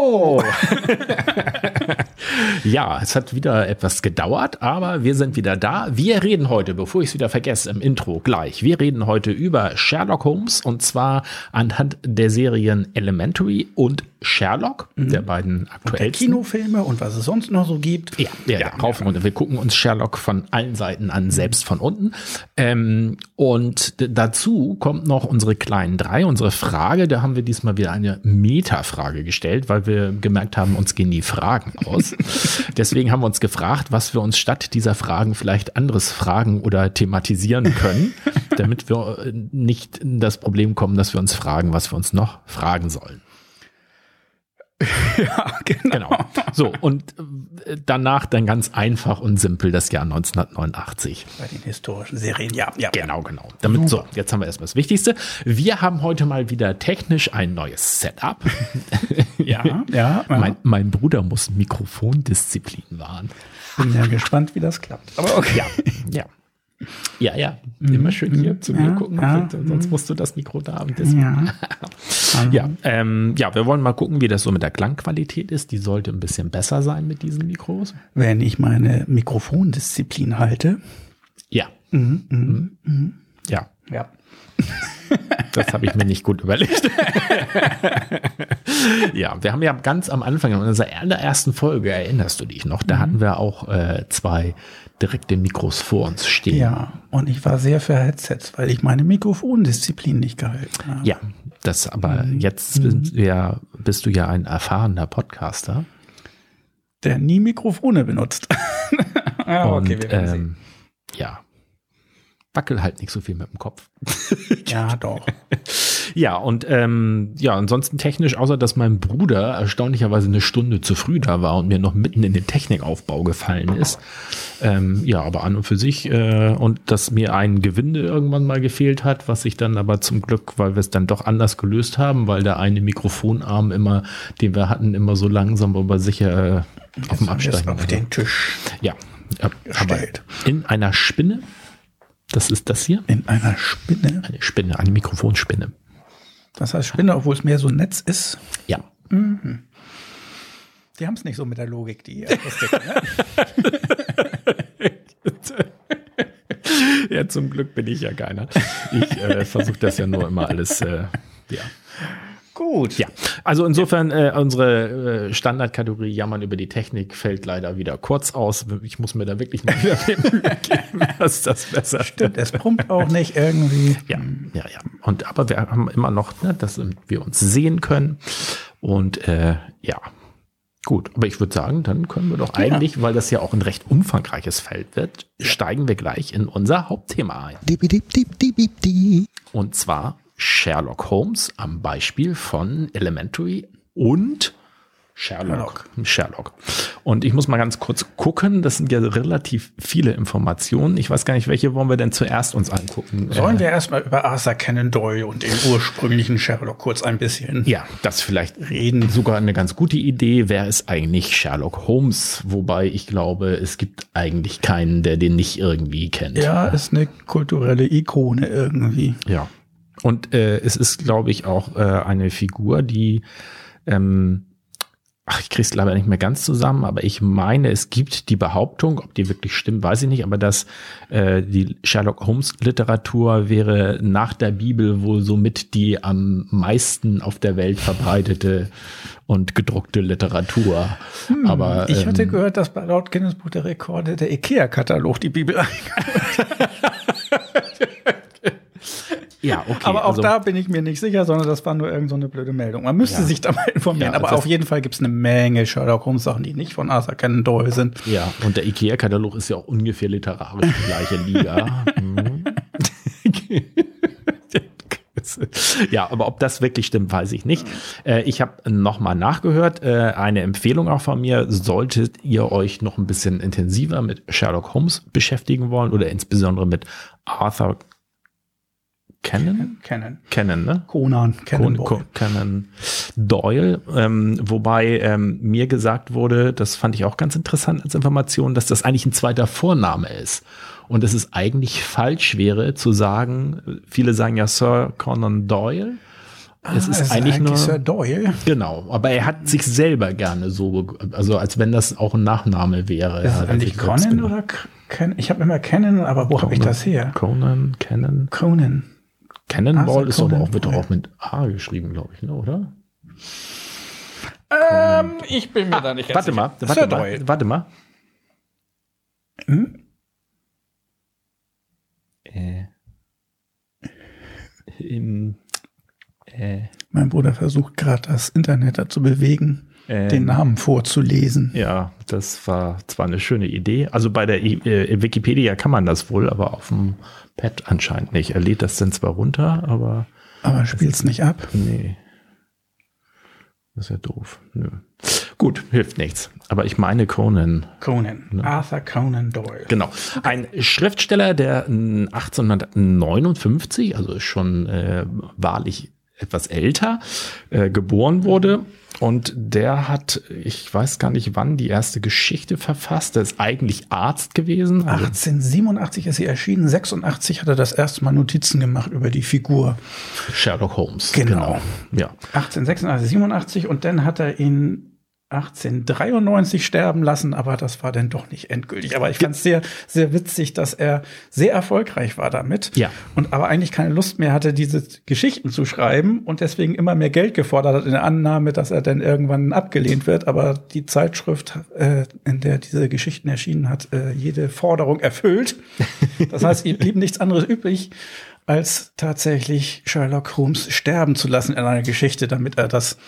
ー。ja, es hat wieder etwas gedauert, aber wir sind wieder da. Wir reden heute, bevor ich es wieder vergesse, im Intro gleich. Wir reden heute über Sherlock Holmes und zwar anhand der Serien Elementary und Sherlock, mhm. der beiden aktuellen Kinofilme und was es sonst noch so gibt. Ja, ja, ja rauf und. Wir gucken uns Sherlock von allen Seiten an, selbst von unten. Ähm, und dazu kommt noch unsere kleinen drei, unsere Frage. Da haben wir diesmal wieder eine Meta-Frage gestellt, weil wir gemerkt haben, uns gehen die Fragen aus. Deswegen haben wir uns gefragt, was wir uns statt dieser Fragen vielleicht anderes fragen oder thematisieren können, damit wir nicht in das Problem kommen, dass wir uns fragen, was wir uns noch fragen sollen. ja, genau. genau. So, und äh, danach dann ganz einfach und simpel das Jahr 1989. Bei den historischen Serien, ja. ja. Genau, genau. Damit, so, jetzt haben wir erstmal das Wichtigste. Wir haben heute mal wieder technisch ein neues Setup. ja, ja, ja. Mein, mein Bruder muss Mikrofondisziplin wahren. Bin ja gespannt, wie das klappt. Aber okay. Ja, ja. Ja, ja, mhm. immer schön hier mhm. zu mir ja, gucken, ja, sonst mhm. musst du das Mikro da haben. Ja, ja, ähm, ja, wir wollen mal gucken, wie das so mit der Klangqualität ist. Die sollte ein bisschen besser sein mit diesen Mikros. Wenn ich meine Mikrofondisziplin halte. Ja. Mhm, mhm, mhm. Ja. Ja. Das habe ich mir nicht gut überlegt. ja, wir haben ja ganz am Anfang in unserer allerersten Folge, erinnerst du dich noch, da hatten wir auch äh, zwei direkte Mikros vor uns stehen. Ja, und ich war sehr für Headsets, weil ich meine Mikrofondisziplin nicht gehalten habe. Ja, das aber mhm. jetzt mhm. ja, bist du ja ein erfahrener Podcaster. Der nie Mikrofone benutzt. ja, und, okay, wir werden ähm, Ja, wackel halt nicht so viel mit dem Kopf. ja, doch. Ja, und ähm, ja, ansonsten technisch, außer dass mein Bruder erstaunlicherweise eine Stunde zu früh da war und mir noch mitten in den Technikaufbau gefallen ist. Ähm, ja, aber an und für sich äh, und dass mir ein Gewinde irgendwann mal gefehlt hat, was ich dann aber zum Glück, weil wir es dann doch anders gelöst haben, weil der eine Mikrofonarm immer, den wir hatten, immer so langsam aber sicher äh, auf dem Abstand auf den Tisch. Ja, aber in einer Spinne das ist das hier. In einer Spinne? Eine Spinne, eine Mikrofonspinne. Das heißt Spinne, obwohl es mehr so ein Netz ist? Ja. Mhm. Die haben es nicht so mit der Logik, die Akustik, ne? ja, zum Glück bin ich ja keiner. Ich äh, versuche das ja nur immer alles, äh, ja. Gut. Ja, also insofern äh, unsere äh, Standardkategorie Jammern über die Technik fällt leider wieder kurz aus. Ich muss mir da wirklich mal wieder Mühe geben, dass das besser Stimmt, es pumpt auch nicht irgendwie. Ja, ja, ja. Und aber wir haben immer noch, ne, dass wir uns sehen können. Und äh, ja, Gut, aber ich würde sagen, dann können wir doch eigentlich, ja. weil das ja auch ein recht umfangreiches Feld wird, steigen wir gleich in unser Hauptthema ein. Und zwar Sherlock Holmes am Beispiel von Elementary und Sherlock. Sherlock. Und ich muss mal ganz kurz gucken. Das sind ja relativ viele Informationen. Ich weiß gar nicht, welche wollen wir denn zuerst uns angucken? Sollen wir erstmal über Arthur Conan Doyle und den ursprünglichen Sherlock kurz ein bisschen Ja, das vielleicht reden. Sogar eine ganz gute Idee. Wer ist eigentlich Sherlock Holmes? Wobei ich glaube, es gibt eigentlich keinen, der den nicht irgendwie kennt. Ja, ist eine kulturelle Ikone irgendwie. Ja. Und äh, es ist, glaube ich, auch äh, eine Figur, die, ähm, ach, ich krieg's leider nicht mehr ganz zusammen, aber ich meine, es gibt die Behauptung, ob die wirklich stimmt, weiß ich nicht, aber dass äh, die Sherlock Holmes Literatur wäre nach der Bibel wohl somit die am meisten auf der Welt verbreitete und gedruckte Literatur. Hm, aber ich hatte ähm, gehört, dass bei laut Guinness Buch der Rekorde der IKEA-Katalog die Bibel eingebaut hat. Ja, okay. Aber auch also, da bin ich mir nicht sicher, sondern das war nur irgendeine so blöde Meldung. Man müsste ja. sich da mal informieren. Ja, aber auf jeden Fall gibt es eine Menge Sherlock Holmes Sachen, die nicht von Arthur Conan Doyle sind. Ja, und der IKEA-Katalog ist ja auch ungefähr literarisch die gleiche Liga. Mhm. ja, aber ob das wirklich stimmt, weiß ich nicht. Äh, ich habe nochmal nachgehört. Äh, eine Empfehlung auch von mir, solltet ihr euch noch ein bisschen intensiver mit Sherlock Holmes beschäftigen wollen oder insbesondere mit Arthur Kennen? Kennen. Kennen, ne? Conan, Kennen Con, Doyle. Ähm, wobei ähm, mir gesagt wurde, das fand ich auch ganz interessant als Information, dass das eigentlich ein zweiter Vorname ist. Und dass es eigentlich falsch wäre zu sagen, viele sagen ja Sir Conan Doyle. Ah, es ist, eigentlich, eigentlich nur Sir Doyle. Genau, aber er hat sich selber gerne so, also als wenn das auch ein Nachname wäre. Ist es eigentlich Conan oder Ken? Ich habe immer Kennen, aber wo habe ich das her? Conan, Kennen. Conan. Cannonball ist aber auch, wird doch auch mit A geschrieben, glaube ich, ne, oder? Ähm, ich bin mir ah, da nicht ganz warte sicher. Mal, warte mal, warte mal. Hm? Äh. Im, äh. Mein Bruder versucht gerade das Internet dazu bewegen, ähm, den Namen vorzulesen. Ja, das war zwar eine schöne Idee. Also bei der äh, Wikipedia kann man das wohl, aber auf dem Pad anscheinend nicht. Er lädt das dann zwar runter, aber. Aber spielt es nicht ab? Nee. Das ist ja doof. Nö. Gut, hilft nichts. Aber ich meine Conan. Conan. Ne? Arthur Conan Doyle. Genau. Ein Schriftsteller, der 1859, also schon äh, wahrlich etwas älter, äh, geboren wurde und der hat, ich weiß gar nicht wann, die erste Geschichte verfasst. Der ist eigentlich Arzt gewesen. Also 1887 ist sie erschienen. 86 hat er das erste Mal Notizen gemacht über die Figur. Sherlock Holmes. Genau. genau. Ja. 1886, 87 und dann hat er ihn 1893 sterben lassen, aber das war dann doch nicht endgültig. Aber ich fand es sehr, sehr witzig, dass er sehr erfolgreich war damit. Ja. Und aber eigentlich keine Lust mehr hatte, diese Geschichten zu schreiben und deswegen immer mehr Geld gefordert hat in der Annahme, dass er dann irgendwann abgelehnt wird. Aber die Zeitschrift, äh, in der diese Geschichten erschienen hat, äh, jede Forderung erfüllt. Das heißt, ihm blieb nichts anderes übrig, als tatsächlich Sherlock Holmes sterben zu lassen in einer Geschichte, damit er das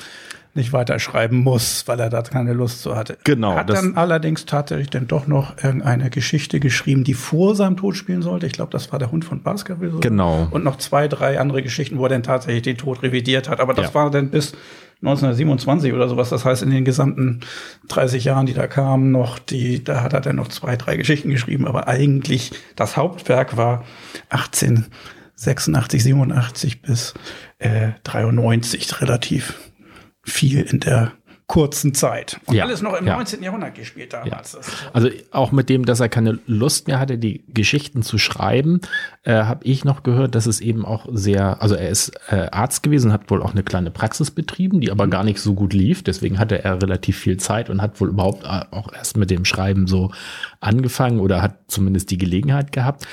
nicht weiterschreiben muss, weil er da keine Lust zu hatte. Genau. Hat dann allerdings tatsächlich dann doch noch irgendeine Geschichte geschrieben, die vor seinem Tod spielen sollte. Ich glaube, das war der Hund von Baskerville. Genau. Und noch zwei, drei andere Geschichten, wo er dann tatsächlich den Tod revidiert hat. Aber das ja. war dann bis 1927 oder sowas. Das heißt, in den gesamten 30 Jahren, die da kamen, noch die, da hat er dann noch zwei, drei Geschichten geschrieben. Aber eigentlich das Hauptwerk war 1886, 87 bis äh, 93 relativ viel in der kurzen Zeit. Und ja, alles noch im ja. 19. Jahrhundert gespielt damals. Ja. Also auch mit dem, dass er keine Lust mehr hatte, die Geschichten zu schreiben, äh, habe ich noch gehört, dass es eben auch sehr, also er ist äh, Arzt gewesen, hat wohl auch eine kleine Praxis betrieben, die aber mhm. gar nicht so gut lief. Deswegen hatte er relativ viel Zeit und hat wohl überhaupt äh, auch erst mit dem Schreiben so angefangen oder hat zumindest die Gelegenheit gehabt.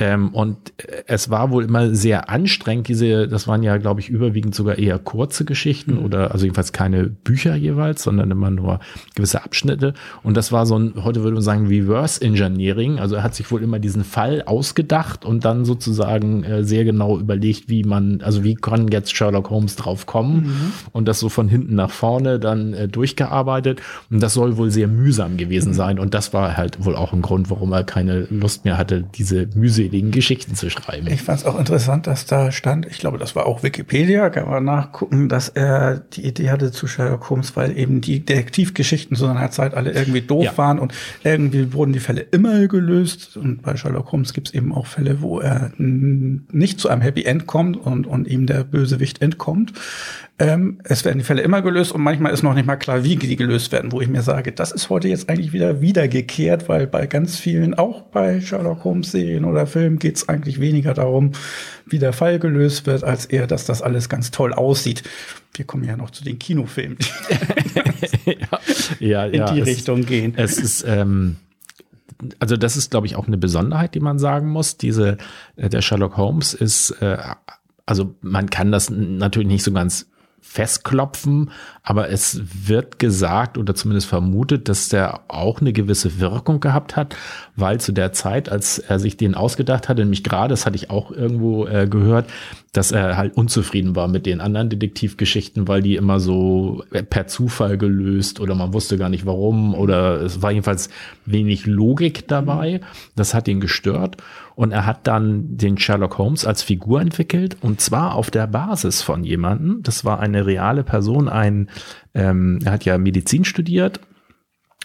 Ähm, und es war wohl immer sehr anstrengend, diese, das waren ja, glaube ich, überwiegend sogar eher kurze Geschichten mhm. oder also jedenfalls keine Bücher jeweils, sondern immer nur gewisse Abschnitte. Und das war so ein, heute würde man sagen, Reverse Engineering. Also er hat sich wohl immer diesen Fall ausgedacht und dann sozusagen äh, sehr genau überlegt, wie man, also wie kann jetzt Sherlock Holmes drauf kommen mhm. und das so von hinten nach vorne dann äh, durchgearbeitet. Und das soll wohl sehr mühsam gewesen mhm. sein. Und das war halt wohl auch ein Grund, warum er keine Lust mehr hatte, diese mühseligen Geschichten zu schreiben. Ich fand es auch interessant, dass da stand, ich glaube, das war auch Wikipedia, kann man nachgucken, dass er die Idee hatte zu Sherlock Holmes, weil eben die Detektivgeschichten zu seiner Zeit alle irgendwie doof ja. waren und irgendwie wurden die Fälle immer gelöst. Und bei Sherlock Holmes gibt es eben auch Fälle, wo er nicht zu einem Happy End kommt und, und ihm der Bösewicht entkommt. Ähm, es werden die Fälle immer gelöst und manchmal ist noch nicht mal klar, wie die gelöst werden, wo ich mir sage, das ist heute jetzt eigentlich wieder wiedergekehrt, weil bei ganz vielen, auch bei Sherlock Holmes Serien oder Filmen, geht es eigentlich weniger darum, wie der Fall gelöst wird, als eher, dass das alles ganz toll aussieht. Wir kommen ja noch zu den Kinofilmen, die ja, ja, in die es, Richtung gehen. Es ist ähm also das ist, glaube ich, auch eine Besonderheit, die man sagen muss. Diese, äh, der Sherlock Holmes ist, äh, also man kann das natürlich nicht so ganz festklopfen, aber es wird gesagt oder zumindest vermutet, dass der auch eine gewisse Wirkung gehabt hat, weil zu der Zeit, als er sich den ausgedacht hatte, nämlich gerade, das hatte ich auch irgendwo äh, gehört, dass er halt unzufrieden war mit den anderen Detektivgeschichten, weil die immer so per Zufall gelöst oder man wusste gar nicht warum oder es war jedenfalls wenig Logik dabei. Das hat ihn gestört und er hat dann den Sherlock Holmes als Figur entwickelt und zwar auf der Basis von jemanden. Das war eine reale Person, ein, ähm, er hat ja Medizin studiert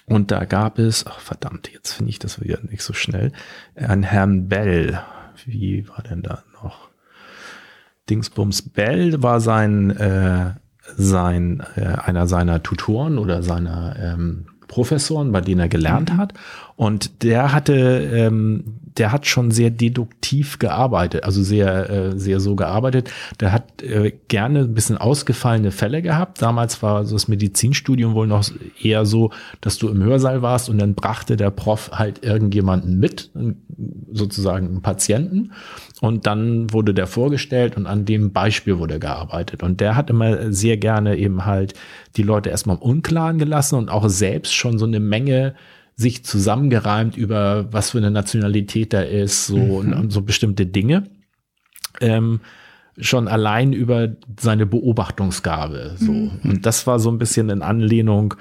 und da gab es, ach verdammt, jetzt finde ich das wieder nicht so schnell, einen Herrn Bell. Wie war denn da noch? Dingsbums Bell war sein, äh, sein äh, einer seiner Tutoren oder seiner ähm, Professoren, bei denen er gelernt mhm. hat. Und der hatte, ähm, der hat schon sehr deduktiv gearbeitet, also sehr, äh, sehr so gearbeitet. Der hat äh, gerne ein bisschen ausgefallene Fälle gehabt. Damals war so das Medizinstudium wohl noch eher so, dass du im Hörsaal warst und dann brachte der Prof halt irgendjemanden mit, sozusagen einen Patienten. Und dann wurde der vorgestellt und an dem Beispiel wurde gearbeitet. Und der hat immer sehr gerne eben halt die Leute erstmal im Unklaren gelassen und auch selbst schon so eine Menge sich zusammengereimt über was für eine Nationalität da ist, so mhm. und, so bestimmte Dinge. Ähm, schon allein über seine Beobachtungsgabe. So. Mhm. Und das war so ein bisschen in Anlehnung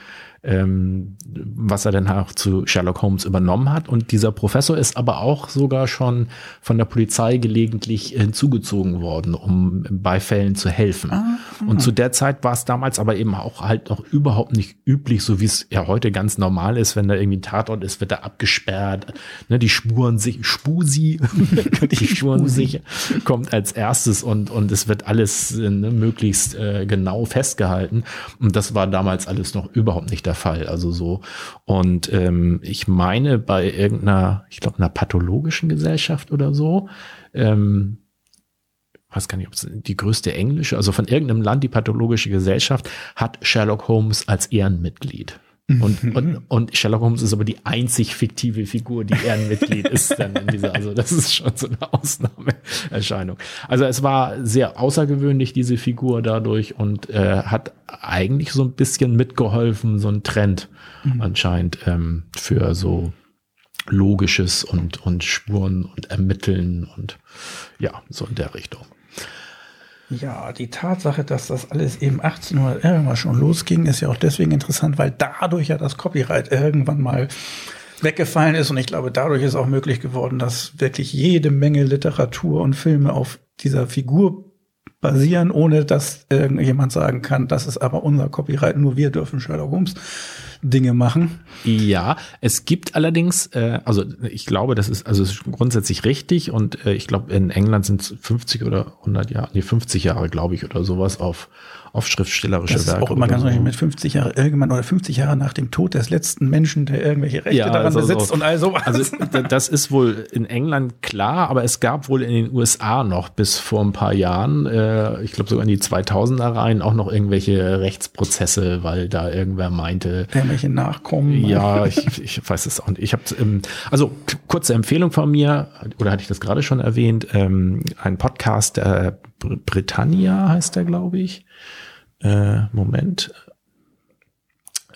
ähm, was er dann auch zu Sherlock Holmes übernommen hat. Und dieser Professor ist aber auch sogar schon von der Polizei gelegentlich hinzugezogen worden, um bei Fällen zu helfen. Ah, und zu der Zeit war es damals aber eben auch halt noch überhaupt nicht üblich, so wie es ja heute ganz normal ist, wenn da irgendwie ein Tatort ist, wird er abgesperrt, ne, die Spuren sich, Spusi, die Spuren sich kommt als erstes und, und es wird alles ne, möglichst äh, genau festgehalten. Und das war damals alles noch überhaupt nicht der der Fall. Also so. Und ähm, ich meine, bei irgendeiner, ich glaube, einer pathologischen Gesellschaft oder so, ähm, weiß gar nicht, ob es die größte englische, also von irgendeinem Land, die pathologische Gesellschaft, hat Sherlock Holmes als Ehrenmitglied. Und, mhm. und, und Sherlock Holmes ist aber die einzig fiktive Figur, die Ehrenmitglied ist dann in dieser, also das ist schon so eine Ausnahmeerscheinung. Also es war sehr außergewöhnlich, diese Figur dadurch und äh, hat eigentlich so ein bisschen mitgeholfen, so ein Trend mhm. anscheinend ähm, für so Logisches und, und Spuren und Ermitteln und ja, so in der Richtung. Ja, die Tatsache, dass das alles eben 1800 irgendwann schon losging, ist ja auch deswegen interessant, weil dadurch ja das Copyright irgendwann mal weggefallen ist. Und ich glaube, dadurch ist auch möglich geworden, dass wirklich jede Menge Literatur und Filme auf dieser Figur basieren, ohne dass irgendjemand sagen kann, das ist aber unser Copyright, nur wir dürfen Sherlock Holmes Dinge machen. Ja, es gibt allerdings, äh, also ich glaube, das ist also ist grundsätzlich richtig und äh, ich glaube, in England sind es 50 oder 100 Jahre, nee, 50 Jahre, glaube ich, oder sowas auf auf schriftstellerische das Werke. Das ist auch immer ganz so. mit 50 Jahre irgendwann oder 50 Jahre nach dem Tod des letzten Menschen, der irgendwelche Rechte ja, daran also besitzt so. und all sowas. Also das ist wohl in England klar, aber es gab wohl in den USA noch bis vor ein paar Jahren, äh, ich glaube sogar in die 2000er rein, auch noch irgendwelche Rechtsprozesse, weil da irgendwer meinte. Irgendwelche Nachkommen. Ja, ich, ich weiß es auch nicht. Ich habe, ähm, also kurze Empfehlung von mir, oder hatte ich das gerade schon erwähnt, ähm, ein Podcast, äh, Britannia heißt der, glaube ich Moment,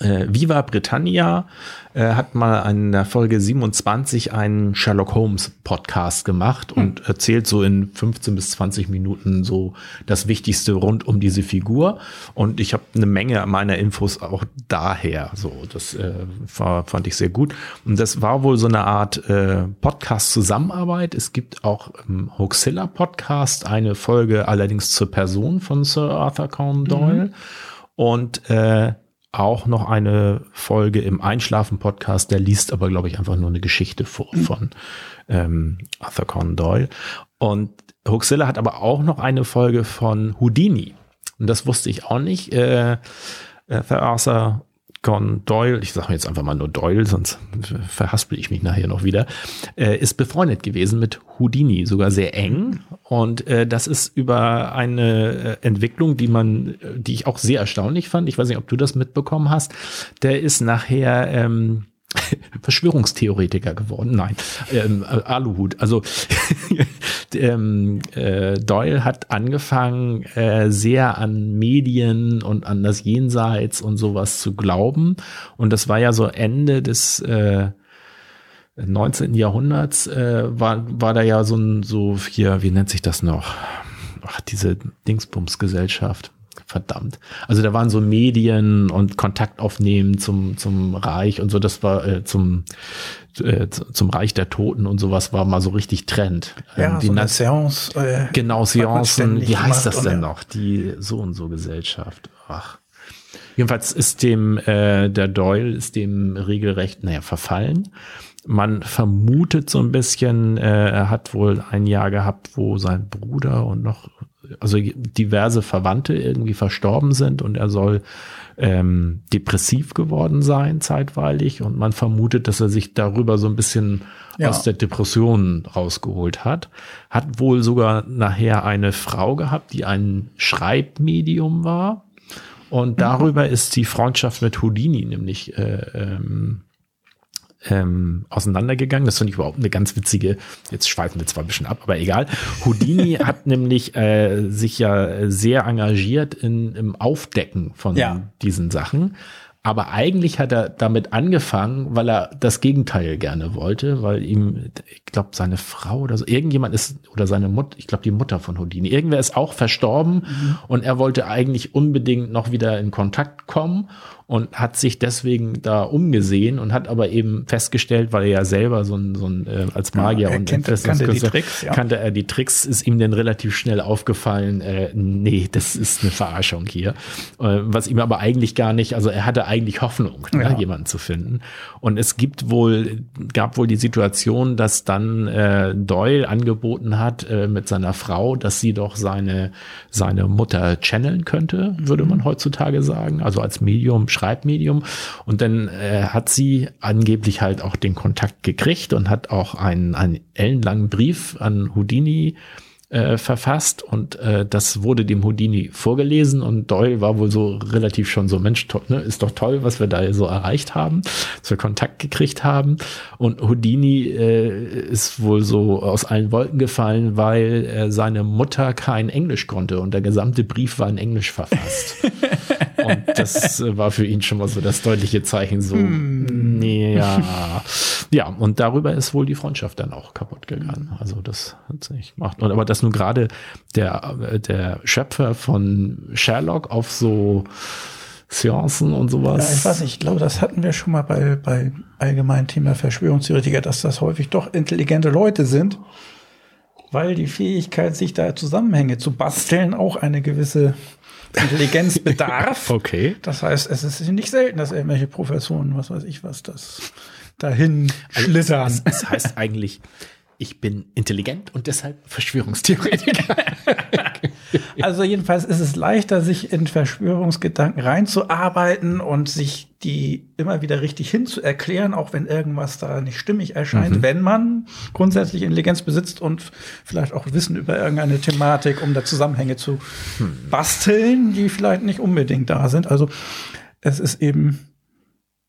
äh, Viva Britannia äh, hat mal in der Folge 27 einen Sherlock Holmes Podcast gemacht hm. und erzählt so in 15 bis 20 Minuten so das Wichtigste rund um diese Figur. Und ich habe eine Menge meiner Infos auch daher. So, das äh, war, fand ich sehr gut. Und das war wohl so eine Art äh, Podcast-Zusammenarbeit. Es gibt auch im Hoaxilla Podcast eine Folge allerdings zur Person von Sir Arthur Conan Doyle. Mhm. Und äh, auch noch eine Folge im Einschlafen-Podcast, der liest aber, glaube ich, einfach nur eine Geschichte vor mhm. von ähm, Arthur Conan Doyle. Und Huxilla hat aber auch noch eine Folge von Houdini. Und das wusste ich auch nicht. Äh, Arthur Conan Doyle, ich sage jetzt einfach mal nur Doyle, sonst verhaspel ich mich nachher noch wieder, äh, ist befreundet gewesen mit Houdini, sogar sehr eng. Und äh, das ist über eine äh, Entwicklung, die man, die ich auch sehr erstaunlich fand. Ich weiß nicht, ob du das mitbekommen hast. Der ist nachher ähm, Verschwörungstheoretiker geworden. Nein, ähm, Aluhut. Also ähm, äh, Doyle hat angefangen, äh, sehr an Medien und an das Jenseits und sowas zu glauben. Und das war ja so Ende des äh, 19. Jahrhunderts, äh, war, war da ja so ein, so hier, wie nennt sich das noch? ach, diese Dingsbums-Gesellschaft. Verdammt. Also da waren so Medien und Kontakt aufnehmen zum, zum Reich und so, das war äh, zum, äh, zum Reich der Toten und sowas war mal so richtig Trend. Ja, ähm, die so eine Na- Seance. Äh, Genau, Seancen, wie heißt das denn noch? Die so und so Gesellschaft. Ach. Jedenfalls ist dem äh, der Doyle ist dem regelrecht, naja, verfallen. Man vermutet so ein bisschen, äh, er hat wohl ein Jahr gehabt, wo sein Bruder und noch, also diverse Verwandte irgendwie verstorben sind und er soll ähm, depressiv geworden sein zeitweilig und man vermutet, dass er sich darüber so ein bisschen Ja. aus der Depression rausgeholt hat. Hat wohl sogar nachher eine Frau gehabt, die ein Schreibmedium war. Und darüber ist die Freundschaft mit Houdini nämlich äh, ähm, ähm, auseinandergegangen. Das finde ich überhaupt eine ganz witzige, jetzt schweifen wir zwar ein bisschen ab, aber egal. Houdini hat nämlich äh, sich ja sehr engagiert in, im Aufdecken von Ja. diesen Sachen. Aber eigentlich hat er damit angefangen, weil er das Gegenteil gerne wollte, weil ihm, ich glaube, seine Frau oder so, irgendjemand ist, oder seine Mutter, ich glaube, die Mutter von Houdini, irgendwer ist auch verstorben und er wollte eigentlich unbedingt noch wieder in Kontakt kommen und hat sich deswegen da umgesehen und hat aber eben festgestellt, weil er ja selber so ein, so ein äh, als Magier er und kennt- kannte die Tricks, ja. kannte er die Tricks, ist ihm dann relativ schnell aufgefallen, äh, nee, das ist eine Verarschung hier. Äh, was ihm aber eigentlich gar nicht, also er hatte eigentlich Hoffnung, ne, Ja. jemanden zu finden. Und es gibt wohl, gab wohl die Situation, dass dann äh, Doyle angeboten hat äh, mit seiner Frau, dass sie doch seine, seine Mutter channeln könnte, würde man heutzutage sagen, also als Medium, Schreibmedium. Und dann äh, hat sie angeblich halt auch den Kontakt gekriegt und hat auch einen, einen ellenlangen Brief an Houdini äh, verfasst und äh, das wurde dem Houdini vorgelesen und Doyle war wohl so relativ schon so, Mensch, to ne, ist doch toll, was wir da so erreicht haben, dass wir Kontakt gekriegt haben und Houdini äh, ist wohl so aus allen Wolken gefallen, weil äh, seine Mutter kein Englisch konnte und der gesamte Brief war in Englisch verfasst. Und das äh, war für ihn schon mal so das deutliche Zeichen, so, nee, ja. Ja, und darüber ist wohl die Freundschaft dann auch kaputt gegangen. Also das hat sich gemacht. Und aber dass nun gerade der, äh, der Schöpfer von Sherlock auf so Seancen und sowas. Ja, ich weiß nicht, ich glaube, das hatten wir schon mal bei, bei allgemeinen Thema Verschwörungstheoretiker, dass das häufig doch intelligente Leute sind, weil die Fähigkeit, sich da Zusammenhänge zu basteln, auch eine gewisse Intelligenz bedarf. Okay. Das heißt, es ist nicht selten, dass irgendwelche Professoren, was weiß ich was, das dahin schlittern. Es, es heißt eigentlich, ich bin intelligent und deshalb Verschwörungstheoretiker. Also jedenfalls ist es leichter, sich in Verschwörungsgedanken reinzuarbeiten und sich die immer wieder richtig hinzuerklären, auch wenn irgendwas da nicht stimmig erscheint, wenn man grundsätzlich Intelligenz besitzt und vielleicht auch Wissen über irgendeine Thematik, um da Zusammenhänge zu basteln, die vielleicht nicht unbedingt da sind. Also es ist eben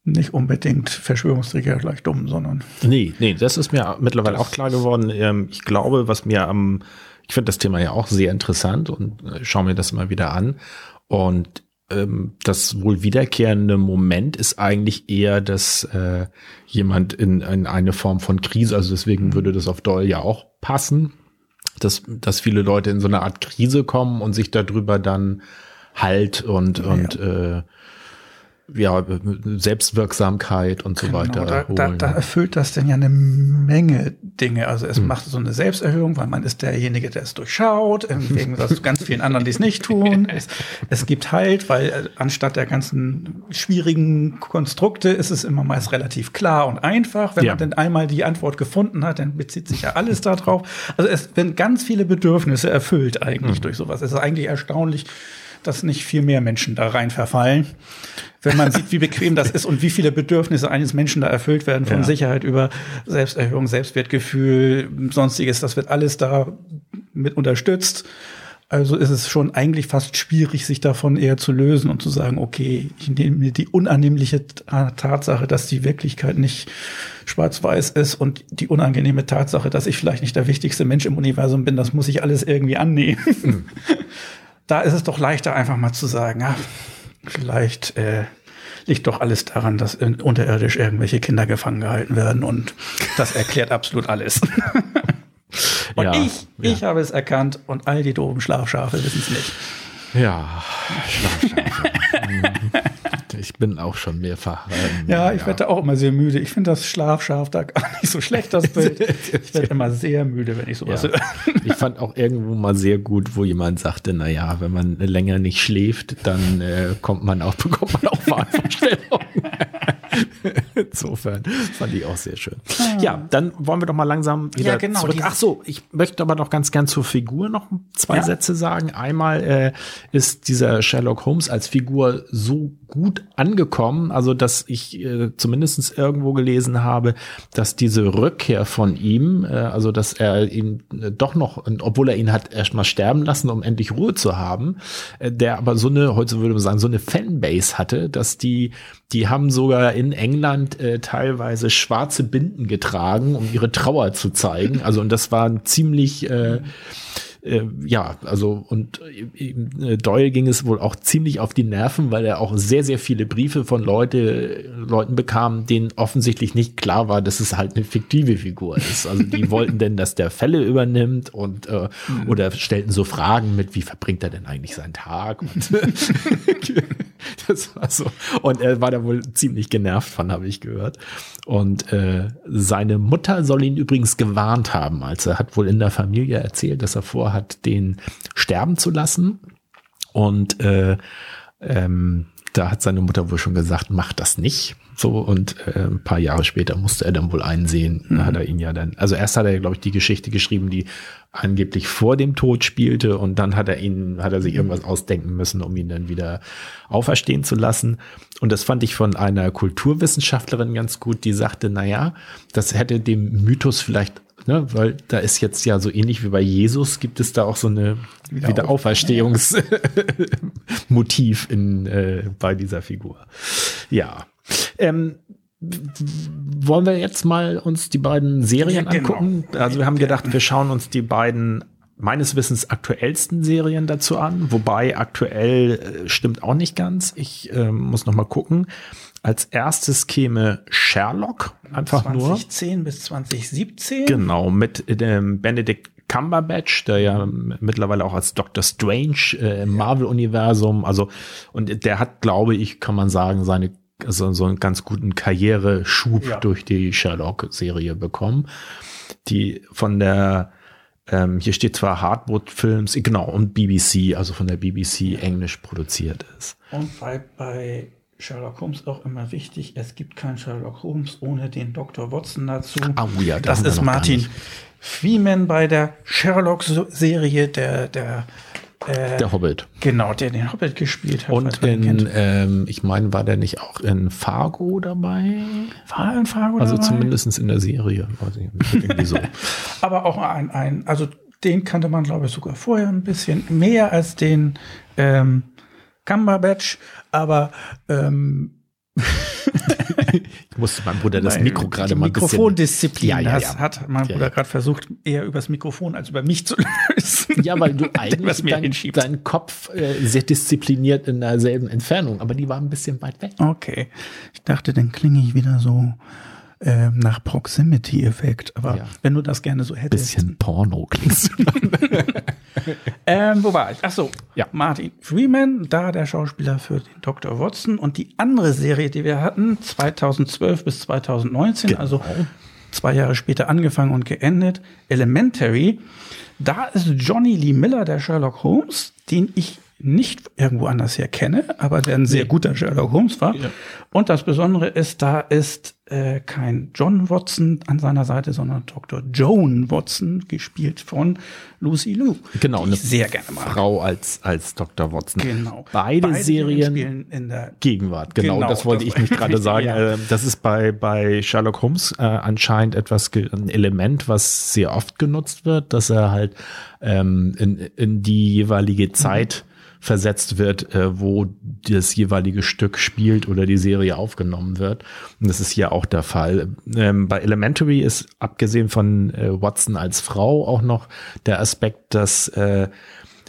nicht unbedingt Verschwörungsträger gleich dumm, sondern Nee, nee, das ist mir mittlerweile auch klar geworden. Ähm, Ich glaube, was mir am, ich finde das Thema ja auch sehr interessant und äh, schaue mir das immer wieder an. Und ähm, das wohl wiederkehrende Moment ist eigentlich eher, dass äh, jemand in, in eine Form von Krise, also deswegen würde das auf Doyle ja auch passen, dass, dass viele Leute in so eine Art Krise kommen und sich darüber dann Halt und, und äh, ja, Selbstwirksamkeit und so weiter Genau, da, da, holen. da erfüllt das denn ja eine Menge Dinge. Also es macht so eine Selbsterhöhung, weil man ist derjenige, der es durchschaut, im Gegensatz zu ganz vielen anderen, die es nicht tun. Es, es gibt Halt, weil äh, anstatt der ganzen schwierigen Konstrukte ist es immer meist relativ klar und einfach. Wenn Ja. man denn einmal die Antwort gefunden hat, dann bezieht sich ja alles darauf. Also es werden ganz viele Bedürfnisse erfüllt eigentlich durch sowas. Es ist eigentlich erstaunlich, dass nicht viel mehr Menschen da rein verfallen. Wenn man sieht, wie bequem das ist und wie viele Bedürfnisse eines Menschen da erfüllt werden, von Ja. Sicherheit über Selbsterhöhung, Selbstwertgefühl, sonstiges, das wird alles da mit unterstützt. Also ist es schon eigentlich fast schwierig, sich davon eher zu lösen und zu sagen, okay, ich nehme mir die unannehmliche Tatsache, dass die Wirklichkeit nicht schwarz-weiß ist und die unangenehme Tatsache, dass ich vielleicht nicht der wichtigste Mensch im Universum bin, das muss ich alles irgendwie annehmen. da ist es doch leichter, einfach mal zu sagen, ja, vielleicht äh, liegt doch alles daran, dass unterirdisch irgendwelche Kinder gefangen gehalten werden und das erklärt absolut alles. Und Ja, ich, ja. ich habe es erkannt und all die doofen Schlafschafe wissen es nicht. Ja, Schlafschafe. Ich bin auch schon mehrfach. ähm, Ja, ich werde auch immer sehr müde. Ich finde das Schlafschaf da gar nicht so schlecht, das Bild. Ich werde immer sehr müde, wenn ich sowas Ja. höre. Ich fand auch irgendwo mal sehr gut, wo jemand sagte, na ja, wenn man länger nicht schläft, dann äh, kommt man auch, bekommt man auch Wahnvorstellungen. Insofern fand ich auch sehr schön. Ja, dann wollen wir doch mal langsam wieder Ja, genau, zurück. Ach so, ich möchte aber noch ganz gern zur Figur noch zwei Ja. Sätze sagen. Einmal äh, ist dieser Sherlock Holmes als Figur so gut angekommen, also dass ich äh, zumindest irgendwo gelesen habe, dass diese Rückkehr von ihm, äh, also dass er ihn äh, doch noch, obwohl er ihn hat erstmal sterben lassen, um endlich Ruhe zu haben, äh, der aber so eine, heute würde man sagen, so eine Fanbase hatte, dass die, die haben sogar in England äh, teilweise schwarze Binden getragen, um ihre Trauer zu zeigen. Also und das war ein ziemlich äh, äh, ja, also und äh, Doyle ging es wohl auch ziemlich auf die Nerven, weil er auch sehr, sehr viele Briefe von Leute, Leuten bekam, denen offensichtlich nicht klar war, dass es halt eine fiktive Figur ist. Also die wollten denn, dass der Fälle übernimmt und äh, oder stellten so Fragen mit, wie verbringt er denn eigentlich seinen Tag? Und das war so. Und er war da wohl ziemlich genervt von, habe ich gehört. Und äh, seine Mutter soll ihn übrigens gewarnt haben, als er hat wohl in der Familie erzählt, dass er vorhat, den sterben zu lassen. Und äh, ähm, da hat seine Mutter wohl schon gesagt, mach das nicht. So, und äh, ein paar Jahre später musste er dann wohl einsehen. Da hat er ihn ja dann, also erst hat er, glaube ich, die Geschichte geschrieben, die angeblich vor dem Tod spielte und dann hat er ihn, hat er sich irgendwas ausdenken müssen, um ihn dann wieder auferstehen zu lassen. Und das fand ich von einer Kulturwissenschaftlerin ganz gut, die sagte, na ja, das hätte dem Mythos vielleicht Ne, weil da ist jetzt ja so ähnlich wie bei Jesus, gibt es da auch so eine Wiederauferstehungsmotiv in äh, bei dieser Figur. Ja. Ähm, wollen wir jetzt mal uns die beiden Serien Ja, genau. angucken? Also wir haben gedacht, wir schauen uns die beiden meines Wissens aktuellsten Serien dazu an, wobei aktuell äh, stimmt auch nicht ganz. Ich ähm, muss noch mal gucken. Als erstes käme Sherlock, einfach nur. 2010 bis 2017. Genau, mit dem Benedict Cumberbatch, der ja mittlerweile auch als Doctor Strange äh, im Marvel-Universum, also und der hat, glaube ich, kann man sagen, seine also so einen ganz guten Karriereschub Ja. durch die Sherlock-Serie bekommen, die von der ähm, hier steht zwar Hardwood Films, genau, und BBC, also von der BBC englisch produziert ist. Und bei, bei Sherlock Holmes auch immer wichtig, es gibt keinen Sherlock Holmes ohne den Dr. Watson dazu. Oh ja, da das ist Martin. Freeman bei der Sherlock-Serie, der, der, äh, Der Hobbit. genau, der den Hobbit gespielt hat. Und in, ähm, ich meine, war der nicht auch in Fargo dabei? war er in Fargo Also dabei? zumindest in der Serie. Weiß ich nicht, irgendwie so. Aber auch ein, ein, also den kannte man, glaube ich, sogar vorher ein bisschen mehr als den ähm, Cumberbatch, aber ähm, Ich musste meinem Bruder das Mikro gerade mal ein bisschen. Mikrofondisziplin Ja, ja, hat- ja. hat mein Bruder ja. gerade versucht, eher übers Mikrofon als über mich zu lösen. Ja, weil du eigentlich dein, hinschiebt. dein Kopf äh, sehr diszipliniert in derselben Entfernung, aber die war ein bisschen weit weg. Okay. Ich dachte, dann klinge ich wieder so ähm, nach Proximity-Effekt. Aber Ja. wenn du das gerne so hättest. Bisschen Porno klingst du. Ähm, wo war ich? Ach so, Ja. Martin Freeman, da der Schauspieler für den Dr. Watson. Und die andere Serie, die wir hatten, 2012 bis 2019, Genau. also zwei Jahre später angefangen und geendet, Elementary. Da ist Johnny Lee Miller, der Sherlock Holmes, den ich nicht irgendwo anders her kenne, aber der ein sehr guter Sherlock Holmes war. Ja. Und das Besondere ist, da ist äh, kein John Watson an seiner Seite, sondern Dr. Joan Watson, gespielt von Lucy Liu. Genau, die ich sehr gerne mag. Frau als, als Dr. Watson. Genau. Beide, Serien spielen in der Gegenwart, genau, Genau, das wollte das ich nicht gerade sagen. ja. Ähm, Das ist bei, bei Sherlock Holmes äh, anscheinend etwas, ein Element, was sehr oft genutzt wird, dass er halt ähm, in, in die jeweilige Zeit versetzt wird, äh, wo das jeweilige Stück spielt oder die Serie aufgenommen wird. Und das ist hier auch der Fall. Ähm, bei Elementary ist abgesehen von äh, Watson als Frau auch noch der Aspekt, dass äh,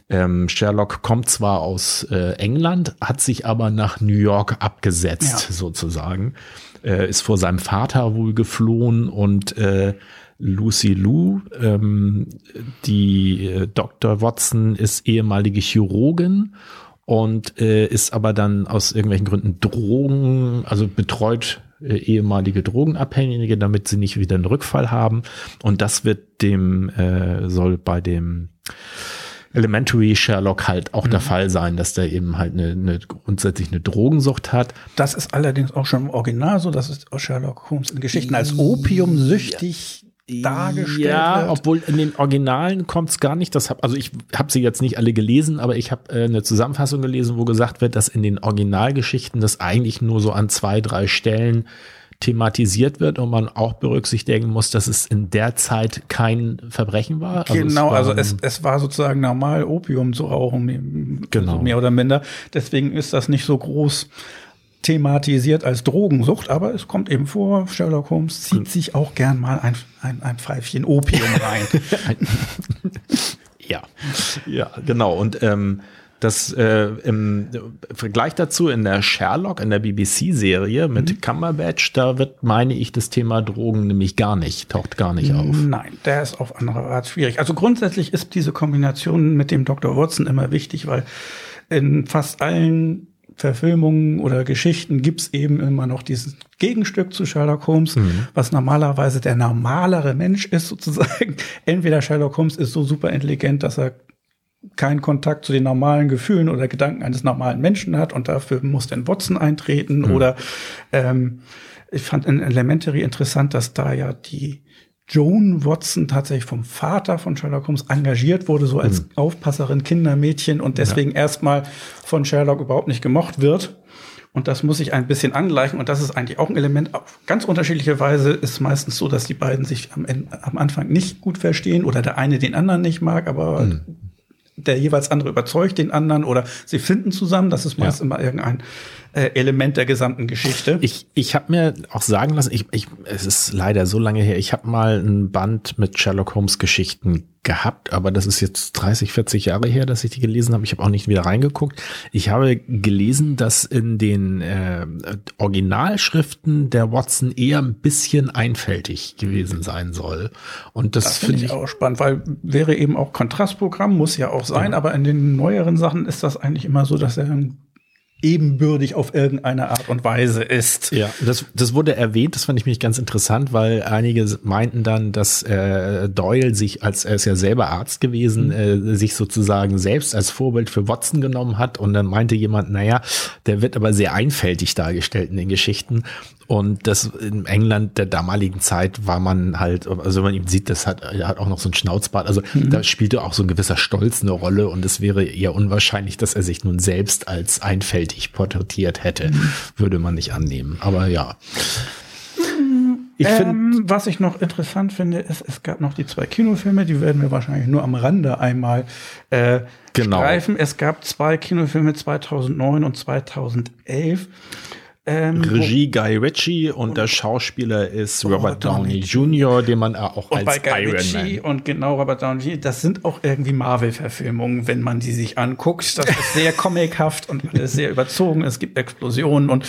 ähm, Sherlock kommt zwar aus äh, England, hat sich aber nach New York abgesetzt, Ja. sozusagen. Äh, ist vor seinem Vater wohl geflohen und äh, Lucy Lou. Ähm, die äh, Dr. Watson ist ehemalige Chirurgin und äh, ist aber dann aus irgendwelchen Gründen Drogen, also betreut äh, ehemalige Drogenabhängige, damit sie nicht wieder einen Rückfall haben. Und das wird dem, äh, soll bei dem Elementary Sherlock halt auch mhm. der Fall sein, dass der eben halt eine, eine grundsätzlich eine Drogensucht hat. Das ist allerdings auch schon im Original so, dass es Sherlock Holmes in Geschichten als opiumsüchtig dargestellt ja, wird. obwohl in den Originalen kommt es gar nicht. Das hab, also ich habe sie jetzt nicht alle gelesen, aber ich habe äh, eine Zusammenfassung gelesen, wo gesagt wird, dass in den Originalgeschichten das eigentlich nur so an zwei, drei Stellen thematisiert wird und man auch berücksichtigen muss, dass es in der Zeit kein Verbrechen war. Also genau, es war, also es, es war sozusagen normal, Opium zu rauchen, genau. mehr oder minder. Deswegen ist das nicht so groß thematisiert als Drogensucht, aber es kommt eben vor, Sherlock Holmes zieht sich auch gern mal ein, ein, ein Pfeifchen Opium rein. ja, ja, genau. Und ähm, das äh, im Vergleich dazu in der Sherlock, in der BBC-Serie mit mhm. Cumberbatch, da wird, meine ich, das Thema Drogen nämlich gar nicht, taucht gar nicht auf. Nein, der ist auf andere Art schwierig. Also grundsätzlich ist diese Kombination mit dem Dr. Watson immer wichtig, weil in fast allen Verfilmungen oder Geschichten gibt's eben immer noch dieses Gegenstück zu Sherlock Holmes, mhm. was normalerweise der normalere Mensch ist sozusagen. Entweder Sherlock Holmes ist so super intelligent, dass er keinen Kontakt zu den normalen Gefühlen oder Gedanken eines normalen Menschen hat und dafür muss dann Watson eintreten. Mhm. Oder ähm, ich fand in Elementary interessant, dass da ja die Joan Watson tatsächlich vom Vater von Sherlock Holmes engagiert wurde, so als mhm. Aufpasserin, Kindermädchen und deswegen ja. erstmal von Sherlock überhaupt nicht gemocht wird. Und das muss ich ein bisschen angleichen. Und das ist eigentlich auch ein Element. Auf ganz unterschiedliche Weise ist meistens so, dass die beiden sich am, Ende, am Anfang nicht gut verstehen oder der eine den anderen nicht mag, aber mhm der jeweils andere überzeugt den anderen oder sie finden zusammen. Das ist meist ja. immer irgendein äh, Element der gesamten Geschichte. Ich, ich habe mir auch sagen lassen, ich, ich, es ist leider so lange her, ich habe mal ein Band mit Sherlock Holmes Geschichten gehabt, aber das ist jetzt 30, 40 Jahre her, dass ich die gelesen habe. Ich habe auch nicht wieder reingeguckt. Ich habe gelesen, dass in den äh, Originalschriften der Watson eher ein bisschen einfältig gewesen sein soll. Und das, das finde find ich auch spannend, weil wäre eben auch Kontrastprogramm, muss ja auch sein, ja. aber in den neueren Sachen ist das eigentlich immer so, dass er ein ebenbürtig auf irgendeine Art und Weise ist. Ja, das, das wurde erwähnt, das fand ich mich ganz interessant, weil einige meinten dann, dass äh, Doyle sich, als er ist ja selber Arzt gewesen, mhm. äh, sich sozusagen selbst als Vorbild für Watson genommen hat und dann meinte jemand, naja, der wird aber sehr einfältig dargestellt in den Geschichten und das in England der damaligen Zeit war man halt, also wenn man ihn sieht, das hat, er hat auch noch so ein Schnauzbart. Also mhm. da spielte auch so ein gewisser Stolz eine Rolle und es wäre eher unwahrscheinlich, dass er sich nun selbst als einfältig porträtiert hätte. Mhm. Würde man nicht annehmen. Aber ja. Ich ähm, was ich noch interessant finde, ist, es gab noch die zwei Kinofilme, die werden wir wahrscheinlich nur am Rande einmal äh, genau. streifen. Es gab zwei Kinofilme 2009 und 2011. Ähm, Regie Guy Ritchie und, und, der Schauspieler ist Robert Downey Jr., den man auch als bei Guy Iron Ritchie Man. Und genau, Robert Downey, das sind auch irgendwie Marvel-Verfilmungen, wenn man die sich anguckt. Das ist sehr comichaft und alles sehr überzogen. Es gibt Explosionen und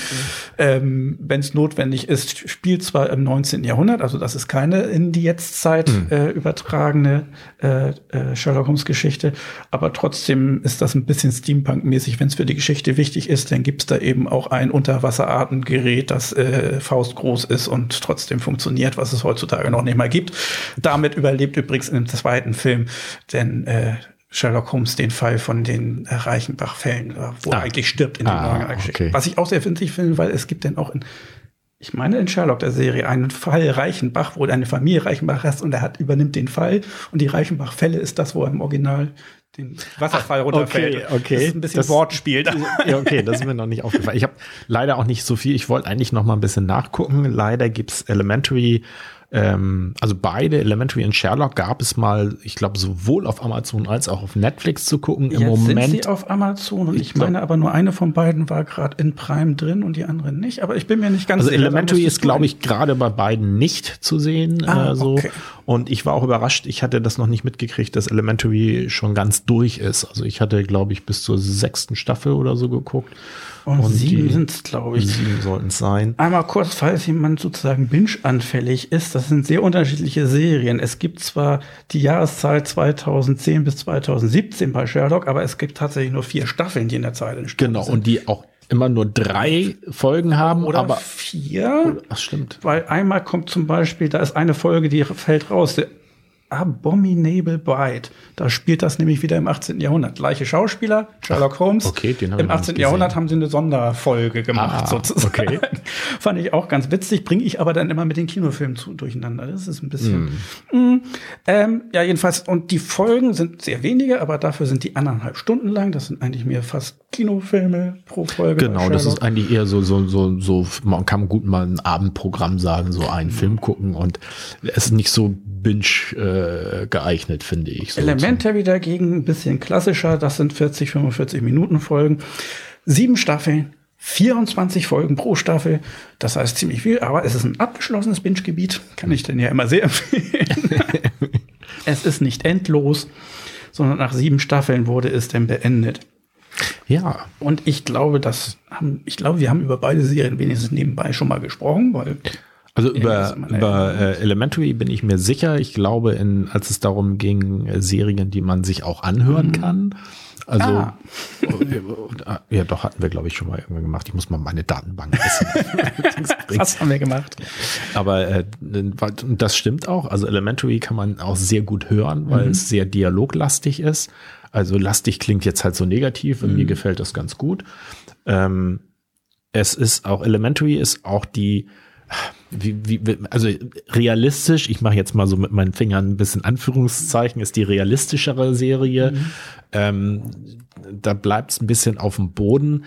ähm, wenn es notwendig ist, spielt zwar im 19. Jahrhundert, also das ist keine in die Jetztzeit mhm. äh, übertragene äh, äh, Sherlock Holmes-Geschichte, aber trotzdem ist das ein bisschen Steampunk-mäßig. Wenn es für die Geschichte wichtig ist, dann gibt es da eben auch ein Unterwasser Wasserartengerät, das äh, faustgroß ist und trotzdem funktioniert, was es heutzutage noch nicht mal gibt. Damit überlebt übrigens im zweiten Film, denn äh, Sherlock Holmes den Fall von den Reichenbach-Fällen, äh, wo ah. er eigentlich stirbt in ah, der Geschichte. Okay. Was ich auch sehr winzig finde, weil es gibt dann auch in ich meine in Sherlock der Serie einen Fall Reichenbach, wo eine Familie Reichenbach ist und er hat übernimmt den Fall und die Reichenbach-Fälle ist das, wo er im Original den Wasserfall runterfällt. Okay, okay. Das ist ein bisschen das, Wortspiel. Ja, okay, das ist mir noch nicht aufgefallen. Ich habe leider auch nicht so viel. Ich wollte eigentlich noch mal ein bisschen nachgucken. Leider gibt's Elementary ähm, also beide, Elementary und Sherlock, gab es mal, ich glaube, sowohl auf Amazon als auch auf Netflix zu gucken. Im Jetzt Moment. Sind sie auf Amazon und ich, ich meine aber nur eine von beiden war gerade in Prime drin und die andere nicht. Aber ich bin mir nicht ganz also sicher. Also Elementary ist, glaube ich, gerade bei beiden nicht zu sehen. Ah, äh, so. Okay. Und ich war auch überrascht, ich hatte das noch nicht mitgekriegt, dass Elementary schon ganz durch ist. Also ich hatte, glaube ich, bis zur sechsten Staffel oder so geguckt. Und, und sieben sind es, glaube ich. Sieben sollten es sein. Einmal kurz, falls jemand sozusagen binge-anfällig ist, das sind sehr unterschiedliche Serien. Es gibt zwar die Jahreszeit 2010 bis 2017 bei Sherlock, aber es gibt tatsächlich nur vier Staffeln, die in der Zeit entstanden genau, sind. Und die auch immer nur drei Folgen haben. Oder aber vier. Ach, stimmt. Weil einmal kommt zum Beispiel, da ist eine Folge, die fällt raus. Abominable Bride. Da spielt das nämlich wieder im 18. Jahrhundert. Gleiche Schauspieler, Sherlock Holmes. Okay, den Im 18. Jahrhundert haben sie eine Sonderfolge gemacht, ah, sozusagen. Okay. Fand ich auch ganz witzig, bringe ich aber dann immer mit den Kinofilmen zu, durcheinander. Das ist ein bisschen. Mm. Mm, ähm, ja, jedenfalls, und die Folgen sind sehr wenige, aber dafür sind die anderthalb Stunden lang. Das sind eigentlich mehr fast Kinofilme pro Folge. Genau, das ist eigentlich eher so, so, so, so, man kann gut mal ein Abendprogramm sagen, so einen mhm. Film gucken und es ist nicht so binge äh, geeignet, finde ich. So Elementary dagegen ein bisschen klassischer, das sind 40, 45 Minuten Folgen. Sieben Staffeln, 24 Folgen pro Staffel. Das heißt ziemlich viel, aber es ist ein abgeschlossenes Binge-Gebiet. Kann ich denn ja immer sehr empfehlen. es ist nicht endlos, sondern nach sieben Staffeln wurde es dann beendet. Ja. Und ich glaube, das haben, ich glaube, wir haben über beide Serien wenigstens nebenbei schon mal gesprochen, weil also über, über äh, Elementary bin ich mir sicher. Ich glaube, in, als es darum ging, äh, Serien, die man sich auch anhören mhm. kann. Also, ah. Äh, ja, doch hatten wir, glaube ich, schon mal irgendwann gemacht. Ich muss mal meine Datenbank wissen. Was haben wir gemacht? Aber äh, das stimmt auch. Also Elementary kann man auch sehr gut hören, weil mhm. es sehr dialoglastig ist. Also lastig klingt jetzt halt so negativ und mhm. mir gefällt das ganz gut. Ähm, es ist auch Elementary ist auch die wie, wie, also realistisch, ich mache jetzt mal so mit meinen Fingern ein bisschen Anführungszeichen, ist die realistischere Serie. Mhm. Ähm, da bleibt es ein bisschen auf dem Boden.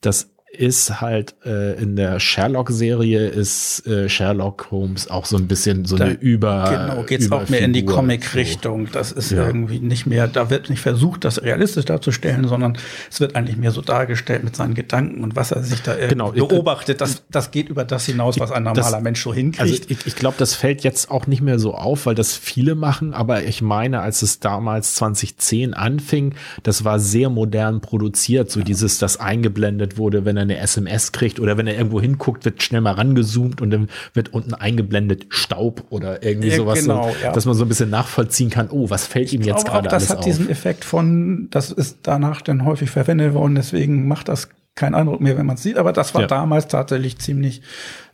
Das ist halt äh, in der Sherlock-Serie ist äh, Sherlock Holmes auch so ein bisschen so da, eine Über. Genau, geht's auch mehr in die Comic-Richtung. Das ist ja. irgendwie nicht mehr, da wird nicht versucht, das realistisch darzustellen, sondern es wird eigentlich mehr so dargestellt mit seinen Gedanken und was er sich da genau, beobachtet. Das, das geht über das hinaus, was ein normaler das, Mensch so hinkriegt. Also ich, ich glaube, das fällt jetzt auch nicht mehr so auf, weil das viele machen, aber ich meine, als es damals 2010 anfing, das war sehr modern produziert, so ja. dieses, das eingeblendet wurde, wenn er eine SMS kriegt oder wenn er irgendwo hinguckt, wird schnell mal rangezoomt und dann wird unten eingeblendet Staub oder irgendwie ja, sowas, genau, so, ja. dass man so ein bisschen nachvollziehen kann, oh, was fällt ihm jetzt gerade alles auf. Das hat diesen Effekt von, das ist danach dann häufig verwendet worden, deswegen macht das keinen Eindruck mehr, wenn man es sieht, aber das war ja. damals tatsächlich ziemlich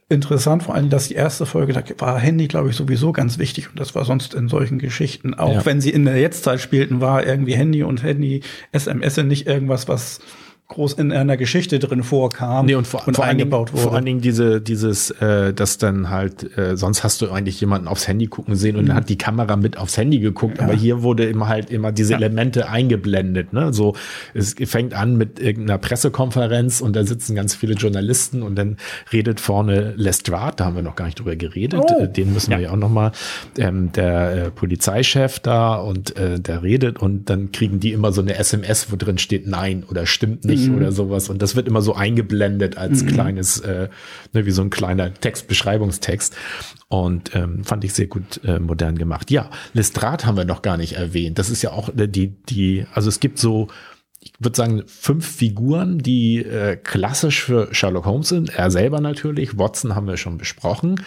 interessant, vor allem, dass die erste Folge, da war Handy, glaube ich, sowieso ganz wichtig und das war sonst in solchen Geschichten, auch ja. wenn sie in der Jetztzeit spielten, war irgendwie Handy und Handy, SMS nicht irgendwas, was groß in einer Geschichte drin vorkam nee, und, vor, und vor eingebaut Dingen, wurde. Vor allen Dingen diese, dieses, äh, dass dann halt, äh, sonst hast du eigentlich jemanden aufs Handy gucken sehen und mhm. dann hat die Kamera mit aufs Handy geguckt, ja. aber hier wurde immer halt immer diese ja. Elemente eingeblendet. Ne? So, es fängt an mit irgendeiner Pressekonferenz und da sitzen ganz viele Journalisten und dann redet vorne Lestrade, da haben wir noch gar nicht drüber geredet, oh. den müssen wir ja auch noch mal, ähm, der äh, Polizeichef da und äh, der redet und dann kriegen die immer so eine SMS, wo drin steht Nein oder stimmt nicht mhm. oder sowas. Und das wird immer so eingeblendet als mhm. kleines, äh, ne, wie so ein kleiner Textbeschreibungstext. Und ähm, fand ich sehr gut äh, modern gemacht. Ja, Lestrade haben wir noch gar nicht erwähnt. Das ist ja auch äh, die, die, also es gibt so ich würde sagen, fünf Figuren, die äh, klassisch für Sherlock Holmes sind. Er selber natürlich, Watson haben wir schon besprochen.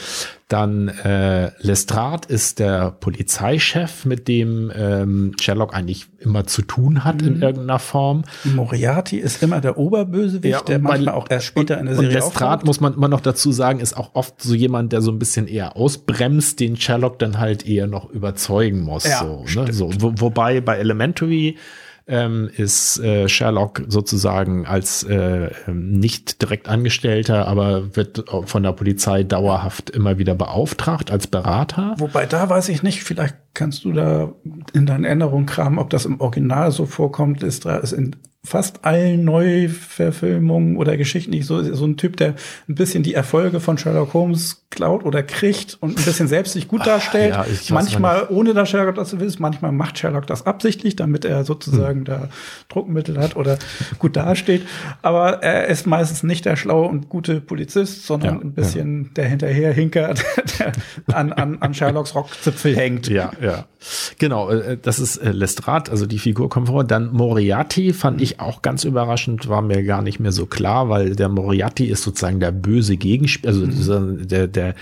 Dann äh, Lestrade ist der Polizeichef, mit dem ähm, Sherlock eigentlich immer zu tun hat mhm. in irgendeiner Form. Moriarty ist immer der Oberbösewicht, ja, der manchmal auch erst später in der Serie Und Lestrade, muss man immer noch dazu sagen, ist auch oft so jemand, der so ein bisschen eher ausbremst, den Sherlock dann halt eher noch überzeugen muss. Ja, so, ne? so wo, wobei bei Elementary ähm, ist äh, Sherlock sozusagen als äh, ähm, nicht direkt Angestellter, aber wird von der Polizei dauerhaft immer wieder beauftragt als Berater. Wobei da weiß ich nicht, vielleicht kannst du da in deinen Erinnerungen kramen, ob das im Original so vorkommt, ist, ist in fast allen Neuverfilmungen oder Geschichten nicht so, so ein Typ, der ein bisschen die Erfolge von Sherlock Holmes klaut oder kriegt und ein bisschen selbst sich gut darstellt. Ach, ja, manchmal ohne dass Sherlock das will, manchmal macht Sherlock das absichtlich, damit er sozusagen hm. da Druckmittel hat oder gut dasteht. Aber er ist meistens nicht der schlaue und gute Polizist, sondern ja, ein bisschen ja. der hinterherhinker, der an, an, an Sherlocks Rockzipfel hängt. Ja, ja. Genau, äh, das ist äh, Lestrade, also die Figur kommt vor. Dann Moriarty fand ich ich auch ganz überraschend, war mir gar nicht mehr so klar, weil der Moriarty ist sozusagen der böse Gegenspieler, also mhm. der, der,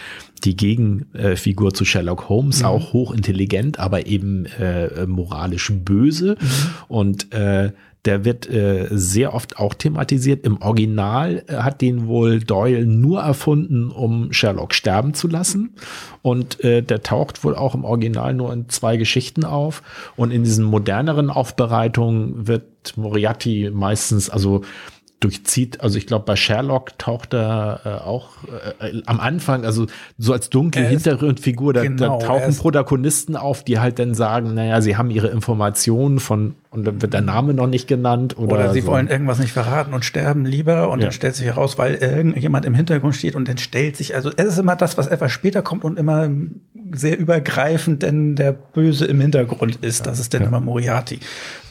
die Gegenfigur zu Sherlock Holmes, mhm. auch hochintelligent, aber eben äh, moralisch böse. Mhm. Und äh, der wird äh, sehr oft auch thematisiert. Im Original äh, hat den wohl Doyle nur erfunden, um Sherlock sterben zu lassen. Und äh, der taucht wohl auch im Original nur in zwei Geschichten auf. Und in diesen moderneren Aufbereitungen wird Moriarty meistens, also durchzieht. Also ich glaube, bei Sherlock taucht er äh, auch äh, am Anfang, also so als dunkle Hintergrundfigur, da, genau, da tauchen Protagonisten auf, die halt dann sagen, naja, sie haben ihre Informationen von und dann wird der Name noch nicht genannt. Oder, oder sie so. wollen irgendwas nicht verraten und sterben lieber und ja. dann stellt sich heraus, weil irgendjemand im Hintergrund steht und dann stellt sich, also es ist immer das, was etwas später kommt und immer sehr übergreifend, denn der Böse im Hintergrund ist. Das ist dann ja. immer Moriarty.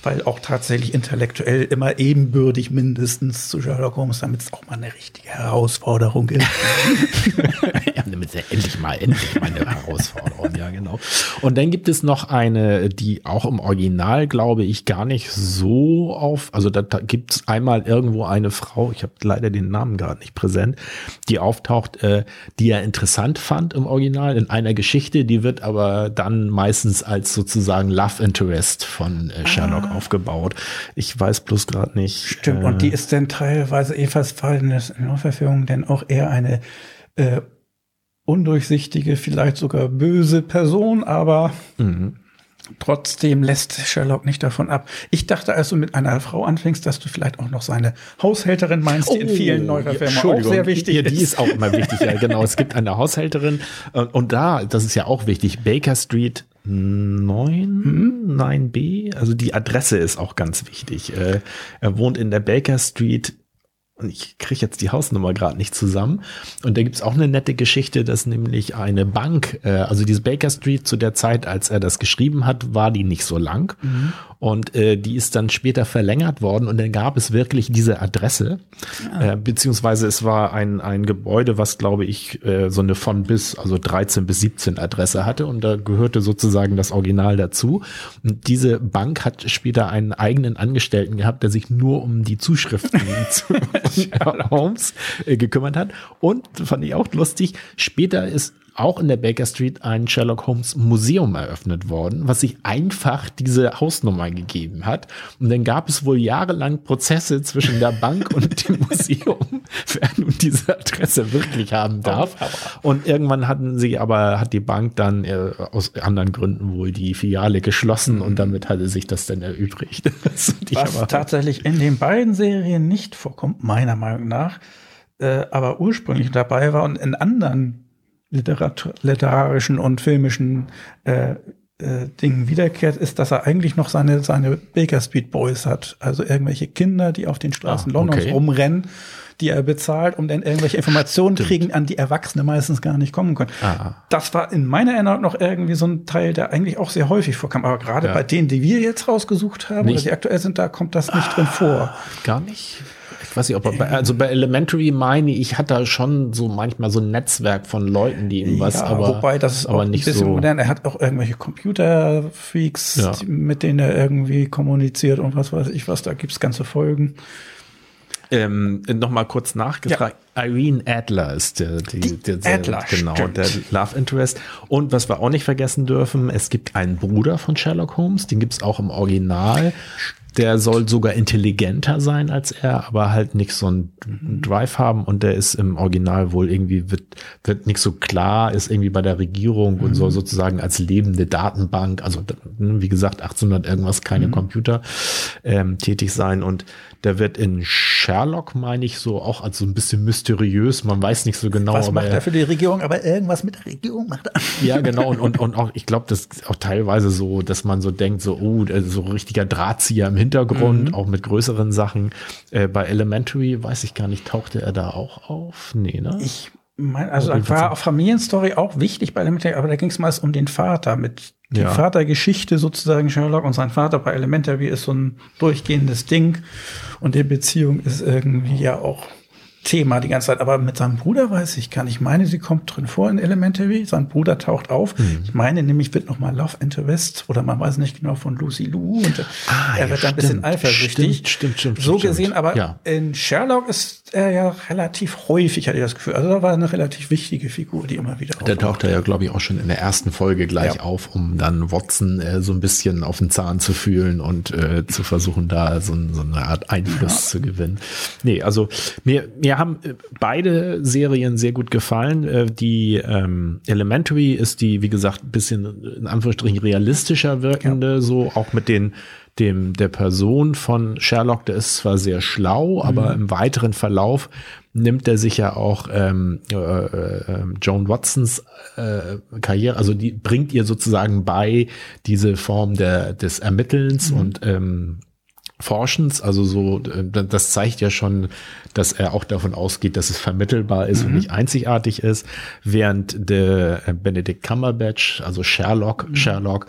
Weil auch tatsächlich intellektuell immer ebenbürtig mindestens zu Sherlock Holmes, damit es auch mal eine richtige Herausforderung ist. ja, damit es endlich mal, endlich mal eine Herausforderung, ja, genau. Und dann gibt es noch eine, die auch im Original, glaube ich, gar nicht so auf, also da, da gibt es einmal irgendwo eine Frau, ich habe leider den Namen gerade nicht präsent, die auftaucht, äh, die er interessant fand im Original in einer Geschichte, die wird aber dann meistens als sozusagen Love Interest von äh, Sherlock ah. aufgebaut. Ich weiß bloß gerade nicht. Stimmt, äh, und die ist dann teilweise ebenfalls Fall in der Neuverfilmung denn auch eher eine äh, undurchsichtige, vielleicht sogar böse Person, aber mhm. Trotzdem lässt Sherlock nicht davon ab. Ich dachte, als du mit einer Frau anfängst, dass du vielleicht auch noch seine Haushälterin meinst, die oh, in vielen Neuverfilmungen auch sehr wichtig ja, ist. Die ist auch immer wichtig, ja, genau. Es gibt eine Haushälterin und da, das ist ja auch wichtig, Baker Street 9, hm? 9b, also die Adresse ist auch ganz wichtig. Äh, er wohnt in der Baker Street und ich kriege jetzt die Hausnummer gerade nicht zusammen. Und da gibt's auch eine nette Geschichte, dass nämlich eine Bank, äh, also diese Baker Street zu der Zeit, als er das geschrieben hat, war die nicht so lang. Mhm. Und äh, die ist dann später verlängert worden und dann gab es wirklich diese Adresse. Ja. Äh, beziehungsweise es war ein, ein Gebäude, was, glaube ich, äh, so eine von bis, also 13 bis 17 Adresse hatte und da gehörte sozusagen das Original dazu. Und diese Bank hat später einen eigenen Angestellten gehabt, der sich nur um die Zuschriften zu Holmes äh, gekümmert hat. Und fand ich auch lustig, später ist auch in der Baker Street ein Sherlock Holmes Museum eröffnet worden, was sich einfach diese Hausnummer gegeben hat. Und dann gab es wohl jahrelang Prozesse zwischen der Bank und dem Museum, wer nun diese Adresse wirklich haben darf. Und irgendwann hatten sie aber, hat die Bank dann äh, aus anderen Gründen wohl die Filiale geschlossen und damit hatte sich das dann erübrigt. was tatsächlich in den beiden Serien nicht vorkommt, meiner Meinung nach, äh, aber ursprünglich dabei war und in anderen Literat literarischen und filmischen äh, äh, Dingen wiederkehrt, ist, dass er eigentlich noch seine, seine Baker Street Boys hat. Also irgendwelche Kinder, die auf den Straßen ah, Londons okay. rumrennen, die er bezahlt, um dann irgendwelche Informationen Stimmt. kriegen, an die Erwachsene meistens gar nicht kommen können. Ah. Das war in meiner Erinnerung noch irgendwie so ein Teil, der eigentlich auch sehr häufig vorkam. Aber gerade ja. bei denen, die wir jetzt rausgesucht haben, nicht. oder die aktuell sind, da kommt das nicht ah, drin vor. Gar nicht? Ich weiß nicht, ob er bei, also bei Elementary meine ich, hat er schon so manchmal so ein Netzwerk von Leuten, die ihm was, ja, aber, wobei das ist aber nicht ein bisschen so modern. Er hat auch irgendwelche Computerfreaks, ja. mit denen er irgendwie kommuniziert und was weiß ich was, da gibt's ganze Folgen. Ähm, Nochmal kurz nachgefragt. Ja. Irene Adler ist der, die, die der, der, Adler, genau, stimmt. der Love Interest. Und was wir auch nicht vergessen dürfen, es gibt einen Bruder von Sherlock Holmes, den gibt's auch im Original. Der soll sogar intelligenter sein als er, aber halt nicht so einen Drive haben und der ist im Original wohl irgendwie, wird, wird nicht so klar, ist irgendwie bei der Regierung mhm. und soll sozusagen als lebende Datenbank, also wie gesagt, 1800 irgendwas, keine mhm. Computer ähm, tätig sein und der wird in Sherlock, meine ich, so auch als so ein bisschen mysteriös. Man weiß nicht so genau. Was macht er für die Regierung? Aber irgendwas mit der Regierung macht er. Ja, genau. Und, und, und auch, ich glaube, das ist auch teilweise so, dass man so denkt, so, oh, so richtiger Drahtzieher im Hintergrund, mhm. auch mit größeren Sachen. Äh, bei Elementary, weiß ich gar nicht, tauchte er da auch auf? Nee, ne? Ich mein, also war Familienstory auch wichtig bei Elementary, aber da ging es meist um den Vater mit die ja. Vatergeschichte sozusagen Sherlock und sein Vater bei Elementary ist so ein durchgehendes Ding und die Beziehung ist irgendwie ja auch Thema die ganze Zeit. Aber mit seinem Bruder weiß ich gar nicht. Ich meine, sie kommt drin vor in Elementary. Sein Bruder taucht auf. Mhm. Ich meine nämlich, wird noch mal Love Interest oder man weiß nicht genau von Lucy Lou. Und ah, er wird ja, ein bisschen eifersüchtig. Stimmt, stimmt, stimmt. So stimmt. gesehen, aber ja. in Sherlock ist er ja relativ häufig, hatte ich das Gefühl. Also da war eine relativ wichtige Figur, die immer wieder Der taucht ja, glaube ich, auch schon in der ersten Folge gleich ja. auf, um dann Watson äh, so ein bisschen auf den Zahn zu fühlen und äh, zu versuchen, da so, so eine Art Einfluss ja. zu gewinnen. Nee, also mir, mir haben äh, beide Serien sehr gut gefallen. Äh, die ähm, Elementary ist die, wie gesagt, ein bisschen in Anführungsstrichen realistischer wirkende, ja. so auch mit den dem der Person von Sherlock, der ist zwar sehr schlau, mhm. aber im weiteren Verlauf nimmt er sich ja auch ähm, äh, äh, Joan Watsons äh, Karriere, also die bringt ihr sozusagen bei diese Form der des Ermittelns mhm. und ähm, Forschens, also so, das zeigt ja schon, dass er auch davon ausgeht, dass es vermittelbar ist mhm. und nicht einzigartig ist, während der äh, Benedict Cumberbatch, also Sherlock, mhm. Sherlock,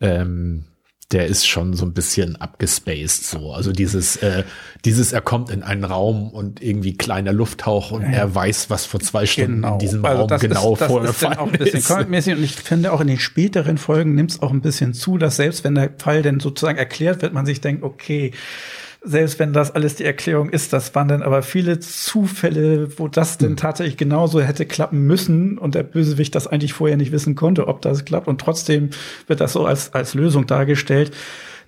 ähm, der ist schon so ein bisschen abgespaced so. Also dieses, äh, dieses, er kommt in einen Raum und irgendwie kleiner Lufthauch und ja. er weiß, was vor zwei Stunden genau. in diesem also Raum genau ist, das vorher ist auch ein bisschen comic Und ich finde auch in den späteren Folgen nimmt es auch ein bisschen zu, dass selbst wenn der Fall denn sozusagen erklärt wird, man sich denkt, okay, selbst wenn das alles die Erklärung ist, das waren dann aber viele Zufälle, wo das denn hm. tatsächlich genauso hätte klappen müssen und der Bösewicht das eigentlich vorher nicht wissen konnte, ob das klappt und trotzdem wird das so als, als Lösung dargestellt.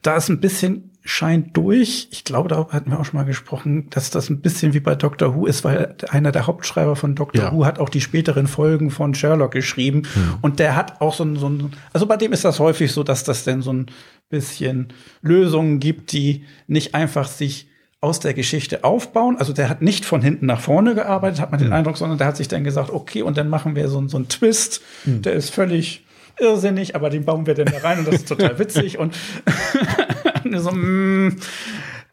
Da ist ein bisschen scheint durch. Ich glaube, darüber hatten wir auch schon mal gesprochen, dass das ein bisschen wie bei Doctor Who ist, weil einer der Hauptschreiber von Doctor ja. Who hat auch die späteren Folgen von Sherlock geschrieben. Mhm. Und der hat auch so ein, so ein, also bei dem ist das häufig so, dass das denn so ein bisschen Lösungen gibt, die nicht einfach sich aus der Geschichte aufbauen. Also der hat nicht von hinten nach vorne gearbeitet, hat man den. Eindruck, sondern der hat sich dann gesagt, okay, und dann machen wir so, so einen Twist, mhm. der ist völlig irrsinnig, aber den bauen wir dann da rein und das ist total witzig und so, mm,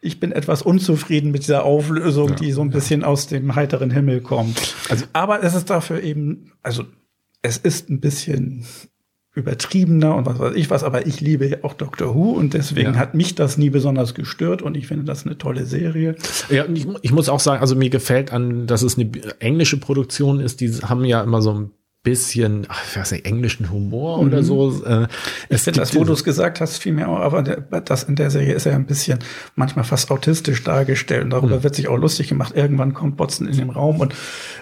ich bin etwas unzufrieden mit dieser Auflösung, ja, die so ein bisschen aus dem heiteren Himmel kommt. Also, aber es ist dafür eben, also es ist ein bisschen übertriebener und was weiß ich was, aber ich liebe ja auch Doctor Who und deswegen ja. hat mich das nie besonders gestört und ich finde das eine tolle Serie. Ja, ich, ich muss auch sagen, also mir gefällt an, dass es eine englische Produktion ist, die haben ja immer so ein bisschen, ach, ich weiß nicht, englischen Humor mhm. oder so. Äh, ich finde das, wo du es gesagt hast, viel mehr, aber der, das in der Serie ist ja ein bisschen manchmal fast autistisch dargestellt und darüber mhm. wird sich auch lustig gemacht. Irgendwann kommt Watson in den Raum und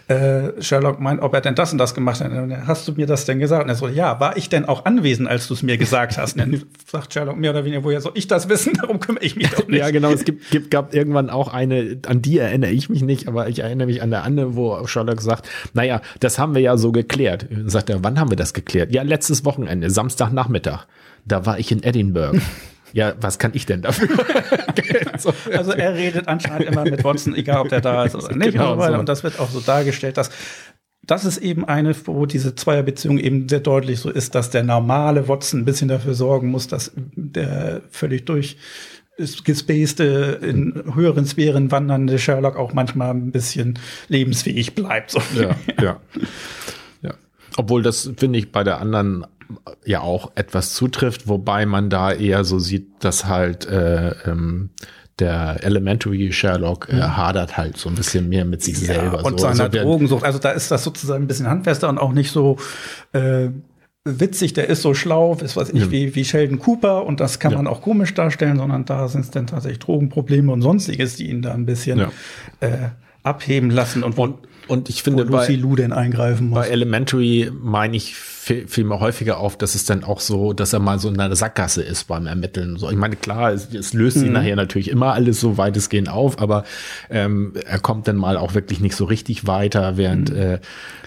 äh, Sherlock meint, ob er denn das und das gemacht hat. Und hast du mir das denn gesagt? Und er so, ja, war ich denn auch anwesend, als du es mir gesagt hast? Und dann sagt Sherlock mehr oder weniger, woher soll ich das wissen? Darum kümmere ich mich doch nicht. ja, genau. Es gibt, gibt, gab irgendwann auch eine, an die erinnere ich mich nicht, aber ich erinnere mich an der andere, wo Sherlock sagt, naja, das haben wir ja so geklärt geklärt. Dann sagt er, wann haben wir das geklärt? Ja, letztes Wochenende, Samstagnachmittag. Da war ich in Edinburgh. Ja, was kann ich denn dafür? also er redet anscheinend immer mit Watson, egal ob der da ist oder nicht. Genau so. Und das wird auch so dargestellt, dass das ist eben eine, wo diese Zweierbeziehung eben sehr deutlich so ist, dass der normale Watson ein bisschen dafür sorgen muss, dass der völlig durch gespacede, in höheren Sphären wandernde Sherlock auch manchmal ein bisschen lebensfähig bleibt. So. Ja, ja. Obwohl das, finde ich, bei der anderen ja auch etwas zutrifft, wobei man da eher so sieht, dass halt äh, ähm, der Elementary Sherlock äh, mhm. hadert halt so ein bisschen mehr mit sich ja, selber. Und so. seiner also Drogensucht. Also da ist das sozusagen ein bisschen handfester und auch nicht so äh, witzig, der ist so schlau, ist was ich, ja. wie, wie Sheldon Cooper und das kann ja. man auch komisch darstellen, sondern da sind es dann tatsächlich Drogenprobleme und sonstiges, die ihn da ein bisschen äh, abheben lassen und, und und ich finde, Lucy bei, Lou denn eingreifen muss. Bei Elementary meine ich viel, viel mehr häufiger auf, dass es dann auch so, dass er mal so in einer Sackgasse ist beim Ermitteln. So, ich meine, klar, es, es löst mhm. sich nachher natürlich immer alles so weitestgehend auf, aber ähm, er kommt dann mal auch wirklich nicht so richtig weiter, während mhm. äh,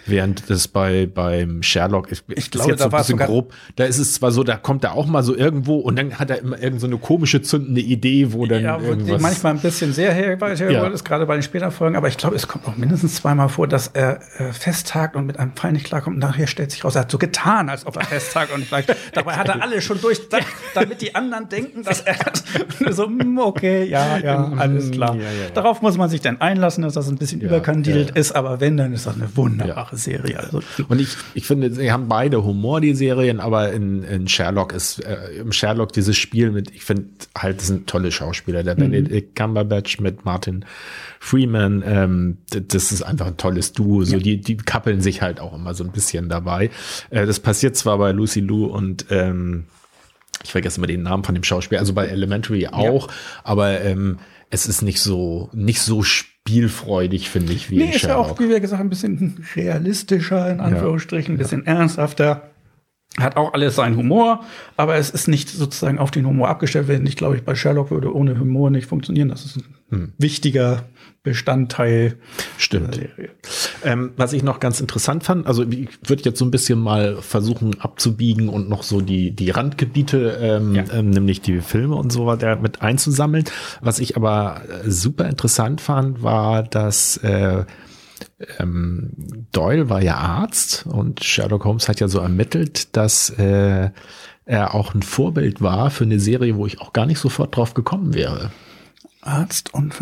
während das bei beim Sherlock ich, ich glaube, jetzt da so ein bisschen grob. Da ist es zwar so, da kommt er auch mal so irgendwo und dann hat er immer irgend so eine komische zündende Idee, wo dann ja, irgendwas manchmal ein bisschen sehr her, ja. ist gerade bei den späteren Folgen, aber ich glaube, es kommt auch mindestens zweimal vor, dass er äh, festhakt und mit einem Fall nicht klarkommt. Und nachher stellt sich raus, er hat so getan, als ob er Festtag und gleich. Dabei hat er alle schon durchdacht, damit die anderen denken, dass er so, hm, okay, ja, ja, alles klar. Ja, ja, ja. Darauf muss man sich dann einlassen, dass das ein bisschen überkandidelt ist, aber wenn, dann ist das eine wunderbare Serie. Also, und ich, ich finde, sie haben beide Humor, die Serien, aber in, in Sherlock ist, äh, im Sherlock dieses Spiel mit, ich finde halt, das sind tolle Schauspieler. Der mhm. Benedict Cumberbatch mit Martin Freeman, ähm, das ist einfach ein tolles Duo. So, die, die kappeln sich halt auch immer so ein bisschen dabei. Äh, das passiert zwar bei Lucy Lou und ähm, ich vergesse immer den Namen von dem Schauspieler, also bei Elementary auch, ja. aber ähm, es ist nicht so, nicht so spielfreudig, finde ich, wie nee, in ist ja auch, wie wir gesagt haben, ein bisschen realistischer, in Anführungsstrichen, ein bisschen ja. ernsthafter. Hat auch alles seinen Humor, aber es ist nicht sozusagen auf den Humor abgestellt werden. Ich glaube, ich bei Sherlock würde ohne Humor nicht funktionieren. Das ist ein hm. wichtiger Bestandteil Stimmt. der Serie. Ähm, was ich noch ganz interessant fand, also ich würde jetzt so ein bisschen mal versuchen abzubiegen und noch so die, die Randgebiete, ähm, ja. ähm, nämlich die Filme und so weiter mit einzusammeln. Was ich aber äh, super interessant fand, war, dass äh, ähm, Doyle war ja Arzt und Sherlock Holmes hat ja so ermittelt, dass äh, er auch ein Vorbild war für eine Serie, wo ich auch gar nicht sofort drauf gekommen wäre. Arzt und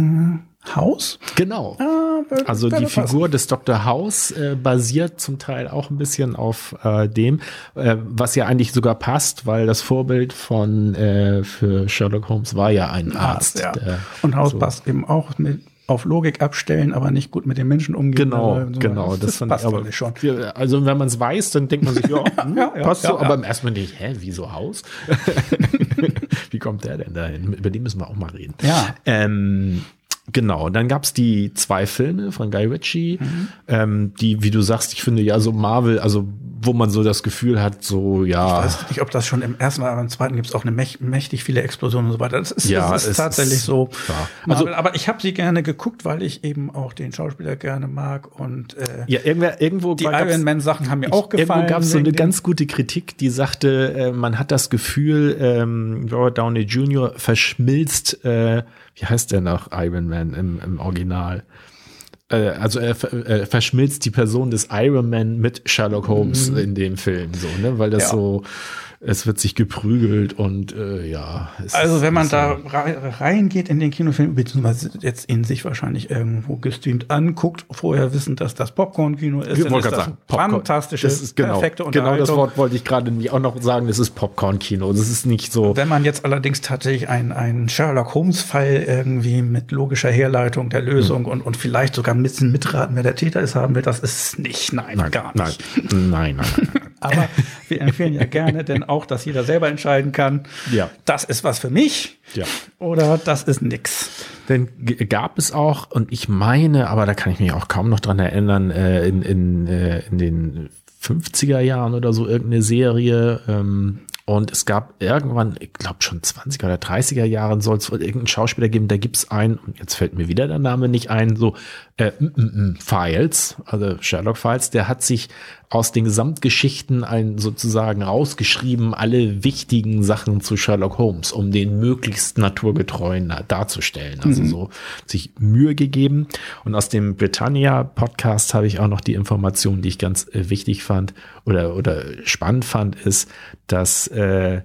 Haus? Genau. Ah, also die Figur des Dr. House äh, basiert zum Teil auch ein bisschen auf äh, dem, äh, was ja eigentlich sogar passt, weil das Vorbild von äh, für Sherlock Holmes war ja ein Arzt. Arzt ja. Und House so. passt eben auch mit auf Logik abstellen, aber nicht gut mit den Menschen umgehen. Genau, so. genau. Das, das passt aber schon. Also wenn man es weiß, dann denkt man sich, ja, hm, ja, ja passt ja, so. Ja. Aber im ersten Mal nicht, hä, wieso Haus? Wie kommt der denn dahin? Über den müssen wir auch mal reden. Ja. Ähm, Genau, dann gab's die zwei Filme von Guy Ritchie, mhm. ähm, die, wie du sagst, ich finde ja so Marvel, also wo man so das Gefühl hat, so ja. Ich weiß nicht, ob das schon im ersten aber im zweiten gibt's auch eine mächt, mächtig viele Explosionen und so weiter. Das ist, ja, das ist tatsächlich ist, so. Ja. Also, aber ich habe sie gerne geguckt, weil ich eben auch den Schauspieler gerne mag und äh, ja, irgendwer, irgendwo die Iron Man Sachen haben mir auch gefallen. Irgendwo gab's so eine ganz gute Kritik, die sagte, äh, man hat das Gefühl, ähm, Robert Downey Jr. verschmilzt äh, wie heißt der noch Iron Man im, im Original? Äh, also er, er, verschmilzt die Person des Iron Man mit Sherlock Holmes mhm. in dem Film, so, ne? Weil das ja. so es wird sich geprügelt und äh, ja. also wenn man da reingeht in den Kinofilm, beziehungsweise jetzt in sich wahrscheinlich irgendwo gestreamt anguckt, vorher wissen, dass das Popcorn-Kino ist, dann ist das sagen, fantastische, das ist genau, perfekte Genau das Wort wollte ich gerade auch noch sagen, das ist Popcorn-Kino. Das ist nicht so. Wenn man jetzt allerdings tatsächlich einen Sherlock Holmes-Fall irgendwie mit logischer Herleitung der Lösung hm. und, und vielleicht sogar ein bisschen mitraten, wer der Täter ist, haben wir, das ist nicht, nein, nein gar nicht. Nein, nein, nein. nein. Aber wir empfehlen ja gerne, denn auch, dass jeder selber entscheiden kann, ja. das ist was für mich ja. oder das ist nix. Denn gab es auch, und ich meine, aber da kann ich mich auch kaum noch dran erinnern, äh, in, in, äh, in den 50er Jahren oder so irgendeine Serie, ähm, und es gab irgendwann, ich glaube schon 20er oder 30er Jahren soll es wohl irgendeinen Schauspieler geben, da gibt's einen, und jetzt fällt mir wieder der Name nicht ein, so äh, m -m -m Files, also Sherlock Files, der hat sich aus den Gesamtgeschichten ein sozusagen rausgeschrieben, alle wichtigen Sachen zu Sherlock Holmes, um den möglichst naturgetreuen darzustellen. Also mhm. so sich Mühe gegeben. Und aus dem Britannia Podcast habe ich auch noch die Information, die ich ganz äh, wichtig fand oder, oder spannend fand, ist, dass äh,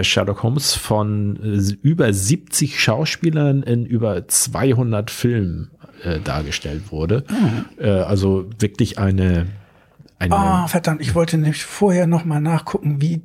Sherlock Holmes von äh, über 70 Schauspielern in über 200 Filmen äh, dargestellt wurde. Mhm. Äh, also wirklich eine Ah, oh, verdammt, ich wollte nämlich vorher noch mal nachgucken, wie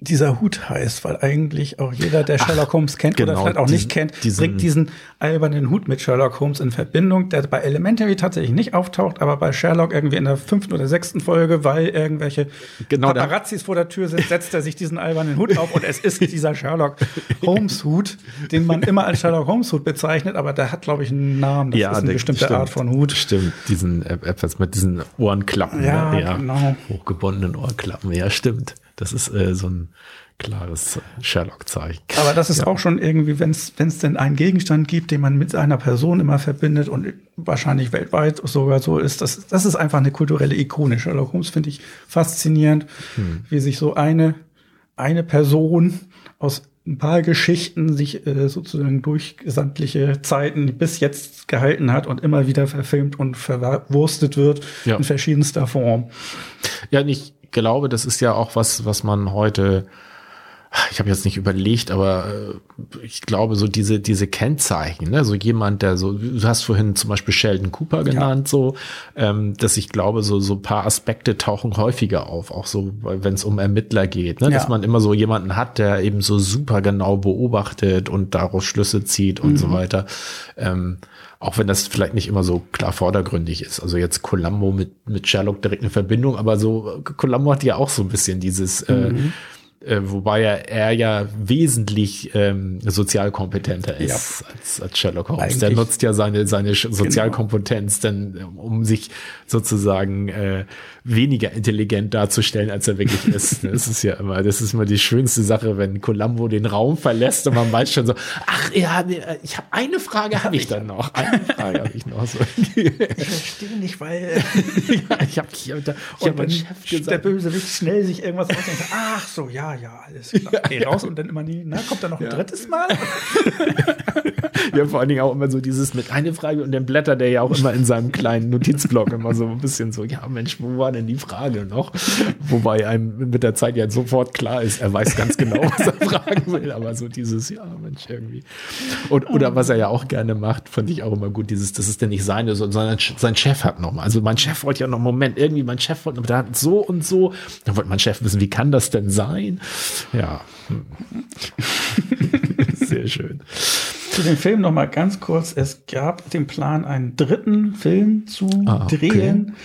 dieser Hut heißt, weil eigentlich auch jeder, der Sherlock Holmes kennt genau, oder vielleicht auch diesen, nicht kennt, diesen, bringt diesen albernen Hut mit Sherlock Holmes in Verbindung, der bei Elementary tatsächlich nicht auftaucht, aber bei Sherlock irgendwie in der fünften oder sechsten Folge, weil irgendwelche genau Paparazzis vor der Tür sind, setzt er sich diesen albernen Hut auf und es ist dieser Sherlock Holmes Hut, den man immer als Sherlock Holmes Hut bezeichnet, aber der hat, glaube ich, einen Namen. Das ja, ist eine bestimmte stimmt, Art von Hut. Stimmt, diesen äh, etwas mit diesen Ohrenklappen. Ja, ne? ja genau. Hochgebundenen Ohrenklappen. Ja, stimmt. Das ist äh, so ein klares Sherlock-Zeichen. Aber das ist ja. auch schon irgendwie, wenn es denn einen Gegenstand gibt, den man mit einer Person immer verbindet und wahrscheinlich weltweit sogar so ist, das, das ist einfach eine kulturelle Ikone. Sherlock Holmes finde ich faszinierend, hm. wie sich so eine, eine Person aus ein paar Geschichten sich äh, sozusagen durch gesamtliche Zeiten bis jetzt gehalten hat und immer wieder verfilmt und verwurstet wird ja. in verschiedenster Form. Ja, ich glaube, das ist ja auch was, was man heute ich habe jetzt nicht überlegt, aber äh, ich glaube, so diese, diese Kennzeichen, ne? so jemand, der so, du hast vorhin zum Beispiel Sheldon Cooper genannt, ja. so, ähm, dass ich glaube, so, so paar Aspekte tauchen häufiger auf, auch so, wenn es um Ermittler geht, ne? Ja. dass man immer so jemanden hat, der eben so super genau beobachtet und daraus Schlüsse zieht und mhm. so weiter. Ähm, auch wenn das vielleicht nicht immer so klar vordergründig ist. Also jetzt Columbo mit, mit Sherlock direkt eine Verbindung, aber so, Columbo hat ja auch so ein bisschen dieses, äh, mhm. äh, äh, wobei er, er ja wesentlich ähm, sozialkompetenter ist ja. als, als Sherlock Holmes. Eigentlich, Der nutzt ja seine, seine genau. Sozialkompetenz genau. dann, um sich sozusagen äh, weniger intelligent darzustellen, als er wirklich ist. Das ist ja immer, das ist immer die schönste Sache, wenn Columbo den Raum verlässt und man weiß schon so, ach ja, ich habe eine Frage habe ich dann noch. Eine Frage habe ich noch. So. Ich verstehe nicht, weil ja, ich habe ich hab, ich hab meinen Chef gesagt. Der Bösewicht schnell sich irgendwas ausdenkt. Ach so, ja, ja, alles klar. Ja, Geh raus und dann immer nie, na, kommt da noch ein ja. drittes Mal? ja, vor allen Dingen auch immer so dieses mit eine Frage und dann blättert er ja auch immer in seinem kleinen Notizblock immer so ein bisschen so, ja Mensch, wo war denn die Frage noch? Wobei einem mit der Zeit ja sofort klar ist, er weiß ganz genau, was er fragen will, aber so dieses, ja Mensch, irgendwie. Und, oder was er ja auch gerne macht, fand ich auch immer gut, dieses, das ist denn nicht seine, sondern sein Chef hat nochmal. Also mein Chef wollte ja noch, Moment, irgendwie mein Chef wollte, da so und so. Dann wollte mein Chef wissen, wie kann das denn sein? Ja. Sehr schön. Zu dem Film noch mal ganz kurz. Es gab den Plan, einen dritten Film zu ah, okay. drehen.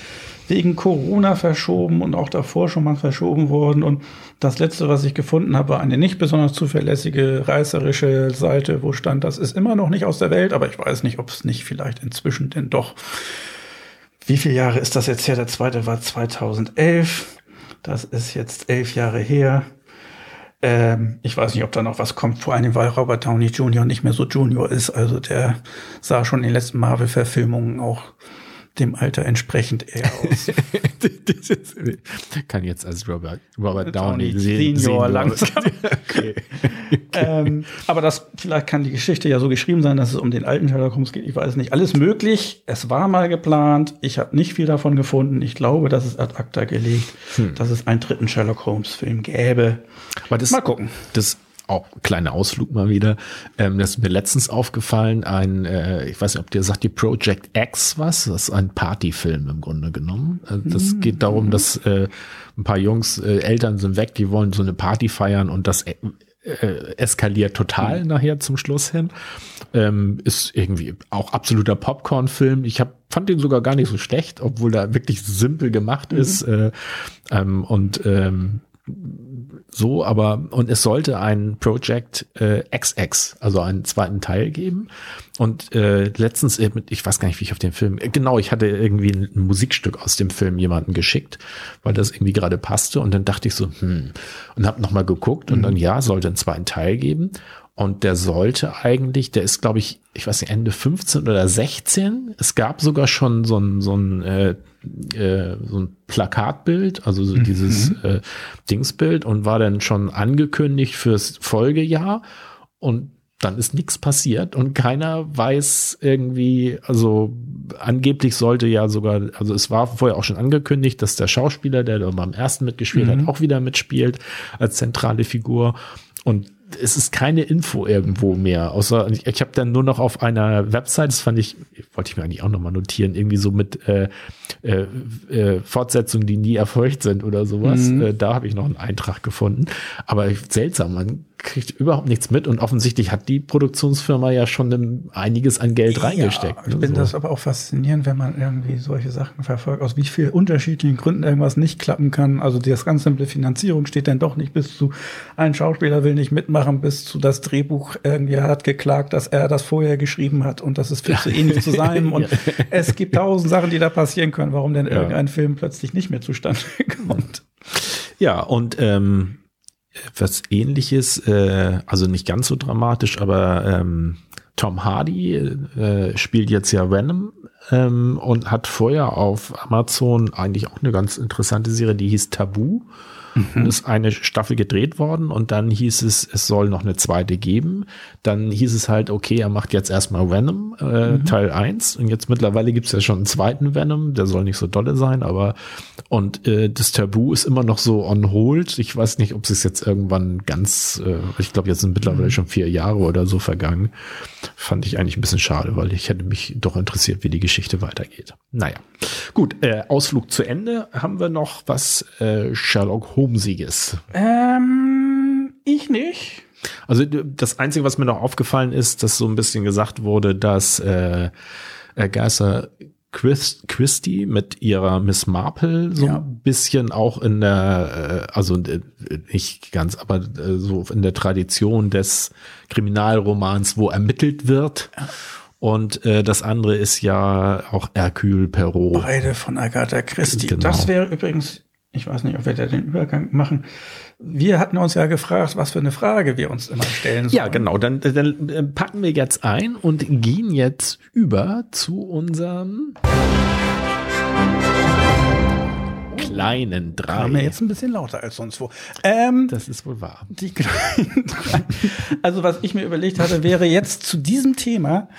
Wegen Corona verschoben und auch davor schon mal verschoben worden. Und das letzte, was ich gefunden habe, war eine nicht besonders zuverlässige, reißerische Seite, wo stand, das ist immer noch nicht aus der Welt, aber ich weiß nicht, ob es nicht vielleicht inzwischen denn doch. Wie viele Jahre ist das jetzt her? Der zweite war 2011. Das ist jetzt elf Jahre her. Ähm, ich weiß nicht, ob da noch was kommt, vor allem weil Robert Downey Jr. nicht mehr so Junior ist. Also der sah schon in den letzten Marvel-Verfilmungen auch dem Alter entsprechend eher aus. kann jetzt als Robert, Robert Downey, sehen, Senior langsam. okay. okay. Ähm, aber das, vielleicht kann die Geschichte ja so geschrieben sein, dass es um den alten Sherlock Holmes geht. Ich weiß nicht. Alles möglich. Es war mal geplant. Ich habe nicht viel davon gefunden. Ich glaube, das ist ad acta gelegt, hm. dass es einen dritten Sherlock Holmes Film gäbe. Aber das, mal gucken. Das auch kleiner Ausflug mal wieder. Ähm, das ist mir letztens aufgefallen, ein, äh, ich weiß nicht, ob dir sagt die Project X was? Das ist ein Partyfilm im Grunde genommen. Also das mhm. geht darum, dass äh, ein paar Jungs, äh, Eltern sind weg, die wollen so eine Party feiern und das äh, äh eskaliert total mhm. nachher zum Schluss hin. Ähm, ist irgendwie auch absoluter Popcorn-Film. Ich hab, fand den sogar gar nicht so schlecht, obwohl er wirklich simpel gemacht mhm. ist. Äh, ähm, und ähm, so, aber und es sollte ein Project äh, XX, also einen zweiten Teil geben. Und äh, letztens, äh, ich weiß gar nicht, wie ich auf den Film, äh, genau, ich hatte irgendwie ein, ein Musikstück aus dem Film jemanden geschickt, weil das irgendwie gerade passte. Und dann dachte ich so, hm, und habe nochmal geguckt und mhm. dann ja, sollte einen zweiten Teil geben. Und der sollte eigentlich, der ist, glaube ich, ich weiß nicht, Ende 15 oder 16. Es gab sogar schon so ein, so ein, äh, äh, so ein Plakatbild, also so mhm. dieses äh, Dingsbild und war dann schon angekündigt fürs Folgejahr. Und dann ist nichts passiert und keiner weiß irgendwie, also angeblich sollte ja sogar, also es war vorher auch schon angekündigt, dass der Schauspieler, der da beim ersten mitgespielt mhm. hat, auch wieder mitspielt als zentrale Figur. Und es ist keine Info irgendwo mehr, außer ich, ich habe dann nur noch auf einer Website, das fand ich, wollte ich mir eigentlich auch nochmal notieren, irgendwie so mit äh, äh, äh, Fortsetzungen, die nie erfolgt sind oder sowas. Mhm. Äh, da habe ich noch einen Eintrag gefunden. Aber seltsam, man kriegt überhaupt nichts mit und offensichtlich hat die Produktionsfirma ja schon einiges an Geld reingesteckt. Ja, ich finde so. das aber auch faszinierend, wenn man irgendwie solche Sachen verfolgt, aus wie vielen unterschiedlichen Gründen irgendwas nicht klappen kann. Also das ganz simple Finanzierung steht dann doch nicht bis zu ein Schauspieler will nicht mitmachen, bis zu das Drehbuch irgendwie hat geklagt, dass er das vorher geschrieben hat und das ist viel zu ähnlich zu sein. Und ja. es gibt tausend Sachen, die da passieren können, warum denn irgendein Film plötzlich nicht mehr zustande kommt. Ja, und ähm, was ähnliches, äh, also nicht ganz so dramatisch, aber ähm, Tom Hardy äh, spielt jetzt ja Venom ähm, und hat vorher auf Amazon eigentlich auch eine ganz interessante Serie, die hieß Tabu. Mhm. ist eine Staffel gedreht worden und dann hieß es, es soll noch eine zweite geben. Dann hieß es halt, okay, er macht jetzt erstmal Venom, äh, mhm. Teil 1 und jetzt mittlerweile gibt's ja schon einen zweiten Venom, der soll nicht so dolle sein, aber und äh, das Tabu ist immer noch so on hold. Ich weiß nicht, ob es jetzt irgendwann ganz, äh, ich glaube, jetzt sind mittlerweile mhm. schon vier Jahre oder so vergangen. Fand ich eigentlich ein bisschen schade, weil ich hätte mich doch interessiert, wie die Geschichte weitergeht. Naja, gut, äh, Ausflug zu Ende. Haben wir noch was äh, Sherlock Holmesiges? Ähm, ich nicht. Also das Einzige, was mir noch aufgefallen ist, dass so ein bisschen gesagt wurde, dass äh, Geister Chris, Christie mit ihrer Miss Marple so ja. ein bisschen auch in der, äh, also nicht ganz, aber äh, so in der Tradition des Kriminalromans, wo ermittelt wird. Und äh, das andere ist ja auch Hercule Perrault. Beide von Agatha Christie. Genau. Das wäre übrigens, ich weiß nicht, ob wir da den Übergang machen, wir hatten uns ja gefragt, was für eine Frage wir uns immer stellen sollen. Ja, genau. Dann, dann äh, packen wir jetzt ein und gehen jetzt über zu unserem kleinen drei. Kam jetzt ein bisschen lauter als sonst wo. Ähm, das ist wohl wahr. Die kleinen drei. Also was ich mir überlegt hatte, wäre jetzt zu diesem Thema,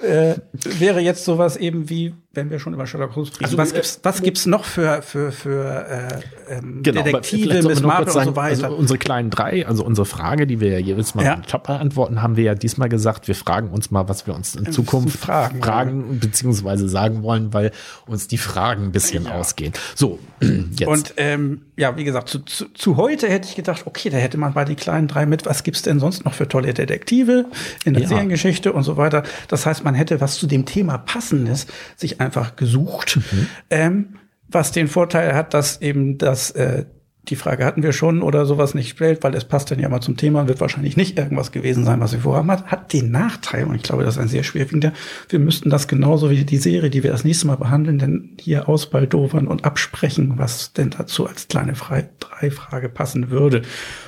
äh, wäre jetzt sowas eben wie wenn wir schon über Sherlock Holmes sprechen. Also, was gibt's, was gibt's noch für, für, für äh, ähm, genau, Detektive, Miss Marple und so weiter? Also unsere kleinen drei, also unsere Frage, die wir ja jedes Mal ja. top beantworten, haben wir ja diesmal gesagt, wir fragen uns mal, was wir uns in Zukunft fragen, fragen ja. beziehungsweise sagen wollen, weil uns die Fragen ein bisschen ja. ausgehen. So, jetzt. Und ähm, ja, wie gesagt, zu, zu, zu heute hätte ich gedacht, okay, da hätte man bei den kleinen drei mit, was gibt's denn sonst noch für tolle Detektive in der ja. Seriengeschichte und so weiter. Das heißt, man hätte was zu dem Thema Passendes sich einfach gesucht, mhm. ähm, was den Vorteil hat, dass eben das äh, die Frage hatten wir schon oder sowas nicht stellt, weil es passt dann ja mal zum Thema, wird wahrscheinlich nicht irgendwas gewesen sein, was wir vorhaben hat, hat den Nachteil, und ich glaube, das ist ein sehr schwerwiegender, wir müssten das genauso wie die Serie, die wir das nächste Mal behandeln, denn hier ausbaldovern und absprechen, was denn dazu als kleine Fre Drei-Frage passen würde.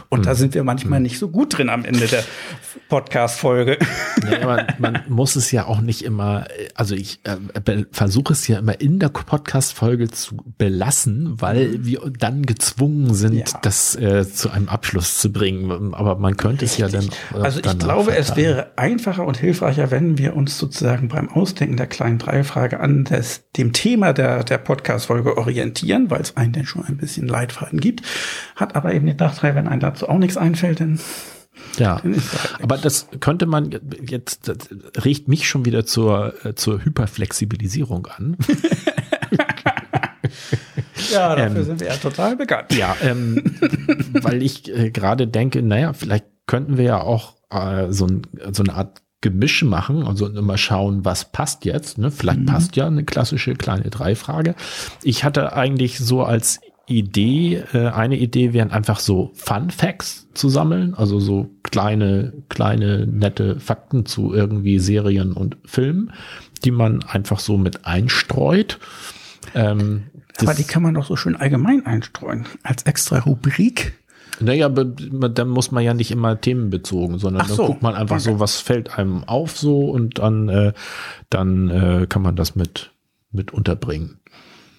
Und mhm. da sind wir manchmal mhm. nicht so gut drin am Ende der Podcast-Folge. Ja, man, man muss es ja auch nicht immer, also ich äh, versuche es ja immer in der Podcast-Folge zu belassen, weil mhm. wir dann gezwungen sind, ja. das äh, zu einem Abschluss zu bringen. Aber man könnte Richtig. es ja dann. Äh, also ich glaube, verteilen. es wäre einfacher und hilfreicher, wenn wir uns sozusagen beim Ausdenken der kleinen Dreifrage an des, dem Thema der, der Podcast-Folge orientieren, weil es einen denn schon ein bisschen Leitfaden gibt. Hat aber eben den Nachteil, wenn ein dazu auch nichts einfällt, dann ja, halt aber das könnte man jetzt, das regt mich schon wieder zur, äh, zur Hyperflexibilisierung an. ja, dafür ähm, sind wir ja total bekannt. Ja, ähm, weil ich äh, gerade denke, naja, vielleicht könnten wir ja auch äh, so, ein, so eine Art Gemisch machen, also immer schauen, was passt jetzt. Ne? Vielleicht mhm. passt ja eine klassische kleine Dreifrage. Ich hatte eigentlich so als Idee, äh, eine Idee wären einfach so Fun Facts zu sammeln, also so kleine, kleine, nette Fakten zu irgendwie Serien und Filmen, die man einfach so mit einstreut. Ähm, Aber die kann man doch so schön allgemein einstreuen, als extra Rubrik. Naja, dann muss man ja nicht immer themenbezogen, sondern so, dann guckt man einfach okay. so, was fällt einem auf so und dann, äh, dann äh, kann man das mit, mit unterbringen.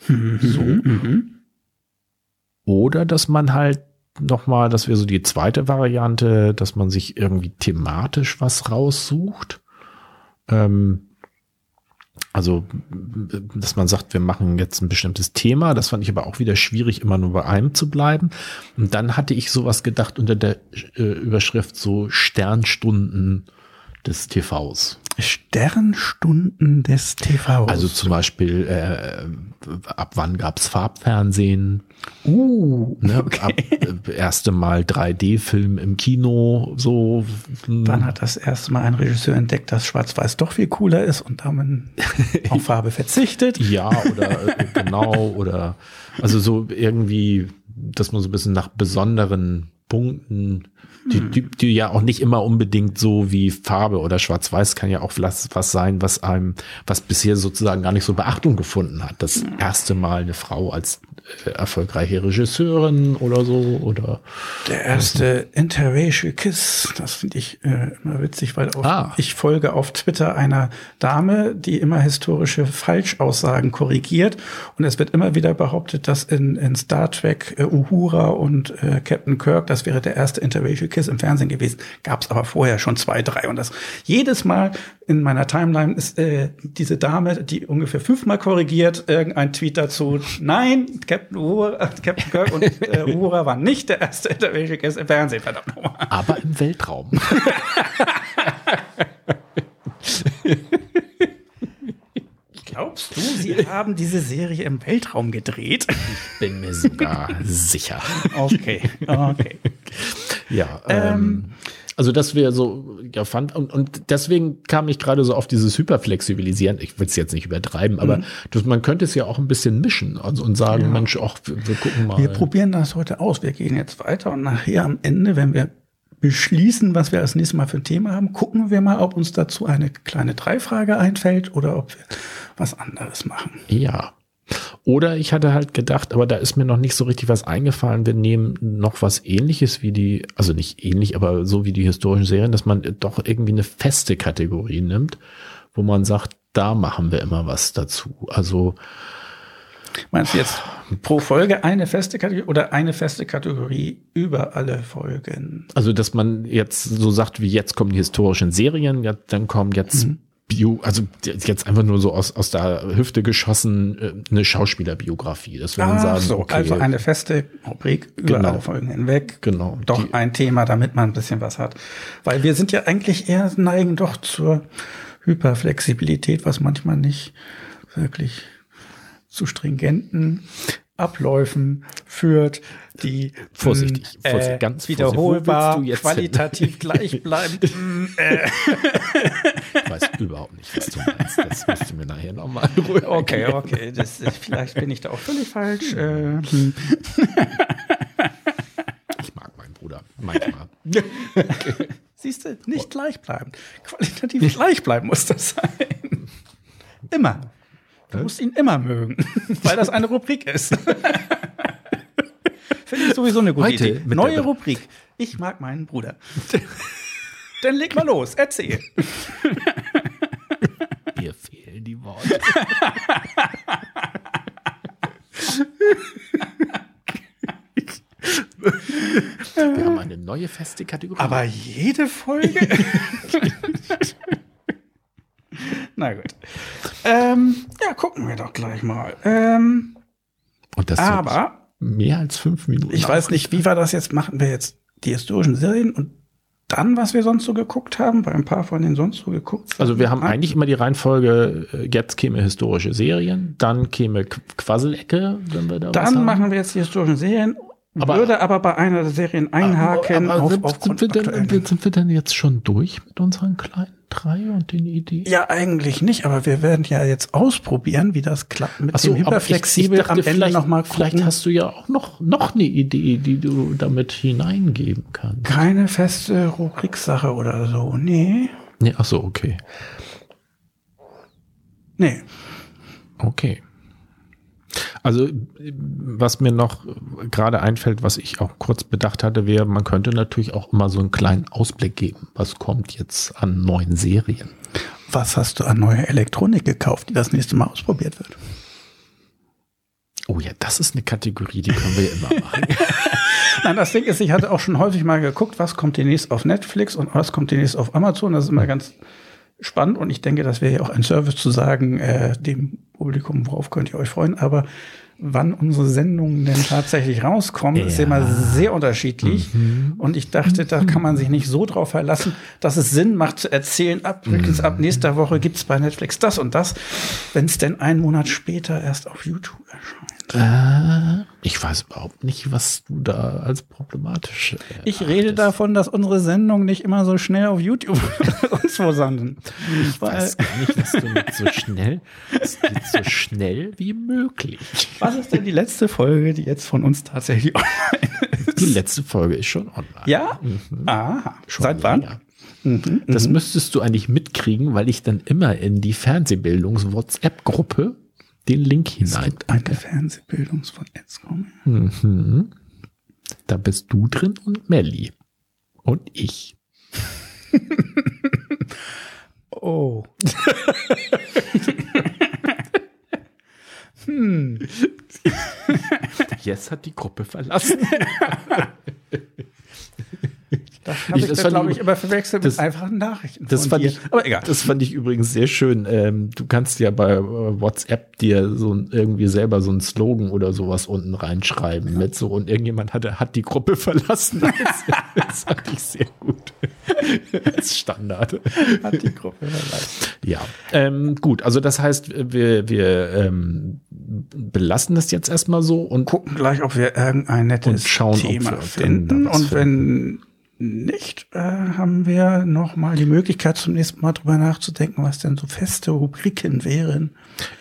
Mhm, so. Mhm. Oder dass man halt nochmal, das wäre so die zweite Variante, dass man sich irgendwie thematisch was raussucht. Ähm, also, dass man sagt, wir machen jetzt ein bestimmtes Thema. Das fand ich aber auch wieder schwierig, immer nur bei einem zu bleiben. Und dann hatte ich sowas gedacht unter der äh, Überschrift so Sternstunden des TVs. Sternstunden des TVs. Also zum Beispiel, äh, ab wann gab's Farbfernsehen? Uh, ne, okay. ab äh, erste Mal 3D-Film im Kino, so. Wann hat das erste Mal ein Regisseur entdeckt, dass Schwarz-Weiß doch viel cooler ist und damit auf Farbe verzichtet? Ja, oder äh, genau, oder also so irgendwie, dass man so ein bisschen nach besonderen Punkten die, die, die ja auch nicht immer unbedingt so wie Farbe oder Schwarz-Weiß kann ja auch was, was sein, was einem, was bisher sozusagen gar nicht so Beachtung gefunden hat. Das erste Mal eine Frau als erfolgreiche Regisseurin oder so oder Der erste Interracial Kiss, das finde ich äh, immer witzig, weil auf, Ah. ich folge auf Twitter einer Dame, die immer historische Falschaussagen korrigiert. Und es wird immer wieder behauptet, dass in, in Star Trek äh, Uhura und äh, Captain Kirk, das wäre der erste Interracial Kiss im Fernsehen gewesen. Gab es aber vorher schon zwei, drei. Und das jedes Mal in meiner Timeline ist äh, diese Dame, die ungefähr fünfmal korrigiert, irgendein Tweet dazu. Nein, Captain, Uhura, äh, Captain Kirk und äh, Uhura waren nicht der erste Interracial Kiss im Fernsehen, verdammt nochmal. aber im Weltraum. Glaubst du, sie haben diese Serie im Weltraum gedreht? Bin mir sogar sicher. Okay, okay. Ja, ähm, also das wäre so, ja, fand, und, und deswegen kam ich gerade so auf dieses Hyperflexibilisieren. Ich will es jetzt nicht übertreiben, aber das, man könnte es ja auch ein bisschen mischen also, und sagen, Mensch, ach, wir, wir gucken mal. Wir probieren das heute aus. Wir gehen jetzt weiter und nachher am Ende, wenn wir beschließen, was wir als nächstes Mal für ein Thema haben, gucken wir mal, ob uns dazu eine kleine Dreifrage einfällt oder ob wir was anderes machen. Ja. Oder ich hatte halt gedacht, aber da ist mir noch nicht so richtig was eingefallen. Wir nehmen noch was ähnliches wie die, also nicht ähnlich, aber so wie die historischen Serien, dass man doch irgendwie eine feste Kategorie nimmt, wo man sagt, da machen wir immer was dazu. Also Meinst du jetzt pro Folge eine feste Kategorie oder eine feste Kategorie über alle Folgen? Also, dass man jetzt so sagt, wie jetzt kommen die historischen Serien, ja, dann kommen jetzt Bio, also jetzt einfach nur so aus, aus der Hüfte geschossen äh, eine Schauspielerbiografie. Das Ah, sagen, so, okay, also eine feste Rubrik über Genau. alle Folgen hinweg. Genau. Doch Die- ein Thema, damit man ein bisschen was hat. Weil wir sind ja eigentlich eher neigen doch zur Hyperflexibilität, was manchmal nicht wirklich zu stringenten Abläufen führt, die Vorsichtig, mh, vorsichtig, ganz vorsichtig. wiederholbar, hin? qualitativ gleichbleibend. mh, äh, ich weiß überhaupt nicht, was du meinst. Das musst du mir nachher nochmal Ruhe okay, okay, das, vielleicht bin ich da auch völlig falsch. Äh, hm. Ich mag meinen Bruder manchmal. Siehst du, nicht gleichbleibend. Qualitativ gleichbleibend muss das sein. Immer. Du musst ihn immer mögen, weil das eine Rubrik ist. Finde ich sowieso eine gute Heute Idee. Neue Rubrik. Ich mag meinen Bruder. Dann leg mal los, erzähl. Mir fehlen die Worte. Wir haben eine neue feste Kategorie. Aber jede Folge? Na gut. Ähm, ja, gucken wir doch gleich mal. Ähm, Und das aber mehr als fünf Minuten. Ich weiß nicht, wie war das jetzt? Machen wir jetzt die historischen Serien und dann, was wir sonst so geguckt haben? Bei ein paar von denen sonst so geguckt. Also wir haben Ah, eigentlich immer die Reihenfolge, äh, jetzt käme historische Serien, dann käme Qu- Quasselecke, wenn wir da Dann machen wir jetzt die historischen Serien. Aber- würde aber bei einer der Serien einhaken Aber auf, sind, auf sind, wir denn, sind wir denn jetzt schon durch mit unseren kleinen drei und den Ideen? Ja, eigentlich nicht, aber wir werden ja jetzt ausprobieren, wie das klappt mit Ach so, dem aber ich- Hyperflexibel ich dachte, am Ende vielleicht- nochmal Vielleicht hast du ja auch noch, noch eine Idee, die du damit hineingeben kannst. Keine feste Rubriksache oder so. Nee. Nee, ach so, okay. Nee. Okay. Also, was mir noch gerade einfällt, was ich auch kurz bedacht hatte, wäre, man könnte natürlich auch immer so einen kleinen Ausblick geben. Was kommt jetzt an neuen Serien? Was hast du an neuer Elektronik gekauft, die das nächste Mal ausprobiert wird? Oh ja, das ist eine Kategorie, die können wir ja immer machen. Nein, das Ding ist, ich hatte auch schon häufig mal geguckt, was kommt demnächst auf Netflix und was kommt demnächst auf Amazon. Das ist immer ganz spannend und ich denke, das wäre ja auch ein Service zu sagen, äh, dem Publikum, worauf könnt ihr euch freuen. Aber wann unsere Sendungen denn tatsächlich rauskommen, ist Ja. immer sehr unterschiedlich. Und ich dachte, da kann man sich nicht so drauf verlassen, dass es Sinn macht zu erzählen, ab, übrigens, ab nächster Woche gibt's bei Netflix das und das, wenn es denn einen Monat später erst auf YouTube erscheint. äh, ich weiß überhaupt nicht, was du da als problematisch. Äh, Ich rede davon, dass unsere Sendungen nicht immer so schnell auf YouTube uns versanden. Ich weiß gar nicht, was du mit so schnell. So schnell wie möglich. Was ist denn die letzte Folge, die jetzt von uns tatsächlich online ist? Die letzte Folge ist schon online. Ja? Aha. Schon Seit wann? länger. Das müsstest du eigentlich mitkriegen, weil ich dann immer in die Fernsehbildungs-WhatsApp-Gruppe den Link hinein. Eine Fernsehbildungs von Edscom. Mhm. Da bist du drin und Melli. Und ich. Oh. hm. Yes hat die Gruppe verlassen. Das habe ich, das glaube ich- immer verwechselt das- mit einfachen Nachrichten. Das fand, dir. ich, Aber egal. das fand ich übrigens sehr schön. Ähm, du kannst ja bei äh, WhatsApp dir so ein, irgendwie selber so einen Slogan oder sowas unten reinschreiben mit so und irgendjemand hat, hat die Gruppe verlassen. Das, fand ich sehr gut. Als Standard. Hat die Gruppe verlassen. Ja, ähm, gut. Also das heißt, wir, wir ähm, belassen das jetzt erstmal so und Gucken gleich, ob wir irgendein nettes Thema finden. Und wenn nicht, äh, haben wir noch mal die Möglichkeit, zum nächsten Mal drüber nachzudenken, was denn so feste Rubriken wären.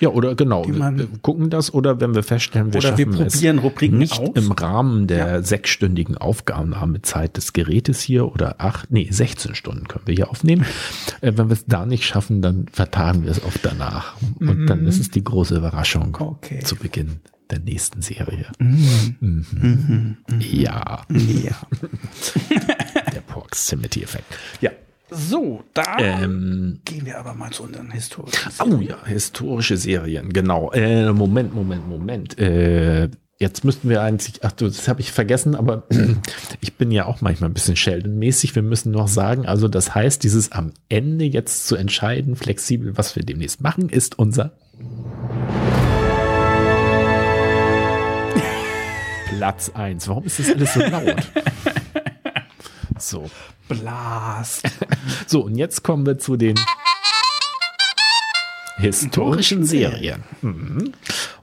Ja, oder genau, man- wir gucken das oder wenn wir feststellen, wir Oder wir probieren es Rubriken nicht aus. im Rahmen der sechsstündigen Aufgabennahmezeit des Gerätes hier oder acht, nee, 16 Stunden können wir hier aufnehmen. äh, wenn wir es da nicht schaffen, dann vertagen wir es auf danach. Und dann ist es die große Überraschung Mhm. Okay. zu Beginn der nächsten Serie. Mhm. Mhm. Ja, Ja. Proximity-Effekt. Ja. So, da Ähm, gehen wir aber mal zu unseren historischen Oh ja, historische Serien, genau. Äh, Moment, Moment, Moment. Äh, jetzt müssten wir eigentlich, ach du, das habe ich vergessen, aber ich bin ja auch manchmal ein bisschen Sheldon-mäßig. Wir müssen noch sagen, also das heißt, dieses am Ende jetzt zu entscheiden, flexibel, was wir demnächst machen, ist unser Platz eins. Warum ist das alles so laut? So. Blast. So, und jetzt kommen wir zu den historischen Serien. Mhm.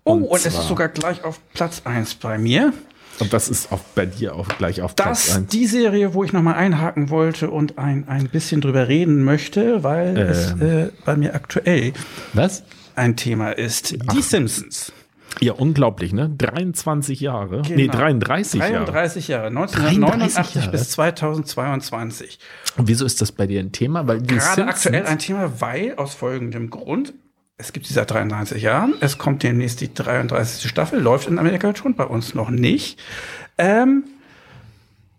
Oh, und, es ist sogar gleich auf Platz eins bei mir. Und das ist auch bei dir auch gleich auf Platz Das, eins. die Serie, wo ich nochmal einhaken wollte und ein, ein bisschen drüber reden möchte, weil es Ähm. äh, bei mir aktuell Was? ein Thema ist. Die Simpsons. Ja, unglaublich, ne? 23 Jahre. Nee, Genau. 33 Jahre. 33 Jahre. 1989 33 Jahre. bis 2022. Und wieso ist das bei dir ein Thema? Weil Gerade Simpsons, aktuell ein Thema, weil aus folgendem Grund. Es gibt sie seit 33 Jahren. Es kommt demnächst die 33. Staffel. Läuft in Amerika schon, bei uns noch nicht. Ähm,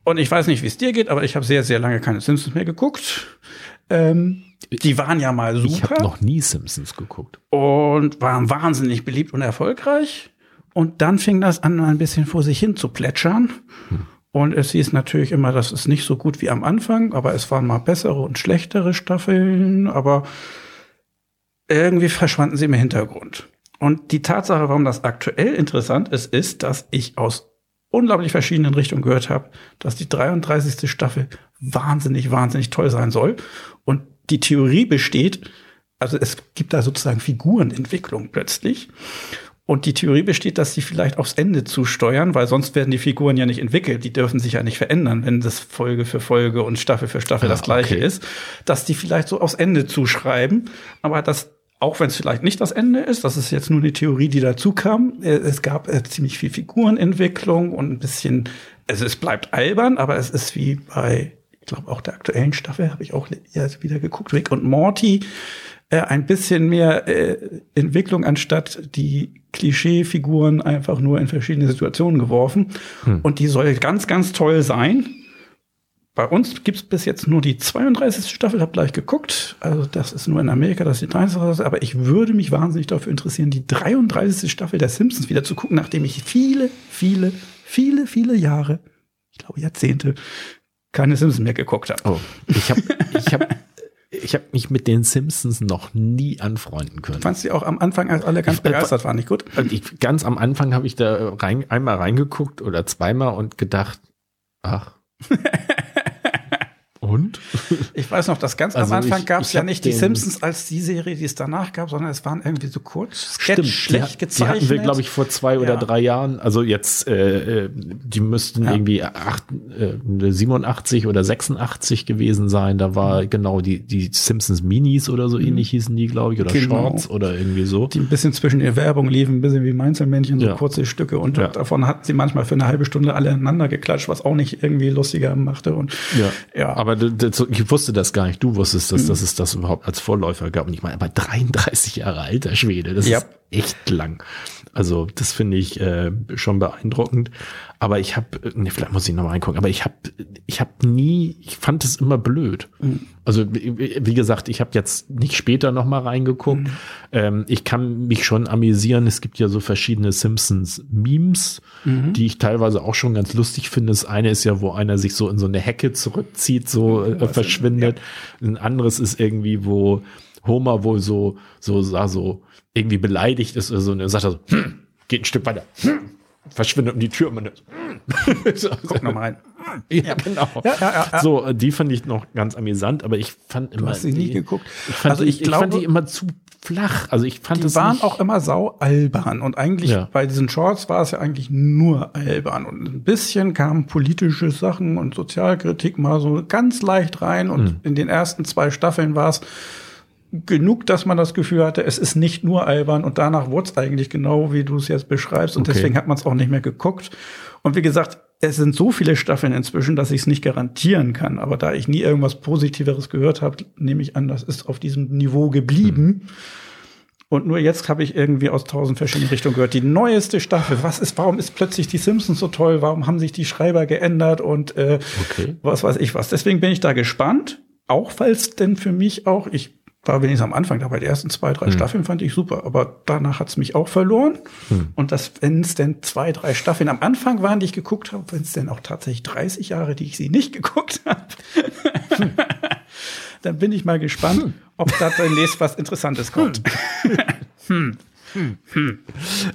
und ich weiß nicht, wie es dir geht, aber ich habe sehr, sehr lange keine Simpsons mehr geguckt. Ähm, die waren ja mal Ich habe super noch nie Simpsons geguckt. und waren wahnsinnig beliebt und erfolgreich. Und dann fing das an, ein bisschen vor sich hin zu plätschern. Und es hieß natürlich immer, das ist nicht so gut wie am Anfang, aber es waren mal bessere und schlechtere Staffeln, aber irgendwie verschwanden sie im Hintergrund. Und die Tatsache, warum das aktuell interessant ist, ist, dass ich aus unglaublich verschiedenen Richtungen gehört habe, dass die 33. Staffel wahnsinnig, wahnsinnig toll sein soll. Die Theorie besteht, also es gibt da sozusagen Figurenentwicklung plötzlich. Und die Theorie besteht, dass sie vielleicht aufs Ende zusteuern, weil sonst werden die Figuren ja nicht entwickelt. Die dürfen sich ja nicht verändern, wenn das Folge für Folge und Staffel für Staffel Ah, das gleiche okay. ist. Dass die vielleicht so aufs Ende zuschreiben, aber das auch wenn es vielleicht nicht das Ende ist, das ist jetzt nur eine Theorie, die dazu kam. Äh, Es gab äh, ziemlich viel Figurenentwicklung und ein bisschen, also es bleibt albern, aber es ist wie bei, ich glaube auch der aktuellen Staffel, habe ich auch wieder geguckt, Rick und Morty, äh, ein bisschen mehr äh, Entwicklung anstatt die Klischeefiguren einfach nur in verschiedene Situationen geworfen. Und die soll ganz, ganz toll sein. Bei uns gibt es bis jetzt nur die 32. Staffel, habe gleich geguckt. Also das ist nur in Amerika, das ist die 33. Aber ich würde mich wahnsinnig dafür interessieren, die 33. Staffel der Simpsons wieder zu gucken, nachdem ich viele, viele, viele, viele Jahre, ich glaube Jahrzehnte, keine Simpsons mehr geguckt habe. Oh, ich habe ich hab, ich hab mich mit den Simpsons noch nie anfreunden können. Fandst du auch am Anfang, als alle ganz Ich- äh, begeistert waren, nicht gut? Und ich, ganz am Anfang habe ich da rein, einmal reingeguckt oder zweimal und gedacht, ach. Und? Ich weiß noch, dass ganz Also am Anfang gab es ja nicht die Simpsons als die Serie, die es danach gab, sondern es waren irgendwie so kurz, sketch, schlecht die, die gezeichnet. hatten wir, glaube ich, vor zwei oder Ja. drei Jahren. Also jetzt, äh, äh, die müssten Ja. irgendwie acht, äh, 87 oder 86 gewesen sein. Da war genau die, die Simpsons Minis oder so ähnlich hießen die, glaube ich, oder Mhm. Genau. Shorts oder irgendwie so. die ein bisschen zwischen der Werbung liefen, ein bisschen wie Mainzelmännchen, so Ja. kurze Stücke. Und davon hatten sie manchmal für eine halbe Stunde alle aneinander geklatscht, was auch nicht irgendwie lustiger machte. Und Ja, Ja. aber ich wusste das gar nicht. Du wusstest, Mhm. dass, dass es das überhaupt als Vorläufer gab. Und ich meine, aber 33 Jahre alter Schwede, das Ja. ist echt lang. Also das finde ich äh, schon beeindruckend. Aber ich habe, ne, vielleicht muss ich noch mal reingucken, aber ich habe ich hab nie, ich fand es immer blöd. Mhm. Also wie gesagt, ich habe jetzt nicht später noch mal reingeguckt. Mhm. Ähm, ich kann mich schon amüsieren. Es gibt ja so verschiedene Simpsons-Memes, mhm. die ich teilweise auch schon ganz lustig finde. Das eine ist ja, wo einer sich so in so eine Hecke zurückzieht, so äh, verschwindet. Ja. Ein anderes ist irgendwie, wo Homer wohl so, so, so, so irgendwie beleidigt ist oder so, und er sagt er so, hm, geht ein Stück weiter, hm, verschwindet um die Tür und man so, Guck noch mal rein. Ja, genau. Ja, ja, ja, so, die fand ich noch ganz amüsant, aber ich fand immer. Du hast sie nie geguckt. Ich fand, also ich, die, glaube, ich fand die immer zu flach. Also ich fand die waren auch immer sau albern und eigentlich ja. bei diesen Shorts war es ja eigentlich nur albern und ein bisschen kamen politische Sachen und Sozialkritik mal so ganz leicht rein und hm. in den ersten zwei Staffeln war es genug, dass man das Gefühl hatte, es ist nicht nur albern und danach wurde es eigentlich genau, wie du es jetzt beschreibst und okay. deswegen hat man es auch nicht mehr geguckt. Und wie gesagt, es sind so viele Staffeln inzwischen, dass ich es nicht garantieren kann. Aber da ich nie irgendwas Positiveres gehört habe, nehme ich an, das ist auf diesem Niveau geblieben. Hm. Und nur jetzt habe ich irgendwie aus tausend verschiedenen Richtungen gehört. Die neueste Staffel, was ist, warum ist plötzlich die Simpsons so toll? Warum haben sich die Schreiber geändert und äh, okay. was weiß ich was? Deswegen bin ich da gespannt. Auch weil es denn für mich auch, ich war wenigstens am Anfang dabei. Die ersten zwei, drei hm. Staffeln fand ich super, aber danach hat's mich auch verloren. Hm. Und das, wenn es denn zwei, drei Staffeln am Anfang waren, die ich geguckt habe, wenn es denn auch tatsächlich 30 Jahre, die ich sie nicht geguckt habe, hm. dann bin ich mal gespannt, hm. ob da demnächst was Interessantes kommt. Hm. Hm.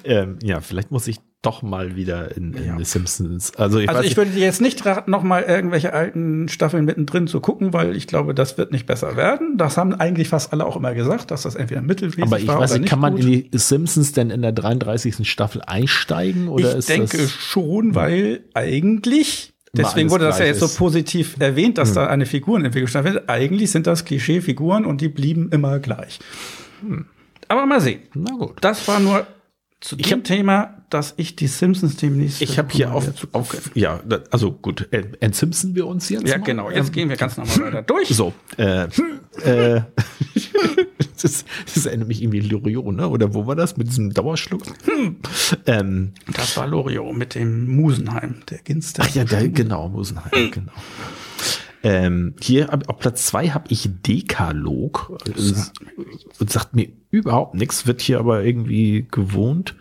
Ähm, ja, vielleicht muss ich doch mal wieder in, in ja. The Simpsons. Also ich, also ich würde jetzt nicht raten, noch mal irgendwelche alten Staffeln mittendrin zu gucken, weil ich glaube, das wird nicht besser werden. Das haben eigentlich fast alle auch immer gesagt, dass das entweder mittelmäßig Aber ich war weiß nicht, kann man gut. in die Simpsons denn in der 33. Staffel einsteigen oder ich ist denke das schon, weil eigentlich Deswegen wurde das ja jetzt so positiv erwähnt, dass hm. da eine Figurenentwicklung stattfindet. Eigentlich sind das Klischeefiguren und die blieben immer gleich. Hm. Aber mal sehen. Na gut. Das war nur zu ich dem Thema, dass ich die Simpsons demnächst. Ich habe hier auf, auf, ja, also gut, entsimpsen wir uns jetzt. Ja, mal? genau. Jetzt ähm, gehen wir ganz normal weiter durch. So, äh, äh, das, das erinnert mich irgendwie Loriot, ne? Oder wo war das mit diesem Dauerschluck? Hm. Ähm, das war Loriot mit dem Musenheim, der Ginster. Ach ja, der, genau, Musenheim, hm. genau. Ähm, hier auf Platz zwei habe ich Dekalog. Und sagt mir überhaupt nichts, wird hier aber irgendwie gewohnt.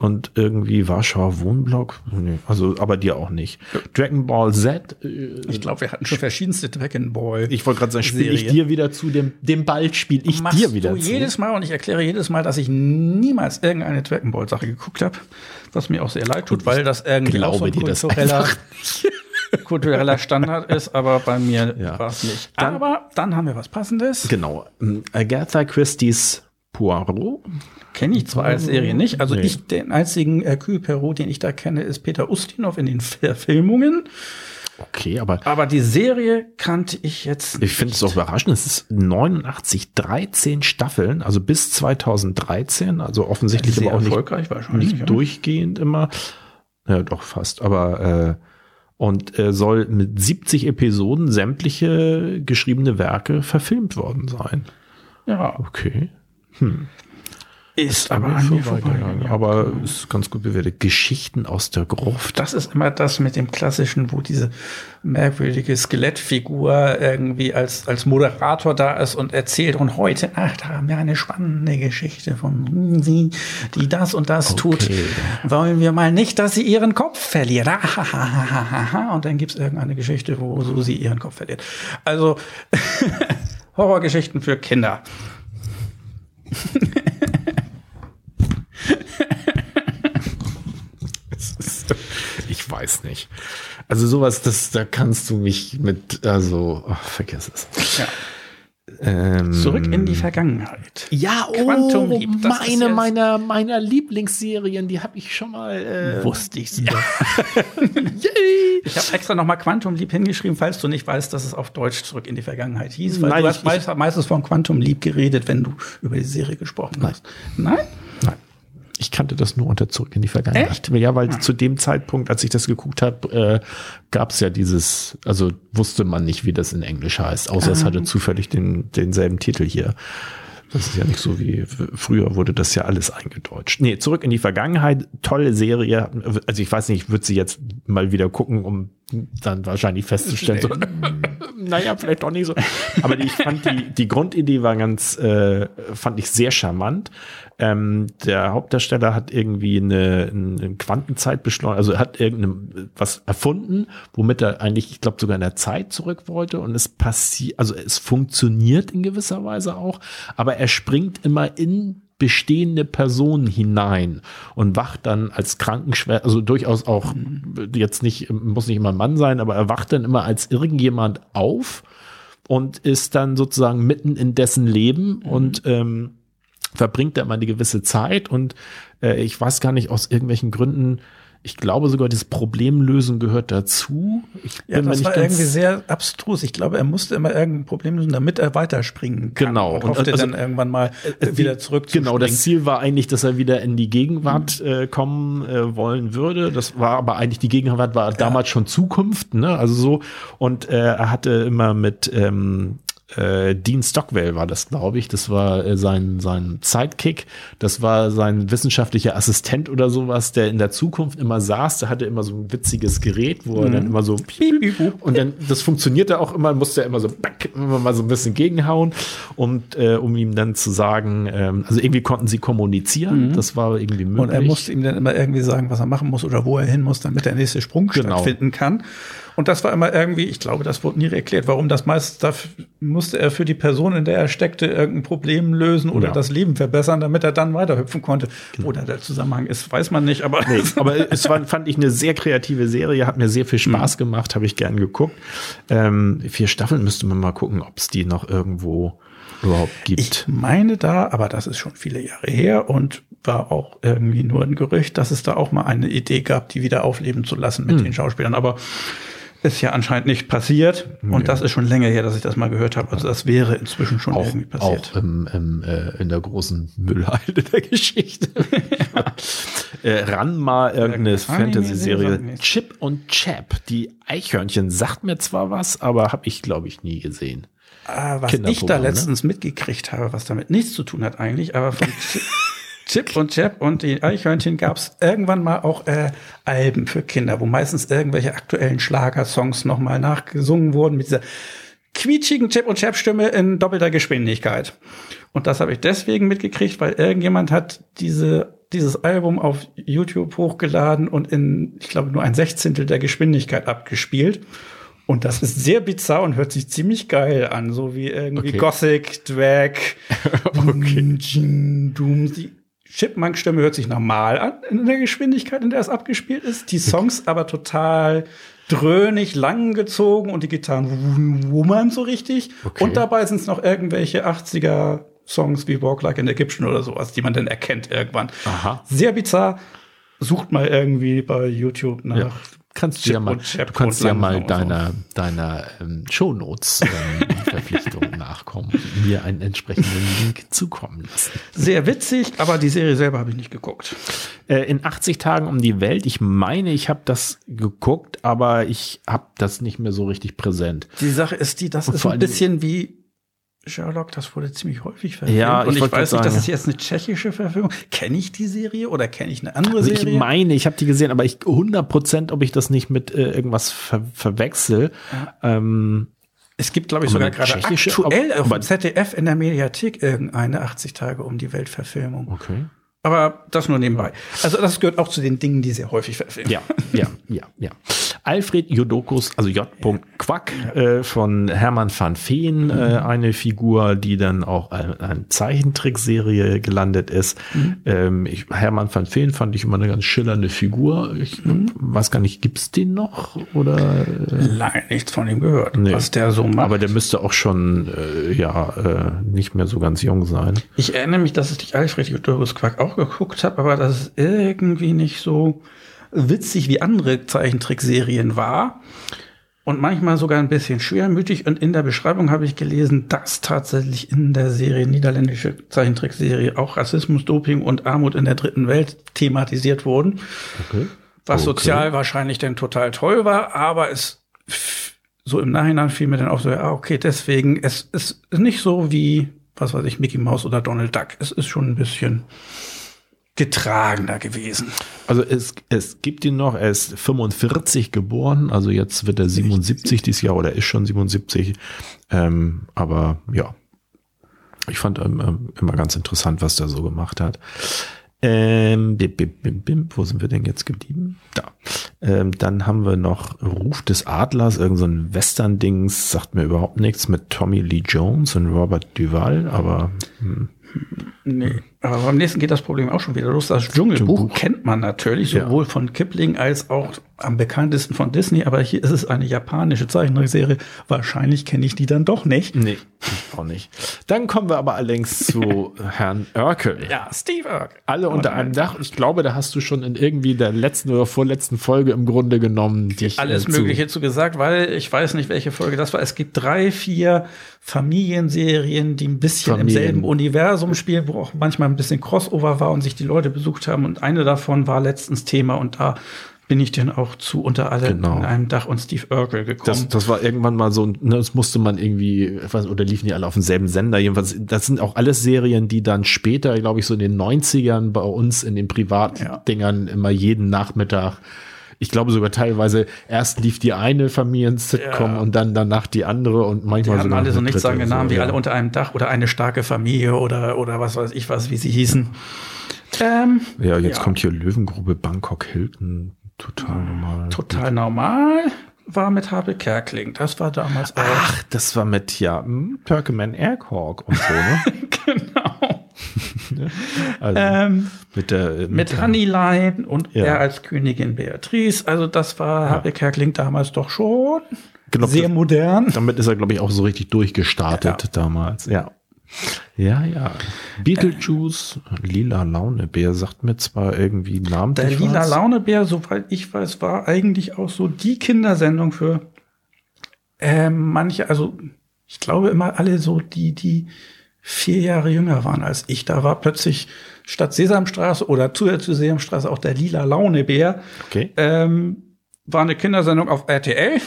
Und irgendwie Warschauer Wohnblock. Nee, also, aber dir auch nicht. Dragon Ball Z. Äh, ich glaube, wir hatten schon verschiedenste Dragon Ball. Ich wollte gerade sagen, spiele ich dir wieder zu, dem, dem Ball spiele ich Machst dir wieder du zu. jedes Mal und ich erkläre jedes Mal, dass ich niemals irgendeine Dragon Ball Sache geguckt habe. Was mir auch sehr leid tut, weil das irgendwie auch so ein kultureller kultureller Standard ist, aber bei mir ja. war es nicht. Dann, aber dann haben wir was Passendes. Genau. Agatha Christie's Poirot. Kenne ich zwar als Serie nicht. Also nee. ich, den einzigen Hercule Perot, den ich da kenne, ist Peter Ustinov in den Verfilmungen. Okay, aber. Aber die Serie kannte ich jetzt nicht. Ich finde es auch überraschend. Es ist 89, 13 Staffeln, also bis 2013, also offensichtlich aber auch nicht, nicht ja. durchgehend immer. Ja, doch fast. Aber äh, und äh, soll mit 70 Episoden sämtliche geschriebene Werke verfilmt worden sein. Ja. Okay. Hm. Ist aber an mir vorbeigegangen. Aber ist ganz gut bewertet. Geschichten aus der Gruft. Das ist immer das mit dem klassischen, wo diese merkwürdige Skelettfigur irgendwie als, als Moderator da ist und erzählt. Und heute Nacht haben wir eine spannende Geschichte von sie, die das und das okay. tut. Wollen wir mal nicht, dass sie ihren Kopf verliert. und dann gibt's irgendeine Geschichte, wo so sie ihren Kopf verliert. Also Horrorgeschichten für Kinder. ich weiß nicht. Also sowas, das, da kannst du mich mit, also, oh, vergiss es. Ja. Ähm, Zurück in die Vergangenheit. Ja, oh, Quantum Leap, meine meiner meiner Lieblingsserien, die habe ich schon mal. Äh, Wusste ich sie. Ja. Ich habe extra noch mal Quantum Leap hingeschrieben, falls du nicht weißt, dass es auf Deutsch Zurück in die Vergangenheit hieß, weil Nein, du hast meist, meistens von Quantum Leap geredet, wenn du über die Serie gesprochen hast. Nein? Ich kannte das nur unter Zurück in die Vergangenheit. Echt? Ja, weil hm. zu dem Zeitpunkt, als ich das geguckt habe, äh, gab es ja dieses, also wusste man nicht, wie das in Englisch heißt, außer ah. es hatte zufällig den, denselben Titel hier. Das ist ja nicht so wie früher wurde das ja alles eingedeutscht. Nee, zurück in die Vergangenheit. Tolle Serie. Also ich weiß nicht, ich würde sie jetzt mal wieder gucken, um dann wahrscheinlich festzustellen, so, naja, vielleicht doch nicht so. Aber ich fand die, die Grundidee war ganz, äh, fand ich sehr charmant. Ähm, der Hauptdarsteller hat irgendwie eine, eine Quantenzeitbeschleunigung, also hat irgendwas erfunden, womit er eigentlich, ich glaube, sogar in der Zeit zurück wollte. Und es passiert, also es funktioniert in gewisser Weise auch, aber er springt immer in bestehende Personen hinein und wacht dann als Krankenschwester, also durchaus auch jetzt nicht, muss nicht immer ein Mann sein, aber er wacht dann immer als irgendjemand auf und ist dann sozusagen mitten in dessen Leben mhm. und ähm, verbringt da mal eine gewisse Zeit und äh, ich weiß gar nicht aus irgendwelchen Gründen ich glaube sogar, das Problemlösen gehört dazu. Ich ja, das war irgendwie sehr abstrus. Ich glaube, er musste immer irgendein Problem lösen, damit er weiterspringen kann. Genau. Und, und hoffte also, dann irgendwann mal äh, wieder zurück Genau, das Ziel war eigentlich, dass er wieder in die Gegenwart mhm. äh, kommen äh, wollen würde. Das war aber eigentlich, die Gegenwart war ja. damals schon Zukunft, ne? Also so. Und äh, er hatte immer mit ähm, äh, Dean Stockwell war das, glaube ich. Das war äh, sein, sein Sidekick. Das war sein wissenschaftlicher Assistent oder sowas, der in der Zukunft immer saß. Der hatte immer so ein witziges Gerät, wo mhm. er dann immer so und dann, das funktionierte auch immer, musste er immer so immer mal so ein bisschen gegenhauen und äh, um ihm dann zu sagen, ähm, also irgendwie konnten sie kommunizieren. Mhm. Das war irgendwie möglich. Und er musste ihm dann immer irgendwie sagen, was er machen muss oder wo er hin muss, damit der nächste Sprung genau. stattfinden kann. Und das war immer irgendwie, ich glaube, das wurde nie erklärt, warum das meist, da musste er für die Person, in der er steckte, irgendein Problem lösen oder ja. das Leben verbessern, damit er dann weiterhüpfen konnte. Genau. Oder der Zusammenhang ist, weiß man nicht, aber. Nee, aber es war, fand ich eine sehr kreative Serie, hat mir sehr viel Spaß mhm. gemacht, habe ich gern geguckt. Ähm, vier Staffeln müsste man mal gucken, ob es die noch irgendwo überhaupt gibt. Ich meine da, aber das ist schon viele Jahre her und war auch irgendwie nur ein Gerücht, dass es da auch mal eine Idee gab, die wieder aufleben zu lassen mit mhm. den Schauspielern. Aber ist ja anscheinend nicht passiert. Und ja. das ist schon länger her, dass ich das mal gehört habe. Also das wäre inzwischen schon auch, irgendwie passiert. Auch im, im, äh, in der großen Müllhalde der Geschichte. äh, ran mal irgendeine Fantasy-Serie. Chip und Chap. Die Eichhörnchen sagt mir zwar was, aber habe ich, glaube ich, nie gesehen. Ah, was ich da ne? letztens ne? mitgekriegt habe, was damit nichts zu tun hat eigentlich, aber von Chip und Chap und die Eichhörnchen gab es irgendwann mal auch äh, Alben für Kinder, wo meistens irgendwelche aktuellen Schlagersongs nochmal nachgesungen wurden mit dieser quietschigen Chip und Chap Stimme in doppelter Geschwindigkeit. Und das habe ich deswegen mitgekriegt, weil irgendjemand hat diese dieses Album auf YouTube hochgeladen und in, ich glaube, nur ein Sechzehntel der Geschwindigkeit abgespielt. Und das ist sehr bizarr und hört sich ziemlich geil an, so wie irgendwie okay. Gothic, Drag, okay. Doom, die Chipmunk-Stimme hört sich normal an in der Geschwindigkeit, in der es abgespielt ist. Die Songs aber total dröhnig, langgezogen und die Gitarren wummern so richtig. Okay. Und dabei sind es noch irgendwelche 80er Songs wie Walk Like an Egyptian oder sowas, die man dann erkennt irgendwann. Aha. Sehr bizarr. Sucht mal irgendwie bei YouTube nach ja kannst du ja mal, du kannst ja mal deiner, deiner ähm, Shownotes ähm, Verpflichtung nachkommen und mir einen entsprechenden Link zukommen lassen. Sehr witzig, aber die Serie selber habe ich nicht geguckt. Äh, in 80 Tagen um die Welt, ich meine, ich habe das geguckt, aber ich habe das nicht mehr so richtig präsent. Die Sache ist die, das und ist ein bisschen wie Sherlock, das wurde ziemlich häufig verfilmt. Ja, und ich, ich weiß nicht, das ist jetzt eine tschechische Verfilmung. Kenne ich die Serie oder kenne ich eine andere also Serie? Ich meine, ich habe die gesehen, aber ich 100 Prozent, ob ich das nicht mit äh, irgendwas ver verwechsel. Ja. Ähm, es gibt, glaube ich, sogar gerade aktuell auf dem ZDF in der Mediathek irgendeine 80 Tage um die Welt Verfilmung. Okay. Aber das nur nebenbei. Also das gehört auch zu den Dingen, die sehr häufig verfilmen. Ja, ja, ja, ja. Alfred Jodokus, also J. Quack äh, von Hermann van Veen, mhm. äh, eine Figur, die dann auch eine, eine Zeichentrickserie gelandet ist. Mhm. Ähm, ich, Hermann van Veen fand ich immer eine ganz schillernde Figur. Ich mhm. weiß gar nicht, gibt's den noch oder? Äh? Nein, nichts von ihm gehört, nee. was der so macht. Aber der müsste auch schon äh, ja äh, nicht mehr so ganz jung sein. Ich erinnere mich, dass ich Alfred Jodokus Quack auch auch geguckt habe, aber das ist irgendwie nicht so witzig wie andere Zeichentrickserien war. Und manchmal sogar ein bisschen schwermütig. Und in der Beschreibung habe ich gelesen, dass tatsächlich in der Serie, niederländische Zeichentrickserie, auch Rassismus, Doping und Armut in der dritten Welt thematisiert wurden. Okay. Was okay. sozial wahrscheinlich dann total toll war, aber es so im Nachhinein fiel mir dann auch so, ja, okay, deswegen, es ist nicht so wie was weiß ich, Mickey Mouse oder Donald Duck. Es ist schon ein bisschen getragener gewesen. Also es, es gibt ihn noch, er ist 45 geboren, also jetzt wird er 77 dieses Jahr oder ist schon 77. Ähm, aber ja, ich fand ähm, immer ganz interessant, was der so gemacht hat. Ähm, bim, bim, bim, bim, wo sind wir denn jetzt geblieben? Da. Ähm, dann haben wir noch Ruf des Adlers, irgend so ein Western-Dings, sagt mir überhaupt nichts, mit Tommy Lee Jones und Robert Duval, aber hm. Nee, aber beim nächsten geht das Problem auch schon wieder los. Das Dschungelbuch kennt man natürlich, sowohl von Kipling als auch am bekanntesten von Disney, aber hier ist es eine japanische Zeichentrickserie. Wahrscheinlich kenne ich die dann doch nicht. Nee, ich auch nicht. Dann kommen wir aber allerdings zu Herrn Örkel. Ja, Steve Urkel. Alle unter einem Dach. Ich glaube, da hast du schon in irgendwie der letzten oder vorletzten Folge im Grunde genommen dich Alles zu- Mögliche zu gesagt, weil ich weiß nicht, welche Folge das war. Es gibt drei, vier Familienserien, die ein bisschen Familien. im selben Universum spielen, wo auch manchmal ein bisschen Crossover war und sich die Leute besucht haben. Und eine davon war letztens Thema und da bin ich dann auch zu unter alle Genau. in einem Dach und Steve Urkel gekommen. Das, das war irgendwann mal so, ne, das musste man irgendwie, was, oder liefen die alle auf demselben Sender? Jedenfalls, das sind auch alles Serien, die dann später, glaube ich, so in den 90ern bei uns in den Privatdingern immer jeden Nachmittag, ich glaube sogar teilweise, erst lief die eine Familien-Sitcom Ja. und dann danach die andere und Die manchmal hatten sogar alle so nichts sagen Namen wie ja. alle unter einem Dach oder eine starke Familie oder, oder was weiß ich was, wie sie hießen. Ähm, Ja, jetzt Ja. kommt hier Löwengrube Bangkok Hilton, total normal. total normal war mit Habe Kerkling. Das war damals auch. Ach, das war mit, ja, hm, Perkeman Airhawk und so, ne? genau. Also, Ähm, mit der, mit der- Honeyline und Ja. er als Königin Beatrice. Also das war Habe Kerkling damals doch schon Genau, sehr das- modern. Damit ist er, glaube ich, auch so richtig durchgestartet Ja. damals. Ja. Ja, ja. Beetlejuice, lila Launebär, sagt mir zwar irgendwie Namen. Der lila Launebär, soweit ich weiß, war eigentlich auch so die Kindersendung für ähm, manche, also ich glaube immer alle so, die, die vier Jahre jünger waren als ich. Da war plötzlich statt Sesamstraße oder zusätzlich zu Sesamstraße auch der lila Launebär. Okay. Ähm, war eine Kindersendung auf RTL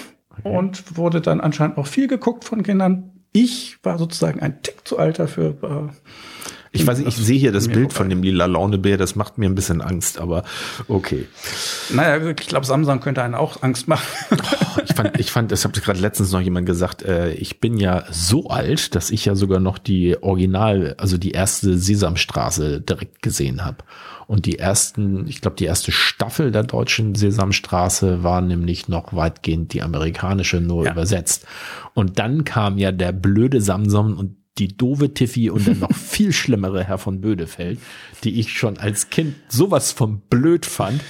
und wurde dann anscheinend auch viel geguckt von Kindern. Ich war sozusagen ein Tick zu alt dafür. Äh, Ich weiß nicht, ich sehe hier das Bild vorbei. von dem lila Launebär, das macht mir ein bisschen Angst, aber okay. naja, ich glaube, Samsam könnte einen auch Angst machen. Ich fand, ich fand, das hat gerade letztens noch jemand gesagt, äh, ich bin ja so alt, dass ich ja sogar noch die Original, also die erste Sesamstraße direkt gesehen habe. Und die ersten, ich glaube, die erste Staffel der deutschen Sesamstraße war nämlich noch weitgehend die amerikanische nur Ja. übersetzt. Und dann kam ja der blöde Samson und die doofe Tiffy und dann noch viel schlimmere Herr von Bödefeld, die ich schon als Kind sowas von blöd fand.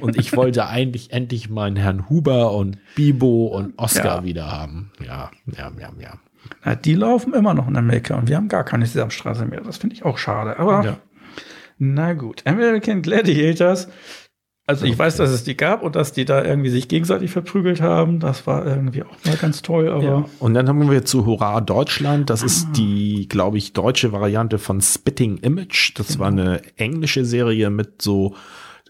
Und ich wollte eigentlich endlich meinen Herrn Huber und Bibo und Oscar Ja. wieder haben. Ja, ja, ja, ja. Na, die laufen immer noch in Amerika und wir haben gar keine Sesamstraße mehr. Das finde ich auch schade. Aber Ja. na gut. American Gladiators. Also ich weiß, dass es die gab und dass die da irgendwie sich gegenseitig verprügelt haben. Das war irgendwie auch mal ganz toll. Aber Ja. Und dann haben wir zu Hurra Deutschland. Das ist die, glaube ich, deutsche Variante von Spitting Image. Das war eine englische Serie mit so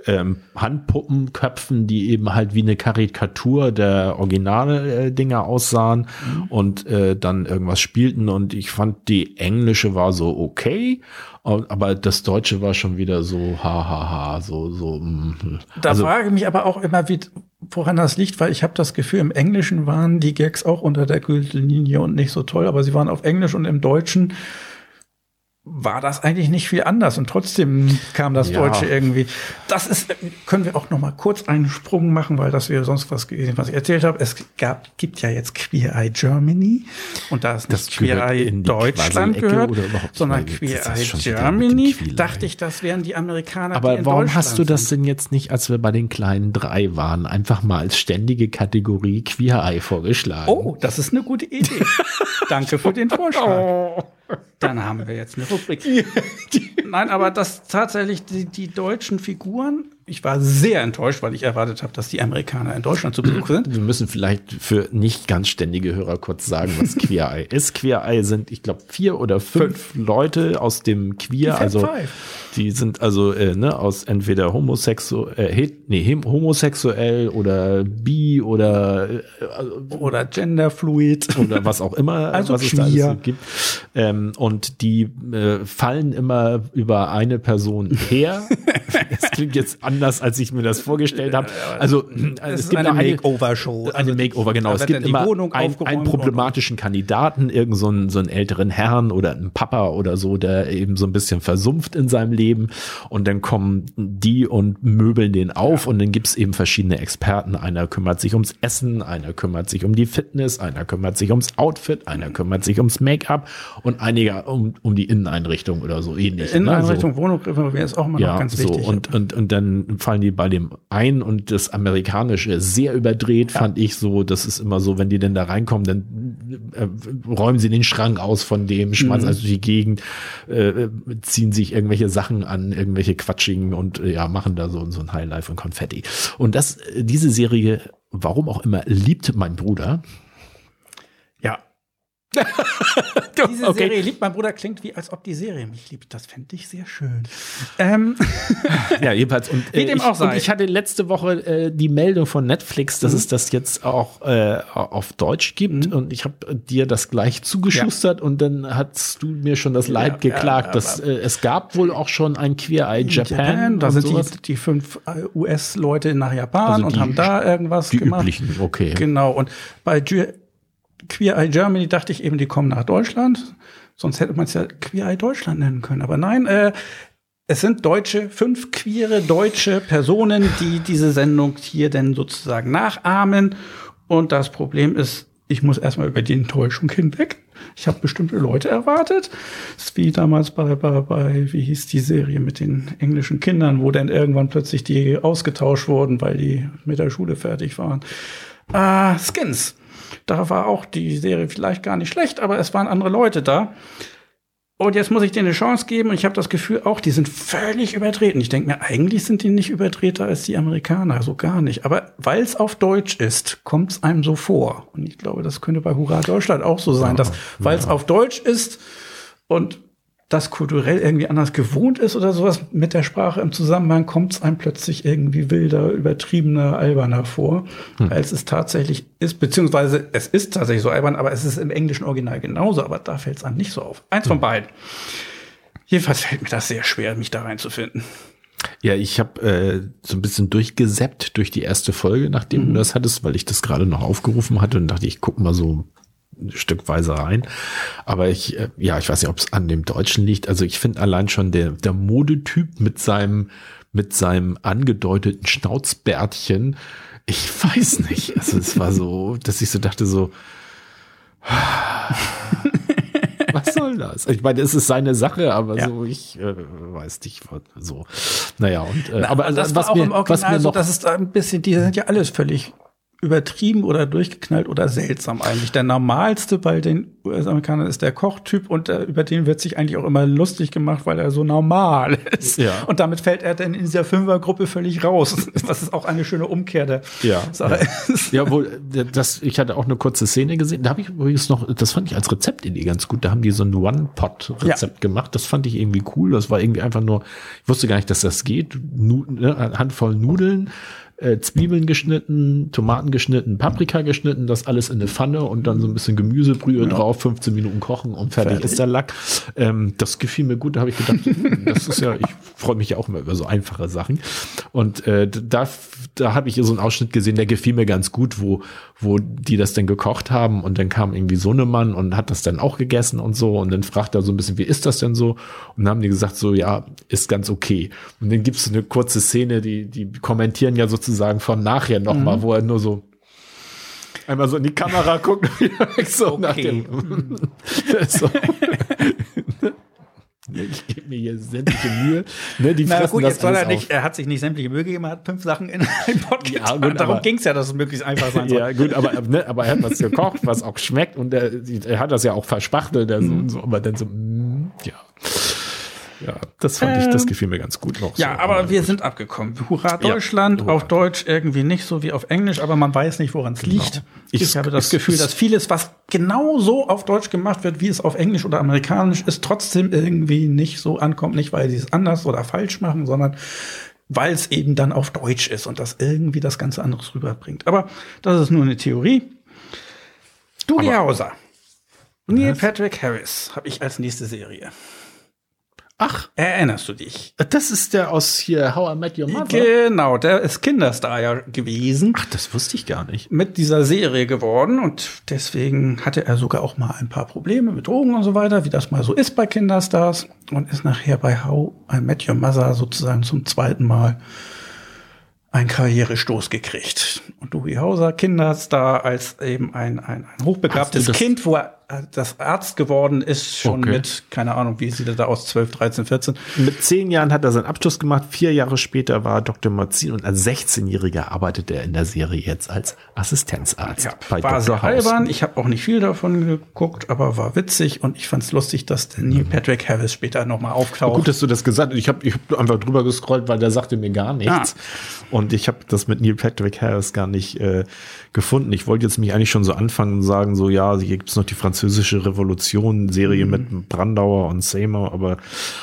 ähm, Handpuppenköpfen, die eben halt wie eine Karikatur der originale äh, aussahen und äh, dann irgendwas spielten. Und ich fand, die englische war so okay, aber das deutsche war schon wieder so ha ha ha, so so. mm. da also, frage ich mich aber auch immer, wie, woran das liegt, weil ich habe das Gefühl, im Englischen waren die Gags auch unter der Gürtellinie und nicht so toll, aber sie waren auf Englisch und im Deutschen war das eigentlich nicht viel anders und trotzdem kam das Ja. Deutsche irgendwie. Das ist, können wir auch noch mal kurz einen Sprung machen, weil das wäre sonst was gewesen, was ich erzählt habe. Es gab, gibt ja jetzt Queer Eye Germany und da es Das nicht Queer Eye in die Deutschland gehört, sondern? Queer Eye Germany, Queer dachte ich, das wären die Amerikaner, die Aber in warum hast du das denn jetzt nicht, als wir bei den kleinen drei waren, einfach mal als ständige Kategorie Queer Eye vorgeschlagen? Oh, das ist eine gute Idee. Danke für den Vorschlag. Dann haben wir jetzt eine Rubrik. Nein, aber das tatsächlich die, die deutschen Figuren ich war sehr enttäuscht, weil ich erwartet habe, dass die Amerikaner in Deutschland zu Besuch sind. Wir müssen vielleicht für nicht ganz ständige Hörer kurz sagen, was Queer Eye ist. Queer Eye sind, ich glaube, vier oder fünf, fünf, Leute aus dem Queer, also five. Die sind also äh, ne, aus entweder homosexuell, äh, nee, homosexuell oder bi oder äh, oder genderfluid oder was auch immer, also was es da alles gibt. Ähm, und die äh, fallen immer über eine Person her. Es klingt jetzt anders, als ich mir das vorgestellt habe. Also es, es gibt eine Makeover-Show. Eine also, Makeover, genau. Es gibt immer ein, einen problematischen Kandidaten, irgend so einen, so einen älteren Herrn oder einen Papa oder so, der eben so ein bisschen versumpft in seinem Leben. Und dann kommen die und möbeln den auf. Und dann gibt's eben verschiedene Experten. Einer kümmert sich ums Essen, einer kümmert sich um die Fitness, einer kümmert sich ums Outfit, einer kümmert sich ums Make-up und einiger um, um die Inneneinrichtung oder so ähnlich. Ne? Inneneinrichtung, ne? so. Wohnung wäre es auch immer ja, noch ganz so. wichtig. Und, und, und dann fallen die bei dem ein und das Amerikanische sehr überdreht, ja. fand ich so. Das ist immer so, wenn die denn da reinkommen, dann äh, räumen sie den Schrank aus von dem, schmeißen mhm. also die Gegend, äh, ziehen sich irgendwelche Sachen an, irgendwelche Quatschigen und äh, ja, machen da so, so ein Highlife und Konfetti. Und das, diese Serie, warum auch immer, liebt mein Bruder. Diese okay. Serie liebt mein Bruder klingt wie, als ob die Serie mich liebt. Das fände ich sehr schön. Ähm. ja, jedenfalls. Und, äh, ich, auch sei. und ich hatte letzte Woche äh, die Meldung von Netflix, dass mhm. es das jetzt auch äh, auf Deutsch gibt. Mhm. Und ich habe dir das gleich zugeschustert ja. und dann hast du mir schon das Leid ja, geklagt. Ja, dass, äh, es gab wohl auch schon ein Queer Eye Japan. Japan da sind die, die, fünf äh, US-Leute nach Japan also und haben da irgendwas die gemacht. Üblichen, okay. Genau. Und bei Queer Eye Germany dachte ich eben, die kommen nach Deutschland. Sonst hätte man es ja Queer Eye Deutschland nennen können. Aber nein, äh, es sind deutsche, fünf queere deutsche Personen, die diese Sendung hier denn sozusagen nachahmen. Und das Problem ist, ich muss erstmal über die Enttäuschung hinweg. Ich habe bestimmte Leute erwartet. Das ist wie damals bei, bei, bei, wie hieß die Serie mit den englischen Kindern, wo dann irgendwann plötzlich die ausgetauscht wurden, weil die mit der Schule fertig waren. Ah, Skins. Da war auch die Serie vielleicht gar nicht schlecht, aber es waren andere Leute da. Und jetzt muss ich denen eine Chance geben und ich habe das Gefühl, auch die sind völlig übertreten. Ich denke mir, eigentlich sind die nicht übertreter als die Amerikaner, so gar nicht. Aber weil es auf Deutsch ist, kommt es einem so vor. Und ich glaube, das könnte bei Hurra Deutschland auch so sein, dass weil es auf Deutsch ist und das kulturell irgendwie anders gewohnt ist oder sowas mit der Sprache im Zusammenhang, kommt es einem plötzlich irgendwie wilder, übertriebener, alberner vor, hm. als es tatsächlich ist, beziehungsweise es ist tatsächlich so albern, aber es ist im englischen Original genauso, aber da fällt es einem nicht so auf. Eins hm. von beiden. Jedenfalls fällt mir das sehr schwer, mich da reinzufinden. Ja, ich habe äh, so ein bisschen durchgesäppt durch die erste Folge, nachdem mhm. du das hattest, weil ich das gerade noch aufgerufen hatte und dachte, ich guck mal so stückweise rein. Aber ich, äh, ja, ich weiß nicht, ob es an dem Deutschen liegt. Also ich finde allein schon der, der Modetyp mit seinem, mit seinem angedeuteten Schnauzbärtchen, ich weiß nicht. Also es war so, dass ich so dachte so, was soll das? Ich meine, es ist seine Sache, aber ja. so, ich äh, weiß nicht, so. Naja, und äh, Na, aber, das was, mir, was mir noch, so, das ist ein bisschen, die sind ja alles völlig übertrieben oder durchgeknallt oder seltsam eigentlich. Der normalste bei den US-Amerikanern ist der Kochtyp und äh, über den wird sich eigentlich auch immer lustig gemacht, weil er so normal ist. Ja. Und damit fällt er dann in dieser Fünfergruppe völlig raus. Das ist auch eine schöne Umkehr der ja, Sache. Ja, ja wohl, das, ich hatte auch eine kurze Szene gesehen. Da habe ich übrigens noch, das fand ich als Rezeptidee ganz gut. Da haben die so ein One-Pot-Rezept ja. gemacht. Das fand ich irgendwie cool. Das war irgendwie einfach nur, ich wusste gar nicht, dass das geht. Nu, ne, Handvoll Nudeln äh, Zwiebeln geschnitten, Tomaten geschnitten, Paprika geschnitten, das alles in eine Pfanne und dann so ein bisschen Gemüsebrühe ja. drauf, 15 Minuten kochen und fertig, fertig. ist der Lack. Ähm, das gefiel mir gut, da habe ich gedacht, hm, das ist ja, ich freue mich ja auch immer über so einfache Sachen. Und äh, da, da habe ich so einen Ausschnitt gesehen, der gefiel mir ganz gut, wo, wo die das denn gekocht haben und dann kam irgendwie so eine Mann und hat das dann auch gegessen und so und dann fragt er so ein bisschen, wie ist das denn so? Und dann haben die gesagt so, ja, ist ganz okay. Und dann gibt es eine kurze Szene, die, die kommentieren ja sozusagen sozusagen von nachher nochmal, mhm. wo er nur so einmal so in die Kamera guckt und wieder weg so okay. nach dem. so. Ich gebe mir hier sämtliche Mühe. Ne, die Na gut, jetzt soll er nicht, auf. er hat sich nicht sämtliche Mühe gegeben, er hat fünf Sachen in einem Podcast. Ja, gut, Darum ging es ja, dass es möglichst einfach sein soll. ja, gut, aber, ne, aber er hat was gekocht, was auch schmeckt und er, er hat das ja auch verspachtelt, also, mhm. so, aber dann so, mm, ja. Ja, das fand ich, das gefiel mir ganz gut noch. Ja, so. aber wir sind abgekommen. Hurra Deutschland, hurra. auf Deutsch irgendwie nicht so wie auf Englisch, aber man weiß nicht, woran es liegt. Ich, Ich- habe das es- Gefühl, es- dass vieles, was genau so auf Deutsch gemacht wird, wie es auf Englisch oder Amerikanisch ist, trotzdem irgendwie nicht so ankommt. Nicht, weil sie es anders oder falsch machen, sondern weil es eben dann auf Deutsch ist und das irgendwie das Ganze anderes rüberbringt. Aber das ist nur eine Theorie. Doogie Hauser. Neil Patrick Harris habe ich als nächste Serie. Erinnerst du dich? das ist der aus hier How I Met Your Mother. Genau, der ist Kinderstar ja gewesen. Ach, das wusste ich gar nicht. mit dieser Serie geworden und deswegen hatte er sogar auch mal ein paar Probleme mit Drogen und so weiter, wie das mal so ist bei Kinderstars und ist nachher bei How I Met Your Mother sozusagen zum zweiten Mal einen Karrierestoß gekriegt. Und Dewey Hauser, Kinderstar, als eben ein, ein, ein hochbegabtes Kind, wo er das Arzt geworden ist, schon Okay. mit, keine Ahnung, wie sieht er da aus, 12, 13, 14. Mit zehn Jahren hat er seinen Abschluss gemacht. Vier Jahre später war Dr. Marzin und als 16-Jähriger arbeitet er in der Serie jetzt als Assistenzarzt Ja, bei war sehr Dr. House. albern. Ich habe auch nicht viel davon geguckt, aber war witzig und ich fand es lustig, dass der Neil Patrick Harris später noch mal auftaucht. Gut, dass du das gesagt hast. Ich habe ich hab einfach drüber gescrollt, weil der sagte mir gar nichts. Und ich habe das mit Neil Patrick Harris gar nicht äh, gefunden. Ich wollte jetzt mich eigentlich schon so anfangen und sagen, so ja, hier gibt's noch die französische Revolution-Serie mit Brandauer und Seymour, aber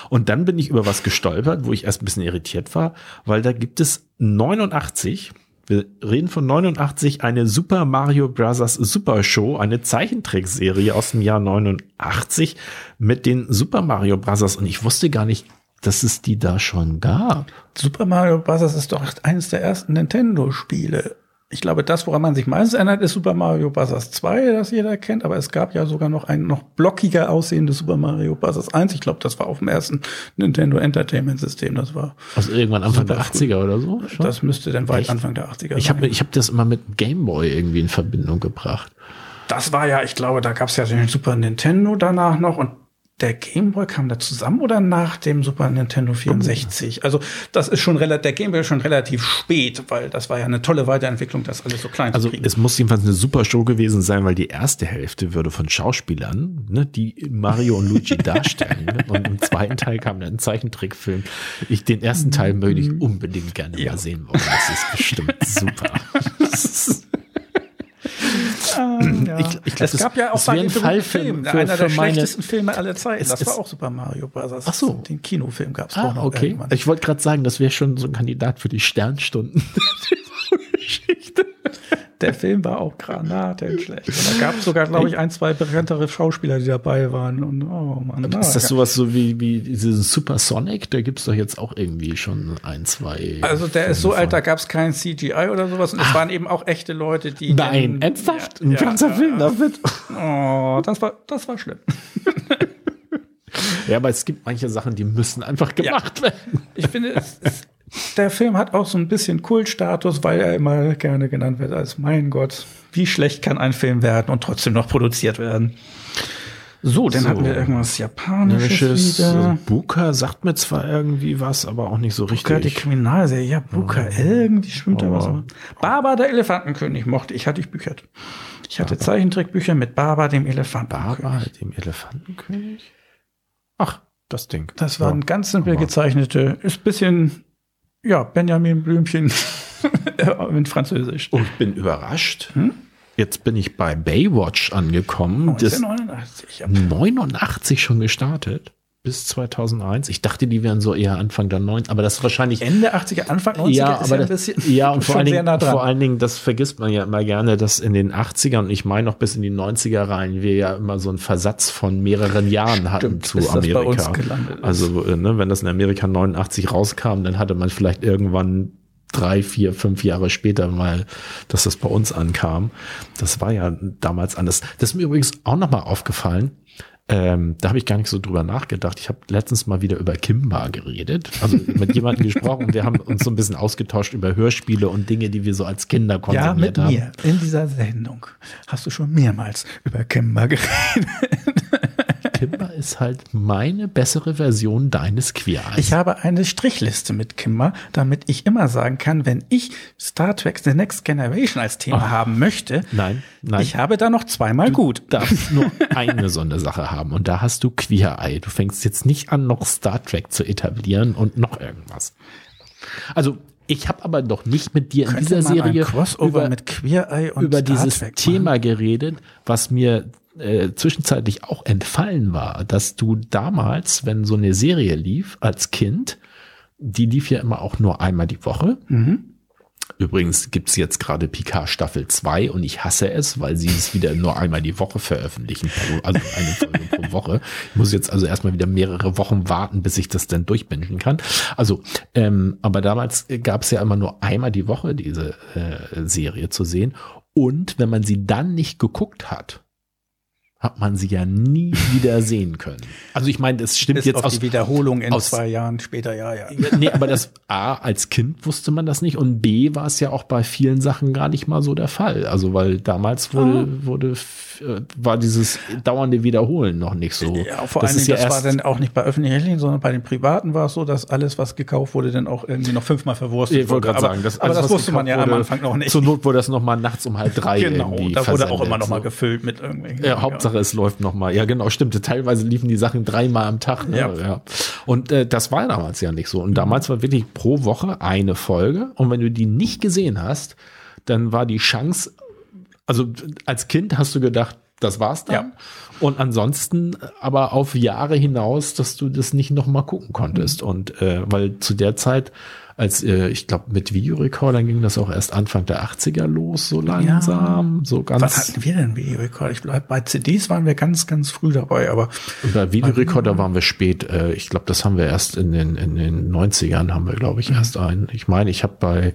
und dann bin ich über was gestolpert, wo ich erst ein bisschen irritiert war, weil da gibt es 89 wir reden von 89, eine Super Mario Bros. Super Show, eine Zeichentrickserie aus dem Jahr 89 mit den Super Mario Bros. Und ich wusste gar nicht, dass es die da schon gab. Super Mario Bros. ist doch eines der ersten Nintendo-Spiele. Ich glaube, das, woran man sich meistens erinnert, ist Super Mario Bros. 2, das jeder kennt, aber es gab ja sogar noch ein noch blockiger aussehendes Super Mario Bros. 1. Ich glaube, das war auf dem ersten Nintendo Entertainment System. Das war, Also irgendwann Anfang der Super früh. 80er oder so. schon? das müsste dann weit Echt? Anfang der 80er ich sein. habe ich hab das immer mit Game Boy irgendwie in Verbindung gebracht. Das war ja, ich glaube, da gab es ja den Super Nintendo danach noch und der Game Boy kam da zusammen oder nach dem Super Nintendo 64? Also das ist schon relativ, der Game Boy ist schon relativ spät, weil das war ja eine tolle Weiterentwicklung, das alles so klein Also zu kriegen. es muss jedenfalls eine super Show gewesen sein, weil die erste Hälfte würde von Schauspielern, ne, die Mario und Luigi darstellen. Ne? Und im zweiten Teil kam dann ein Zeichentrickfilm. Ich, den ersten Teil möchte ich unbedingt gerne Ja. mal sehen wollen. Das ist bestimmt super. ja. ich- ich glaub, es das- gab ja auch das bei den Fall Film, für- einer für der meine- schlechtesten Filme aller Zeiten. Es das ist- war auch Super Mario Bros. Ach so. Den Kinofilm gab es Ah, auch noch okay. irgendwann. Ich wollte gerade sagen, das wäre schon so ein Kandidat für die Sternstunden. Geschichte. Der Film war auch granatenschlecht. Und da gab es sogar, glaube ich, ein, zwei bekanntere Schauspieler, die dabei waren. Und oh Mann, Ist das na, sowas so wie, wie diesen Super Sonic? Da gibt's doch jetzt auch irgendwie schon ein, zwei. Also der ist so Filme alt, da von. gab es kein CGI oder sowas. Und es waren eben auch echte Leute, die. Nein, den- ernsthaft? Ja, Ein ja, ganzer ja. Film damit? Oh, das war, das war schlimm. Ja, aber es gibt manche Sachen, die müssen einfach gemacht werden. Ich finde, es, es, der Film hat auch so ein bisschen Kultstatus, weil er immer gerne genannt wird als mein Gott, wie schlecht kann ein Film werden und trotzdem noch produziert werden. So, dann So. hatten wir irgendwas Japanisches wieder. Buka sagt mir zwar irgendwie was, aber auch nicht so Buka, die richtig. Kriminalserie. Ja, Buka, irgendwie schwimmt da was. Aber- Baba, der Elefantenkönig, mochte ich, hatte ich Bücher. Ich hatte Zeichentrickbücher mit Baba, dem Elefantenkönig. Baba, dem Elefantenkönig? Ach, das Ding. Das waren Ja. ganz simpel gezeichnete, ist bisschen, ja, Benjamin Blümchen in Französisch. Und ich bin überrascht. Hm? Jetzt bin ich bei Baywatch angekommen. Das 1989. Ja. 89 schon gestartet. Bis 2001. Ich dachte, die wären so eher Anfang der 90 aber das ist wahrscheinlich Ende 80er, Anfang 90er ja, ist aber ja ein bisschen ja, und vor allen, Dingen, nah vor allen Dingen, das vergisst man ja immer gerne, dass in den 80ern und ich meine noch bis in die 90er rein wir ja immer so einen Versatz von mehreren Jahren hatten zu Amerika. Also, äh, ne, wenn das in Amerika 89 rauskam, dann hatte man vielleicht irgendwann drei, vier, fünf Jahre später mal, dass das bei uns ankam. Das war ja damals anders. Das ist mir übrigens auch nochmal aufgefallen. Ähm, da habe ich gar nicht so drüber nachgedacht. Ich habe letztens mal wieder über Kimba geredet, also mit jemandem gesprochen und wir haben uns so ein bisschen ausgetauscht über Hörspiele und Dinge, die wir so als Kinder ja, konsumiert mit haben. mir in dieser Sendung hast du schon mehrmals über Kimber geredet. Ist halt meine bessere Version deines Queer Eyes. Ich habe eine Strichliste mit Kimmer, damit ich immer sagen kann, wenn ich Star Trek The Next Generation als Thema Oh. haben möchte, Nein, nein. ich habe da noch zweimal gut. darfst nur eine Sondersache haben und da hast du Queer Eye. Du fängst jetzt nicht an, noch Star Trek zu etablieren und noch irgendwas. Also ich habe aber doch nicht mit dir in Könnte dieser Serie über, über dieses Trek Thema geredet, was mir äh, zwischenzeitlich auch entfallen war, dass du damals, wenn so eine Serie lief als Kind, die lief ja immer auch nur einmal die Woche. Mhm. Übrigens gibt's jetzt gerade Picard Staffel 2 und ich hasse es, weil sie es wieder nur einmal die Woche veröffentlichen, also eine Folge pro Woche. Ich muss jetzt also erstmal wieder mehrere Wochen warten, bis ich das dann durchbinden kann. Also, ähm, aber damals gab's ja immer nur einmal die Woche diese äh, Serie zu sehen. Und wenn man sie dann nicht geguckt hat, hat man sie ja nie wieder sehen können. Also ich meine, es stimmt Bis jetzt auf aus die Wiederholung in aus- zwei Jahren später, ja, ja. nee, aber das A, als Kind wusste man das nicht und B, war es ja auch bei vielen Sachen gar nicht mal so der Fall. Also, weil damals wurde, wurde, f- äh, war dieses dauernde Wiederholen noch nicht so. Ja, vor allen Dingen, das war dann auch nicht bei öffentlich-rechtlichen, sondern bei den Privaten war es so, dass alles, was gekauft wurde, dann auch irgendwie noch fünfmal verwurstet ich wollte gerade aber, sagen, das, aber alles, das wusste man ja gekauft am wurde, Anfang noch nicht. Zur Not wurde das noch mal nachts um halb drei genau, irgendwie da wurde auch immer noch mal so. gefüllt mit irgendwelchen. Ja, Hauptsache es läuft noch mal. Ja, genau, stimmt. Teilweise liefen die Sachen dreimal am Tag. Ne? Ja. Ja. Und äh, das war damals ja nicht so. Und damals war wirklich pro Woche eine Folge. Und wenn du die nicht gesehen hast, dann war die Chance, also als Kind hast du gedacht, das war's dann. Ja. Und ansonsten aber auf Jahre hinaus, dass du das nicht noch mal gucken konntest. Und äh, weil zu der Zeit, als äh, ich glaube mit Videorekordern ging das auch erst Anfang der 80er los, so langsam, so ganz. Was hatten wir denn Videorekord? Ich glaube, bei CDs waren wir ganz, ganz früh dabei, aber Und bei Videorekorder waren wir spät. Äh, ich glaube, das haben wir erst in den, in den 90ern haben wir, glaube ich, erst einen. Ich meine, ich habe bei,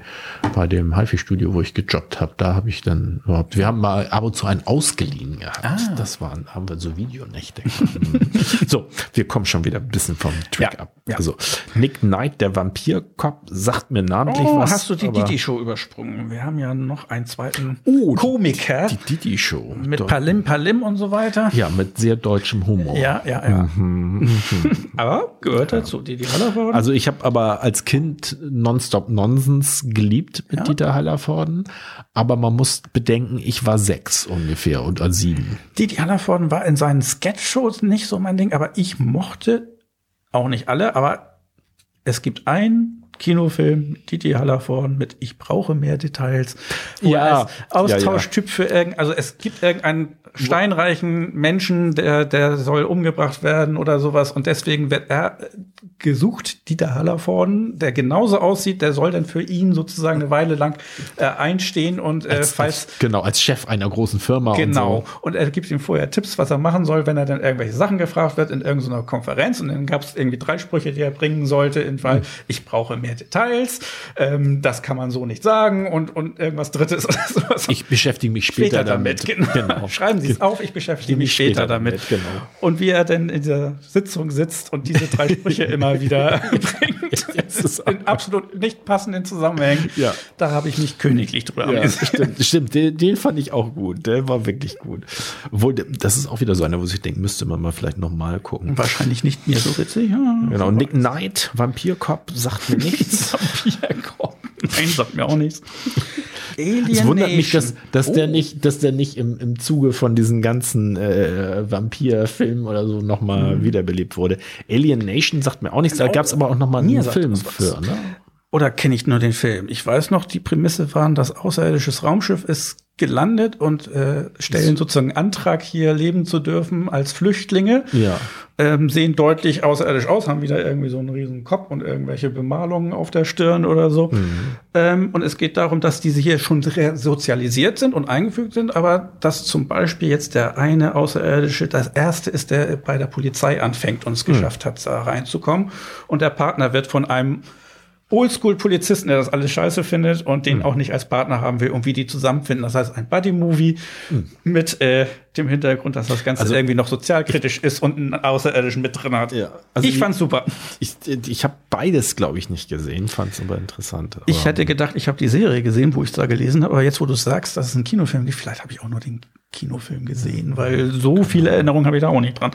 bei dem HiFi-Studio, wo ich gejobbt habe, da habe ich dann überhaupt, wir haben mal ab und zu einen ausgeliehen gehabt. Das waren, haben wir so Videonächte. Mhm. so, wir kommen schon wieder ein bisschen vom Track Ja, ab. ja. Also, Nick Knight, der Vampirkopf, sagt mir namentlich oh, was. hast du die Didi-Show übersprungen? Wir haben ja noch einen zweiten Oh, Komiker Die Didi-Show. mit Deu- Palim Palim und so weiter. Ja, mit sehr deutschem Humor. Ja, ja, ja. Aber gehört dazu, Didi Hallervorden. Also ich habe aber als Kind Nonstop Nonsens geliebt mit Ja. Dieter Hallervorden, aber man muss bedenken, ich war sechs ungefähr und sieben. Didi Hallervorden war in seinen Sketch-Shows nicht so mein Ding, aber ich mochte auch nicht alle, aber es gibt einen Kinofilm, Didi Hallervorden mit Ich brauche mehr Details, wo Ja, er als ja, ja. Austauschtyp für irgendein, also es gibt irgendeinen steinreichen Menschen, der, der soll umgebracht werden oder sowas und deswegen wird er gesucht, Dieter Hallervorden, der genauso aussieht, der soll dann für ihn sozusagen eine Weile lang äh, einstehen und äh, falls genau, als Chef einer großen Firma Genau. und so. Und er gibt ihm vorher Tipps, was er machen soll, wenn er dann irgendwelche Sachen gefragt wird in irgendeiner Konferenz. Und dann gab es irgendwie drei Sprüche, die er bringen sollte. In Fall, ich brauche mehr Details. Ähm, das kann man so nicht sagen. Und, und irgendwas Drittes oder sowas. Ich beschäftige mich später, später damit. Genau. Schreiben Sie es auf, ich beschäftige mich später, Später damit. damit, genau. Und wie er denn in dieser Sitzung sitzt und diese drei Sprüche immer wieder bringt. Ist in absolut nicht passenden Zusammenhängen. Ja. Da habe ich mich königlich drüber Ja, stimmt, stimmt. Den, den fand ich auch gut. Der war wirklich gut. Obwohl, das ist auch wieder so einer, wo ich denke, müsste man mal vielleicht noch mal gucken. Wahrscheinlich nicht mehr so witzig. Ja. Genau, Nick Knight, Vampirkopf, sagt mir nichts. Vampirkopf. Nein, sagt mir auch nichts. Es wundert mich, dass, dass der Oh. nicht, dass der nicht im, im Zuge von diesen ganzen äh, Vampir-Filmen oder so nochmal Mhm. wiederbelebt wurde. Alien Nation sagt mir auch nichts, da gab es aber auch nochmal einen Film für, ne? Oder kenne ich nur den Film? Ich weiß noch, die Prämisse waren, das außerirdisches Raumschiff ist gelandet und äh, stellen sozusagen Antrag, hier leben zu dürfen als Flüchtlinge. Ja. Ähm, sehen deutlich außerirdisch aus, haben wieder irgendwie so einen riesen Kopf und irgendwelche Bemalungen auf der Stirn oder so. Ähm, und es geht darum, dass diese hier schon sozialisiert sind und eingefügt sind, aber dass zum Beispiel jetzt der eine Außerirdische das erste ist, der bei der Polizei anfängt und es geschafft hat, da reinzukommen. Und der Partner wird von einem Oldschool-Polizisten, der das alles scheiße findet und den auch nicht als Partner haben will und wie die zusammenfinden. Das heißt, ein Buddy-Movie mit äh, dem Hintergrund, dass das Ganze Also- irgendwie noch sozialkritisch ist und einen Außerirdischen mit drin hat. Ja, also ich fand's super. Ich, ich habe beides, glaube ich, nicht gesehen, fand es aber interessant. Ich Aber- hätte gedacht, ich habe die Serie gesehen, wo ich da gelesen habe, aber jetzt, wo du sagst, dass es einen Kinofilm gibt, vielleicht habe ich auch nur den Kinofilm gesehen, weil so viele Erinnerungen habe ich da auch nicht dran.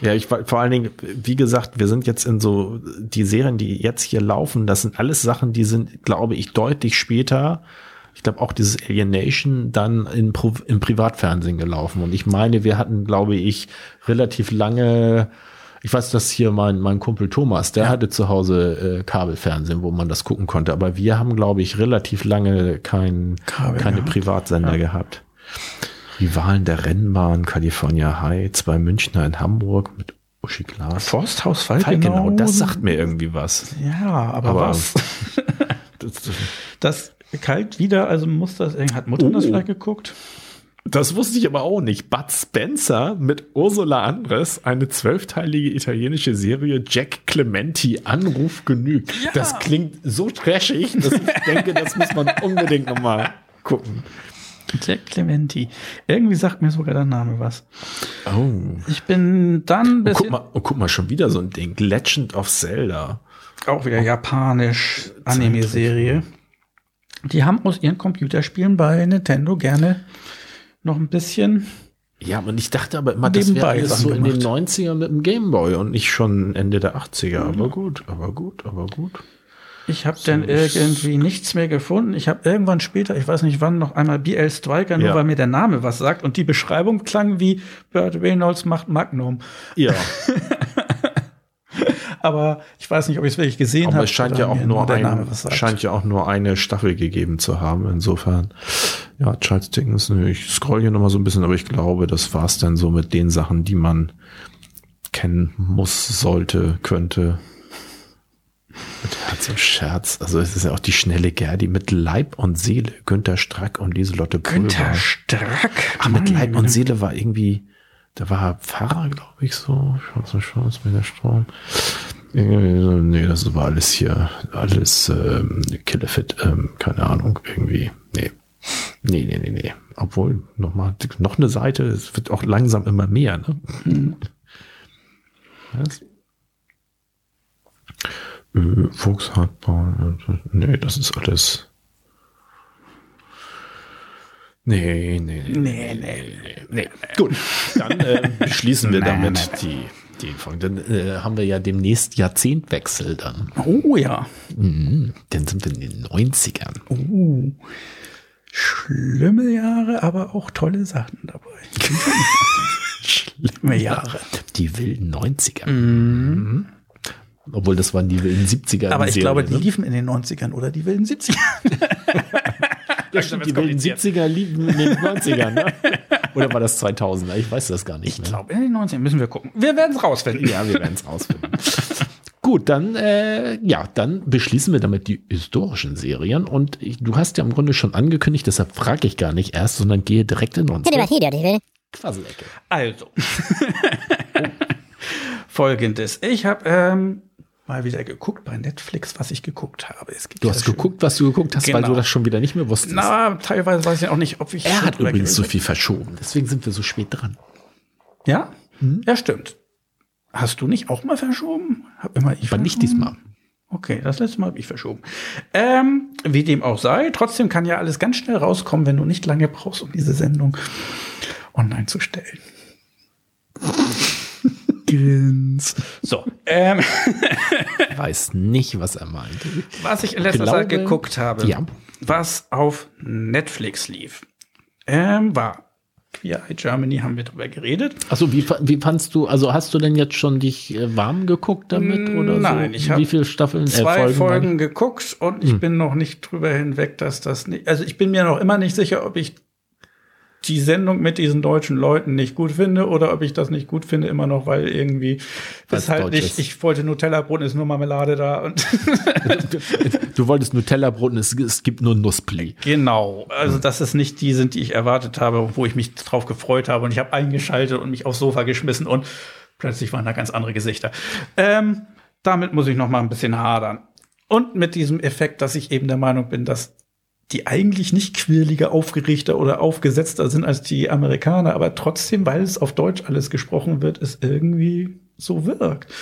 Ja, ich war- vor allen Dingen, wie gesagt, wir sind jetzt in so, die Serien, die jetzt hier laufen, das sind alles Sachen, die sind, glaube ich, deutlich später. Ich glaube auch dieses Alienation dann Pro- im Privatfernsehen gelaufen. Und ich meine, wir hatten, glaube ich, relativ lange, ich weiß, dass hier mein, mein Kumpel Thomas, der hatte zu Hause äh, Kabelfernsehen, wo man das gucken konnte. Aber wir haben, glaube ich, relativ lange kein, Kabel keine gehabt. Privatsender gehabt. Rivalen der Rennbahn, California High, zwei Münchner in Hamburg mit Uschi Glas. Forsthaus Falkenau, Falkenau. das sagt mir irgendwie was. Ja, aber, Aber- was? Das, Das kalt wieder, also muss das, hat Mutter das Oh. vielleicht geguckt? das wusste ich aber auch nicht. Bud Spencer mit Ursula Andres, eine zwölfteilige italienische Serie Jack Clementi, Anruf genügt. Das klingt so trashig, dass ich denke, das muss man unbedingt nochmal gucken. Jack Clementi. Irgendwie sagt mir sogar der Name was. Oh. Ich bin dann ein Guck bisschen mal, oh, guck mal, schon wieder so ein Ding. Legend of Zelda. auch wieder japanisch Anime-Serie. Die haben aus ihren Computerspielen bei Nintendo gerne noch ein bisschen. Ja, und ich dachte aber immer, das wäre alles so in den gemacht. 90ern mit dem Gameboy und nicht schon Ende der 80er. Aber gut, aber gut, aber gut. Ich habe dann irgendwie nichts mehr gefunden. Ich habe irgendwann später, ich weiß nicht wann, noch einmal BL Striker, nur Ja. weil mir der Name was sagt. Und die Beschreibung klang wie Burt Reynolds macht Magnum. Ja, Aber ich weiß nicht, ob ich es wirklich gesehen habe. aber es scheint ja auch nur ein, scheint ja auch nur eine Staffel gegeben zu haben. Insofern, ja, Charles Dickens, nö, ich scroll hier nochmal so ein bisschen, aber ich glaube, das war's dann so mit den Sachen, die man kennen muss, sollte, könnte. Mit Herz und Scherz. Also es ist ja auch die schnelle Gerdi mit Leib und Seele. Günther Strack und Lieselotte Pulver. Günther Strack. Ach, mit Leib und Seele war irgendwie, da war er Pfarrer, glaube ich, so. Schwarzer Chance mit der Strom. Nee, das war alles hier, alles ähm, Killefit, ähm, keine Ahnung, irgendwie. Nee. Nee, nee, nee, nee. Obwohl, noch mal, noch eine Seite, es wird auch langsam immer mehr, ne? Was? Äh, Volkshartbahn, äh, nee, das ist alles. Nee, nee, nee. Nee, nee, Nee. Gut, dann äh, beschließen wir Nee, damit nee, die, die Folge. Dann äh, haben wir ja demnächst Jahrzehntwechsel dann. Oh ja. Mhm. Dann sind wir in den 90ern. Uh. Schlimme Jahre, aber auch tolle Sachen dabei. Schlimme Jahre. Die wilden 90er. Mhm. Obwohl, das waren die wilden 70er. Aber ich Serie, glaube, die ne? liefen in den 90ern oder die wilden 70er. Ja, stimmt, die wilden 70er liefen in den 90ern. Ne? Oder war das 2000er? Ich weiß das gar nicht. Ich glaube, in den 90ern müssen wir gucken. Wir werden es rausfinden. Ja, wir werden es rausfinden. Gut, dann äh, ja, dann beschließen wir damit die historischen Serien und ich, du hast ja im Grunde schon angekündigt, deshalb frage ich gar nicht erst, sondern gehe direkt in unsere Quasselecke. Also. Folgendes. Ich habe ähm, mal wieder geguckt bei Netflix, was ich geguckt habe. Es gibt Du ja hast geguckt, was du geguckt hast, weil Genau. du das schon wieder nicht mehr wusstest. Na, teilweise weiß ich auch nicht, ob ich. er hat übrigens so viel verschoben, deswegen sind wir so spät dran. Ja? Hm? Ja, stimmt. Hast du nicht auch mal verschoben? Hab immer ich Aber nicht diesmal. Okay, das letzte Mal habe ich verschoben. Ähm, wie dem auch sei, trotzdem kann ja alles ganz schnell rauskommen, wenn du nicht lange brauchst, um diese Sendung online zu stellen. Grins. So, ähm, Weiß nicht, was er meinte. was ich in letzter Glaube- Zeit geguckt habe, Ja. was auf Netflix lief, ähm, war Queer Eye Germany, haben wir drüber geredet. Also wie, wie fandst du, also hast du denn jetzt schon dich äh, warm geguckt damit oder Nein, so? ich hab Wie viele Staffeln, zwei äh, Folgen? Folgen, geguckt und Hm. ich bin noch nicht drüber hinweg, dass das nicht. Also ich bin mir noch immer nicht sicher, ob ich die Sendung mit diesen deutschen Leuten nicht gut finde oder ob ich das nicht gut finde, immer noch, weil irgendwie ist halt nicht, ist. ich wollte Nutella-Brot, ist nur Marmelade da und Du wolltest Nutella-Brot und es, es gibt nur Nusspli. genau. Also, dass es nicht die sind, die ich erwartet habe, wo ich mich drauf gefreut habe und ich habe eingeschaltet und mich aufs Sofa geschmissen und plötzlich waren da ganz andere Gesichter. Ähm, damit muss ich noch mal ein bisschen hadern. Und mit diesem Effekt, dass ich eben der Meinung bin, dass die eigentlich nicht quirliger, aufgeregter oder aufgesetzter sind als die Amerikaner, aber trotzdem, weil es auf Deutsch alles gesprochen wird, es irgendwie so wirkt.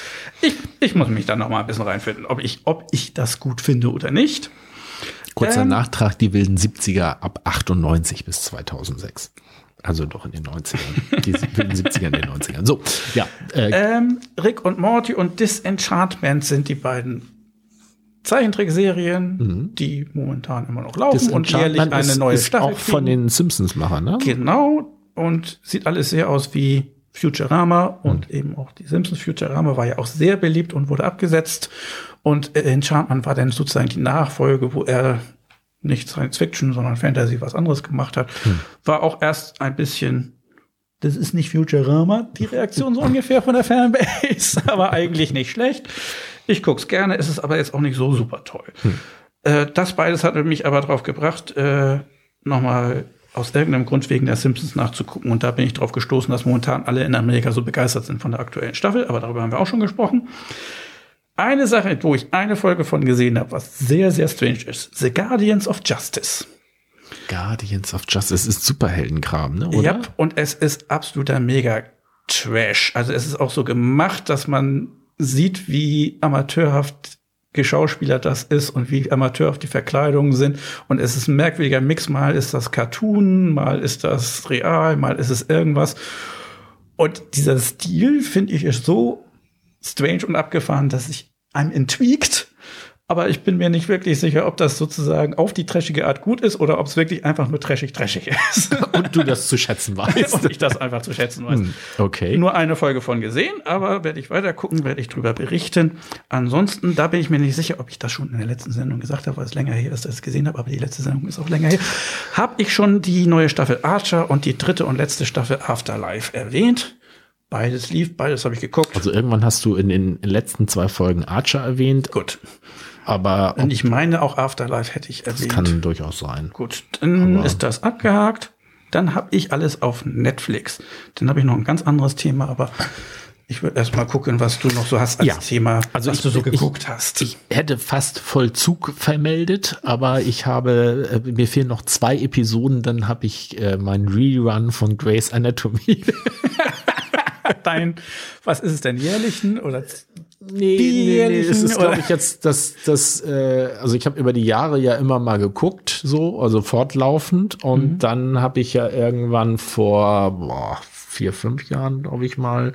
Ich, ich muss mich da noch mal ein bisschen reinfinden, ob ich, ob ich das gut finde oder nicht. Kurzer ähm, Nachtrag, die wilden 70er ab 98 bis 2006. Also doch in den 90ern. Die wilden 70er in den 90ern. So, ja. Äh, ähm, Rick und Morty und Disenchantment sind die beiden Zeichentrickserien, mhm. die momentan immer noch laufen und jährlich eine ist, neue ist Staffel. Auch kriegen. von den Simpsons-Machern, ne? Genau. Und sieht alles sehr aus wie Futurama und mhm. eben auch die Simpsons Futurama war ja auch sehr beliebt und wurde abgesetzt. Und äh, Enchantment war dann sozusagen die Nachfolge, wo er nicht Science Fiction, sondern Fantasy was anderes gemacht hat. Mhm. War auch erst ein bisschen das ist nicht Futurama, die Reaktion so ungefähr von der Fanbase, aber eigentlich nicht schlecht. Ich guck's gerne, es ist aber jetzt auch nicht so super toll. Hm. Äh, das beides hat mich aber drauf gebracht, äh, nochmal aus irgendeinem Grund wegen der Simpsons nachzugucken. Und da bin ich drauf gestoßen, dass momentan alle in Amerika so begeistert sind von der aktuellen Staffel. Aber darüber haben wir auch schon gesprochen. Eine Sache, wo ich eine Folge von gesehen habe, was sehr, sehr strange ist. The Guardians of Justice. Guardians of Justice ist Superheldenkram, ne? Oder? Ja, und es ist absoluter mega Trash. Also es ist auch so gemacht, dass man sieht, wie amateurhaft geschauspielert das ist und wie amateurhaft die Verkleidungen sind. Und es ist ein merkwürdiger Mix. Mal ist das Cartoon, mal ist das real, mal ist es irgendwas. Und dieser Stil, finde ich, ist so strange und abgefahren, dass ich einem intrigued aber ich bin mir nicht wirklich sicher, ob das sozusagen auf die trashige Art gut ist oder ob es wirklich einfach nur trashig trashig ist. Und du das zu schätzen weißt. Und ich das einfach zu schätzen weiß. Hm, okay. Nur eine Folge von gesehen, aber werde ich weiter gucken, werde ich drüber berichten. Ansonsten, da bin ich mir nicht sicher, ob ich das schon in der letzten Sendung gesagt habe, weil es länger her ist, dass ich es gesehen habe, aber die letzte Sendung ist auch länger her. Habe ich schon die neue Staffel Archer und die dritte und letzte Staffel Afterlife erwähnt. Beides lief, beides habe ich geguckt. Also irgendwann hast du in den letzten zwei Folgen Archer erwähnt. Gut. Aber und ich meine, auch Afterlife hätte ich erwähnt. Das kann durchaus sein. Gut, dann aber ist das abgehakt. Dann habe ich alles auf Netflix. Dann habe ich noch ein ganz anderes Thema, aber ich würde erst mal gucken, was du noch so hast als ja. Thema, also was ich, du so geguckt ich, hast. Ich hätte fast Vollzug vermeldet, aber ich habe, äh, mir fehlen noch zwei Episoden, dann habe ich äh, meinen Rerun von Grey's Anatomy. Dein, was ist es denn, jährlichen oder Nee, nee, nee, es ist, glaube ich, jetzt das, das, äh, also ich habe über die Jahre ja immer mal geguckt, so, also fortlaufend. Und mhm. dann habe ich ja irgendwann vor boah, vier, fünf Jahren, glaube ich, mal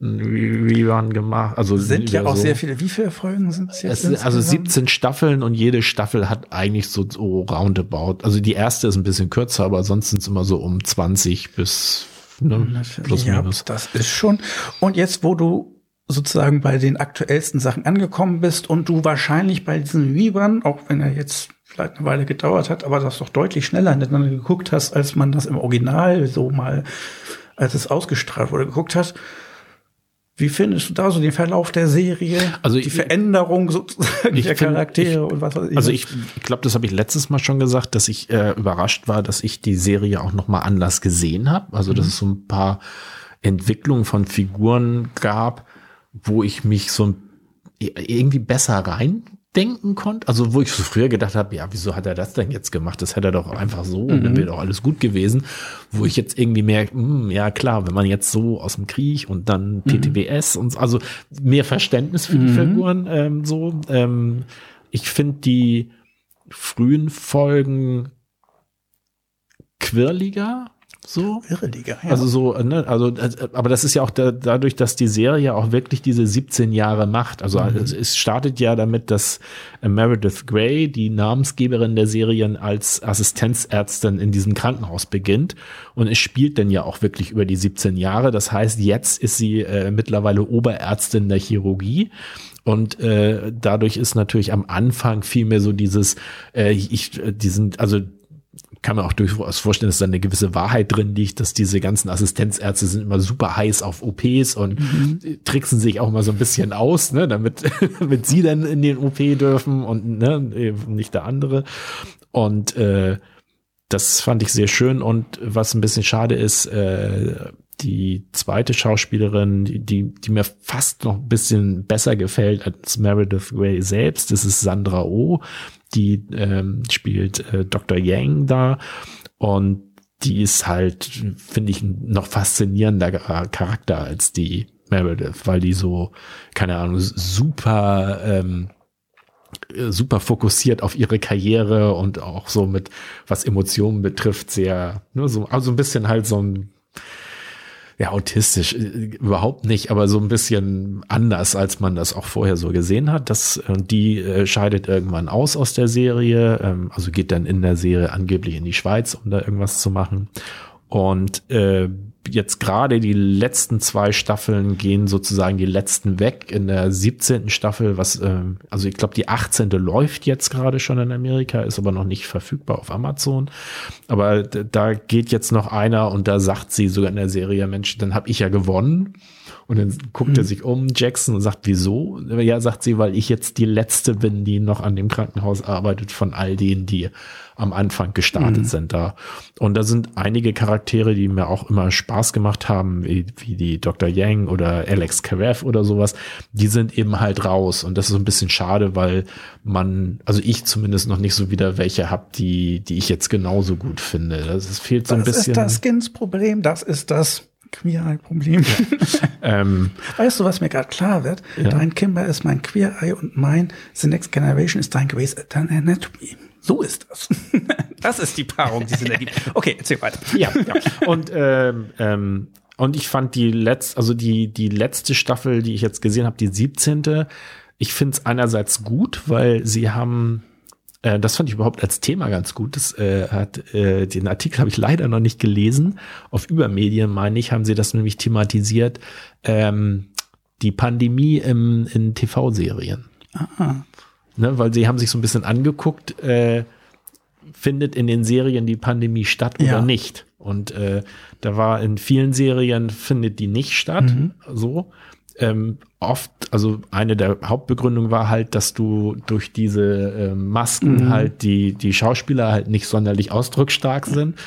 ein Rerun gemacht. Also sind ja auch so. sehr viele. Wie viele Folgen sind es jetzt? Es, also 17 Staffeln und jede Staffel hat eigentlich so, so roundabout. Also die erste ist ein bisschen kürzer, aber sonst sind es immer so um 20 bis ne, plus ja, minus. Das ist schon. Und jetzt, wo du sozusagen bei den aktuellsten Sachen angekommen bist und du wahrscheinlich bei diesem Rerun, auch wenn er jetzt vielleicht eine Weile gedauert hat, aber das doch deutlich schneller hintereinander geguckt hast, als man das im Original so mal, als es ausgestrahlt wurde, geguckt hat. Wie findest du da so den Verlauf der Serie? Also die Veränderung sozusagen der Charaktere ich, und was weiß ich. Also ich, ich glaube, das habe ich letztes Mal schon gesagt, dass ich äh, überrascht war, dass ich die Serie auch noch mal anders gesehen habe. Also dass mhm. es so ein paar Entwicklungen von Figuren gab, wo ich mich so irgendwie besser reindenken konnte. Also wo ich so früher gedacht habe, ja, wieso hat er das denn jetzt gemacht? Das hätte er doch einfach so und dann mhm. wäre doch alles gut gewesen. Wo ich jetzt irgendwie merke, mh, hm, ja klar, wenn man jetzt so aus dem Krieg und dann PTBS mhm. und also mehr Verständnis für die mhm. Figuren ähm, so. Ähm, ich finde die frühen Folgen quirliger so. Irre Liga, ja. Also so, ne, also, äh, aber das ist ja auch da, dadurch, dass die Serie auch wirklich diese 17 Jahre macht. Also mhm. es, es, startet ja damit, dass Meredith Grey, die Namensgeberin der Serien, als Assistenzärztin in diesem Krankenhaus beginnt. Und es spielt dann ja auch wirklich über die 17 Jahre. Das heißt, jetzt ist sie äh, mittlerweile Oberärztin der Chirurgie. Und äh, dadurch ist natürlich am Anfang viel mehr so dieses, äh, ich, äh, die sind, also kann man auch durchaus vorstellen, dass da eine gewisse Wahrheit drin liegt, dass diese ganzen Assistenzärzte sind immer super heiß auf OPs und mhm. tricksen sich auch mal so ein bisschen aus, ne, damit, damit sie dann in den OP dürfen und ne, nicht der andere. Und äh, das fand ich sehr schön und was ein bisschen schade ist, äh, die zweite Schauspielerin, die, die, mir fast noch ein bisschen besser gefällt als Meredith Grey selbst. Das ist Sandra Oh, die ähm, spielt äh, Dr. Yang da und die ist halt, finde ich, noch faszinierender Charakter als die Meredith, weil die so, keine Ahnung, super ähm, super fokussiert auf ihre Karriere und auch so mit, was Emotionen betrifft, sehr, nur so, also ein bisschen halt so ein ja, autistisch äh, überhaupt nicht, aber so ein bisschen anders, als man das auch vorher so gesehen hat. Das, äh, die äh, scheidet irgendwann aus aus der Serie, ähm, also geht dann in der Serie angeblich in die Schweiz, um da irgendwas zu machen. Und äh, jetzt gerade die letzten zwei Staffeln gehen sozusagen die letzten weg. In der 17. Staffel, was, äh, also ich glaube, die 18. läuft jetzt gerade schon in Amerika, ist aber noch nicht verfügbar auf Amazon. Aber da geht jetzt noch einer und da sagt sie sogar in der Serie, Mensch, dann habe ich ja gewonnen. Und dann guckt mhm. er sich um, Jackson, und sagt, wieso? Ja, sagt sie, weil ich jetzt die Letzte bin, die noch an dem Krankenhaus arbeitet von all denen, die am Anfang gestartet mhm. sind da. Und da sind einige Charaktere, die mir auch immer Spaß gemacht haben, wie, wie die Dr. Yang oder Alex Karev oder sowas. Die sind eben halt raus. Und das ist so ein bisschen schade, weil man, also ich zumindest noch nicht so wieder welche hab, die, die ich jetzt genauso gut finde. Das, das fehlt so ein bisschen. Das ist das Skins-Problem, das ist das Queer-Eye-Problem. Ja. ähm, weißt du, was mir gerade klar wird? Ja. Dein Kimber ist mein Queer-Eye und mein The Next Generation ist dein Grey's Anatomy. So ist das. das ist die Paarung, die sind ja die. Okay, erzähl weiter. Ja, ja. Und ähm, ähm, und ich fand die letzte, also die die letzte Staffel, die ich jetzt gesehen habe, die 17. Ich finde es einerseits gut, weil sie haben äh, das fand ich überhaupt als Thema ganz gut. Das äh, hat äh, den Artikel habe ich leider noch nicht gelesen. Auf Übermedien meine ich, haben sie das nämlich thematisiert. Ähm, die Pandemie im, in TV-Serien. Aha ne, weil sie haben sich so ein bisschen angeguckt, äh, findet in den Serien die Pandemie statt oder ja. nicht. Und äh, da war in vielen Serien findet die nicht statt, mhm. so. Ähm, oft, also eine der Hauptbegründungen war halt, dass du durch diese äh, Masken mhm. halt die, die Schauspieler halt nicht sonderlich ausdrucksstark sind.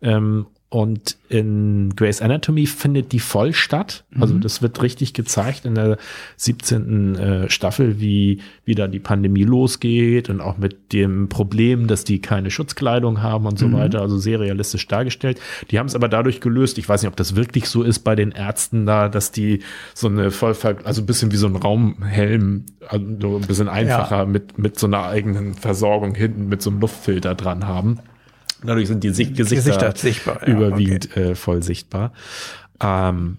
Ähm, und in Grey's Anatomy findet die voll statt. Also mhm. das wird richtig gezeigt in der 17. Äh, Staffel, wie, wie da die Pandemie losgeht und auch mit dem Problem, dass die keine Schutzkleidung haben und so mhm. weiter. Also sehr realistisch dargestellt. Die haben es aber dadurch gelöst. Ich weiß nicht, ob das wirklich so ist bei den Ärzten da, dass die so eine voll, also ein bisschen wie so ein Raumhelm, also ein bisschen einfacher ja. mit, mit so einer eigenen Versorgung hinten mit so einem Luftfilter dran haben. Dadurch sind die Sicht Gesichter, Gesichter sichtbar, ja, überwiegend okay. äh, voll sichtbar. Ähm,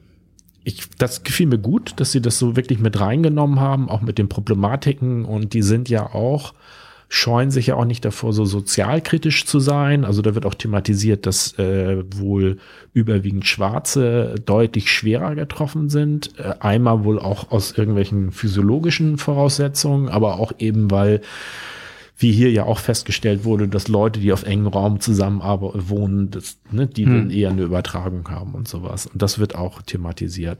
ich, das gefiel mir gut, dass sie das so wirklich mit reingenommen haben, auch mit den Problematiken. Und die sind ja auch, scheuen sich ja auch nicht davor, so sozialkritisch zu sein. Also da wird auch thematisiert, dass äh, wohl überwiegend Schwarze deutlich schwerer getroffen sind. Äh, einmal wohl auch aus irgendwelchen physiologischen Voraussetzungen, aber auch eben, weil wie hier ja auch festgestellt wurde, dass Leute, die auf engem Raum zusammenarbeiten, wohnen, das, ne, die hm. dann eher eine Übertragung haben und sowas. Und das wird auch thematisiert.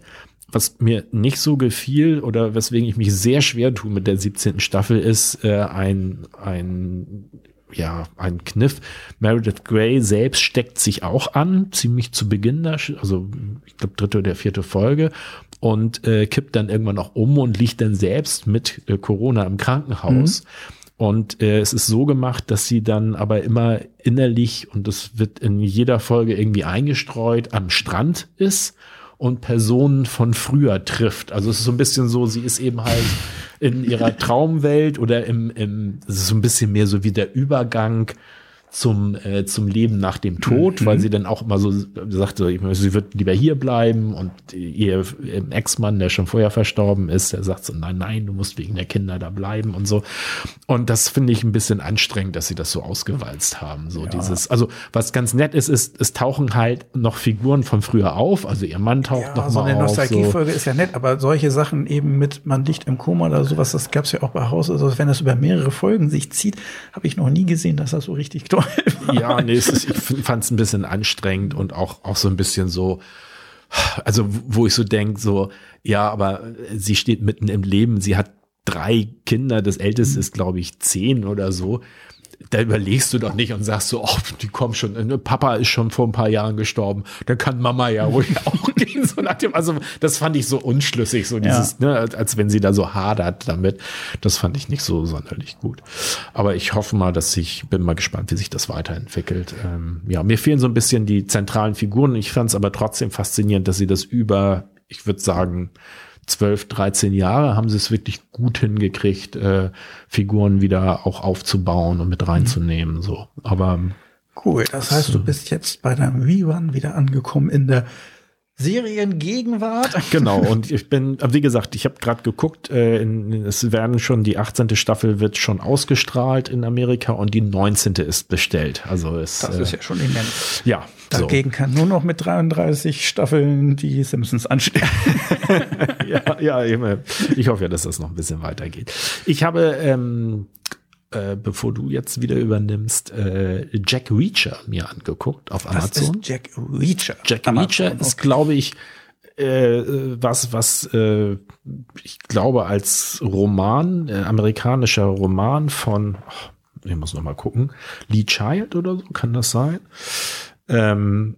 Was mir nicht so gefiel oder weswegen ich mich sehr schwer tue mit der 17. Staffel ist äh, ein, ein ja, ein Kniff. Meredith Grey selbst steckt sich auch an, ziemlich zu Beginn da, also ich glaube dritte oder vierte Folge und äh, kippt dann irgendwann auch um und liegt dann selbst mit äh, Corona im Krankenhaus. Mhm. Und äh, es ist so gemacht, dass sie dann aber immer innerlich, und das wird in jeder Folge irgendwie eingestreut, am Strand ist und Personen von früher trifft. Also es ist so ein bisschen so, sie ist eben halt in ihrer Traumwelt oder im, im es ist so ein bisschen mehr so wie der Übergang zum, äh, zum Leben nach dem Tod, mhm. weil sie dann auch immer so sagte, sie wird lieber hier bleiben und ihr Ex-Mann, der schon vorher verstorben ist, der sagt so, nein, nein, du musst wegen der Kinder da bleiben und so. Und das finde ich ein bisschen anstrengend, dass sie das so ausgewalzt haben. So ja. dieses, also was ganz nett ist, ist, es tauchen halt noch Figuren von früher auf, also ihr Mann taucht ja, noch so mal eine Nostalgiefolge so. ist ja nett, aber solche Sachen eben mit man liegt im Koma oder sowas, das gab's ja auch bei Haus, also wenn das über mehrere Folgen sich zieht, habe ich noch nie gesehen, dass das so richtig toll ja, nee, ist, ich fand es ein bisschen anstrengend und auch, auch so ein bisschen so, also wo ich so denke, so, ja, aber sie steht mitten im Leben, sie hat drei Kinder, das älteste ist, glaube ich, zehn oder so. Da überlegst du doch nicht und sagst so, oh, die kommen schon, ne, Papa ist schon vor ein paar Jahren gestorben, dann kann Mama ja ruhig auch gehen. So nach dem, also das fand ich so unschlüssig, so dieses, ja. ne, als wenn sie da so hadert damit. Das fand ich nicht so sonderlich gut. Aber ich hoffe mal, dass ich bin mal gespannt, wie sich das weiterentwickelt. Ähm, ja, mir fehlen so ein bisschen die zentralen Figuren. Ich fand es aber trotzdem faszinierend, dass sie das über, ich würde sagen, 12, 13 Jahre haben sie es wirklich gut hingekriegt, äh, Figuren wieder auch aufzubauen und mit reinzunehmen. So, aber cool. Das heißt, du bist jetzt bei deinem Rerun wieder angekommen in der Seriengegenwart. Genau, und ich bin, wie gesagt, ich habe gerade geguckt, äh, in, es werden schon, die 18. Staffel wird schon ausgestrahlt in Amerika und die 19. ist bestellt. Also es, Das ist äh, ja schon immens. Ja. Dagegen so. kann nur noch mit 33 Staffeln die Simpsons anstehen. ja, ja, ich hoffe ja, dass das noch ein bisschen weitergeht. Ich habe ähm, äh, bevor du jetzt wieder übernimmst, äh, Jack Reacher mir angeguckt auf Amazon. Was ist Jack Reacher? Jack Amazon, Reacher okay. ist, glaube ich, äh, was, was äh, ich glaube als Roman, äh, amerikanischer Roman von, oh, ich muss noch mal gucken, Lee Child oder so, kann das sein? Ähm,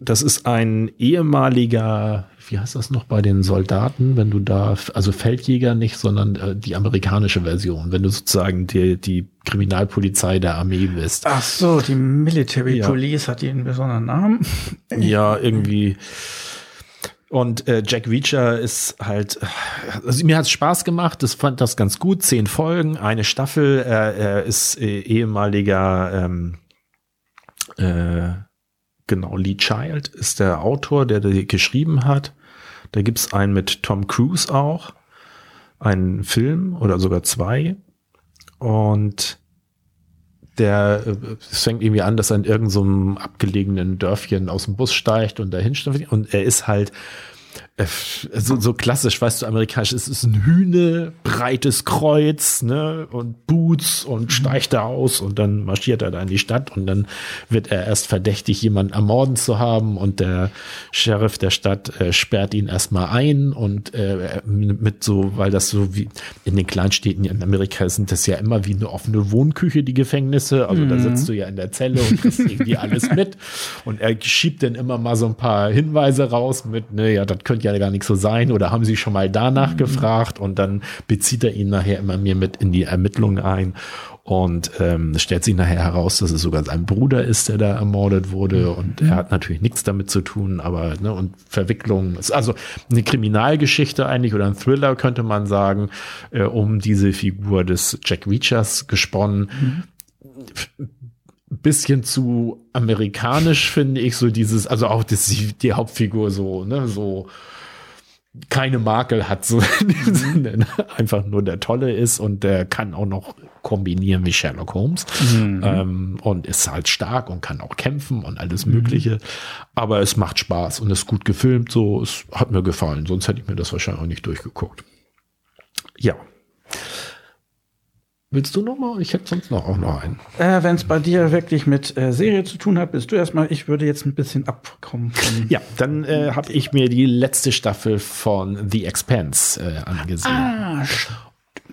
das ist ein ehemaliger wie heißt das noch bei den Soldaten, wenn du da, also Feldjäger nicht, sondern äh, die amerikanische Version, wenn du sozusagen die, die Kriminalpolizei der Armee bist. Ach so, die Military ja. Police hat einen besonderen Namen. Ja, irgendwie. Und äh, Jack Reacher ist halt, also mir hat es Spaß gemacht, das fand das ganz gut. Zehn Folgen, eine Staffel. Er, er ist äh, ehemaliger ähm, äh, genau, Lee Child ist der Autor, der die geschrieben hat. Da gibt's einen mit Tom Cruise auch, einen Film oder sogar zwei. Und der es fängt irgendwie an, dass er in irgendeinem so abgelegenen Dörfchen aus dem Bus steigt und dahin steigt. Und er ist halt äh, so, so klassisch, weißt du, amerikanisch, es ist ein Hühne, breites Kreuz, ne, und Boots und mhm. steigt da aus und dann marschiert er da in die Stadt und dann wird er erst verdächtig, jemanden ermorden zu haben und der Sheriff der Stadt äh, sperrt ihn erstmal ein und äh, mit so, weil das so wie in den Kleinstädten in Amerika sind das ja immer wie eine offene Wohnküche, die Gefängnisse, also mhm. da sitzt du ja in der Zelle und kriegst irgendwie alles mit und er schiebt dann immer mal so ein paar Hinweise raus mit, ne, ja, das könnte ja gar nicht so sein oder haben Sie schon mal danach mhm. gefragt und dann bezieht er ihn nachher immer mehr mit in die Ermittlungen ein und ähm, stellt sich nachher heraus, dass es sogar sein Bruder ist, der da ermordet wurde mhm. und er hat natürlich nichts damit zu tun, aber ne, und Verwicklung ist also eine Kriminalgeschichte eigentlich oder ein Thriller könnte man sagen, äh, um diese Figur des Jack Reachers gesponnen. Mhm bisschen zu amerikanisch, finde ich, so dieses, also auch das, die Hauptfigur so, ne, so keine Makel hat, so in dem. Sinne, ne? einfach nur der Tolle ist und der kann auch noch kombinieren wie Sherlock Holmes mhm. ähm, und ist halt stark und kann auch kämpfen und alles mhm. Mögliche. Aber es macht Spaß und ist gut gefilmt, so, es hat mir gefallen, sonst hätte ich mir das wahrscheinlich auch nicht durchgeguckt. Ja. Willst du noch mal? Ich hätte sonst noch auch noch einen. Äh, Wenn es bei dir wirklich mit äh, Serie zu tun hat, bist du erstmal. Ich würde jetzt ein bisschen abkommen. ja, dann äh, habe ich mir die letzte Staffel von The Expanse äh, angesehen. Ah,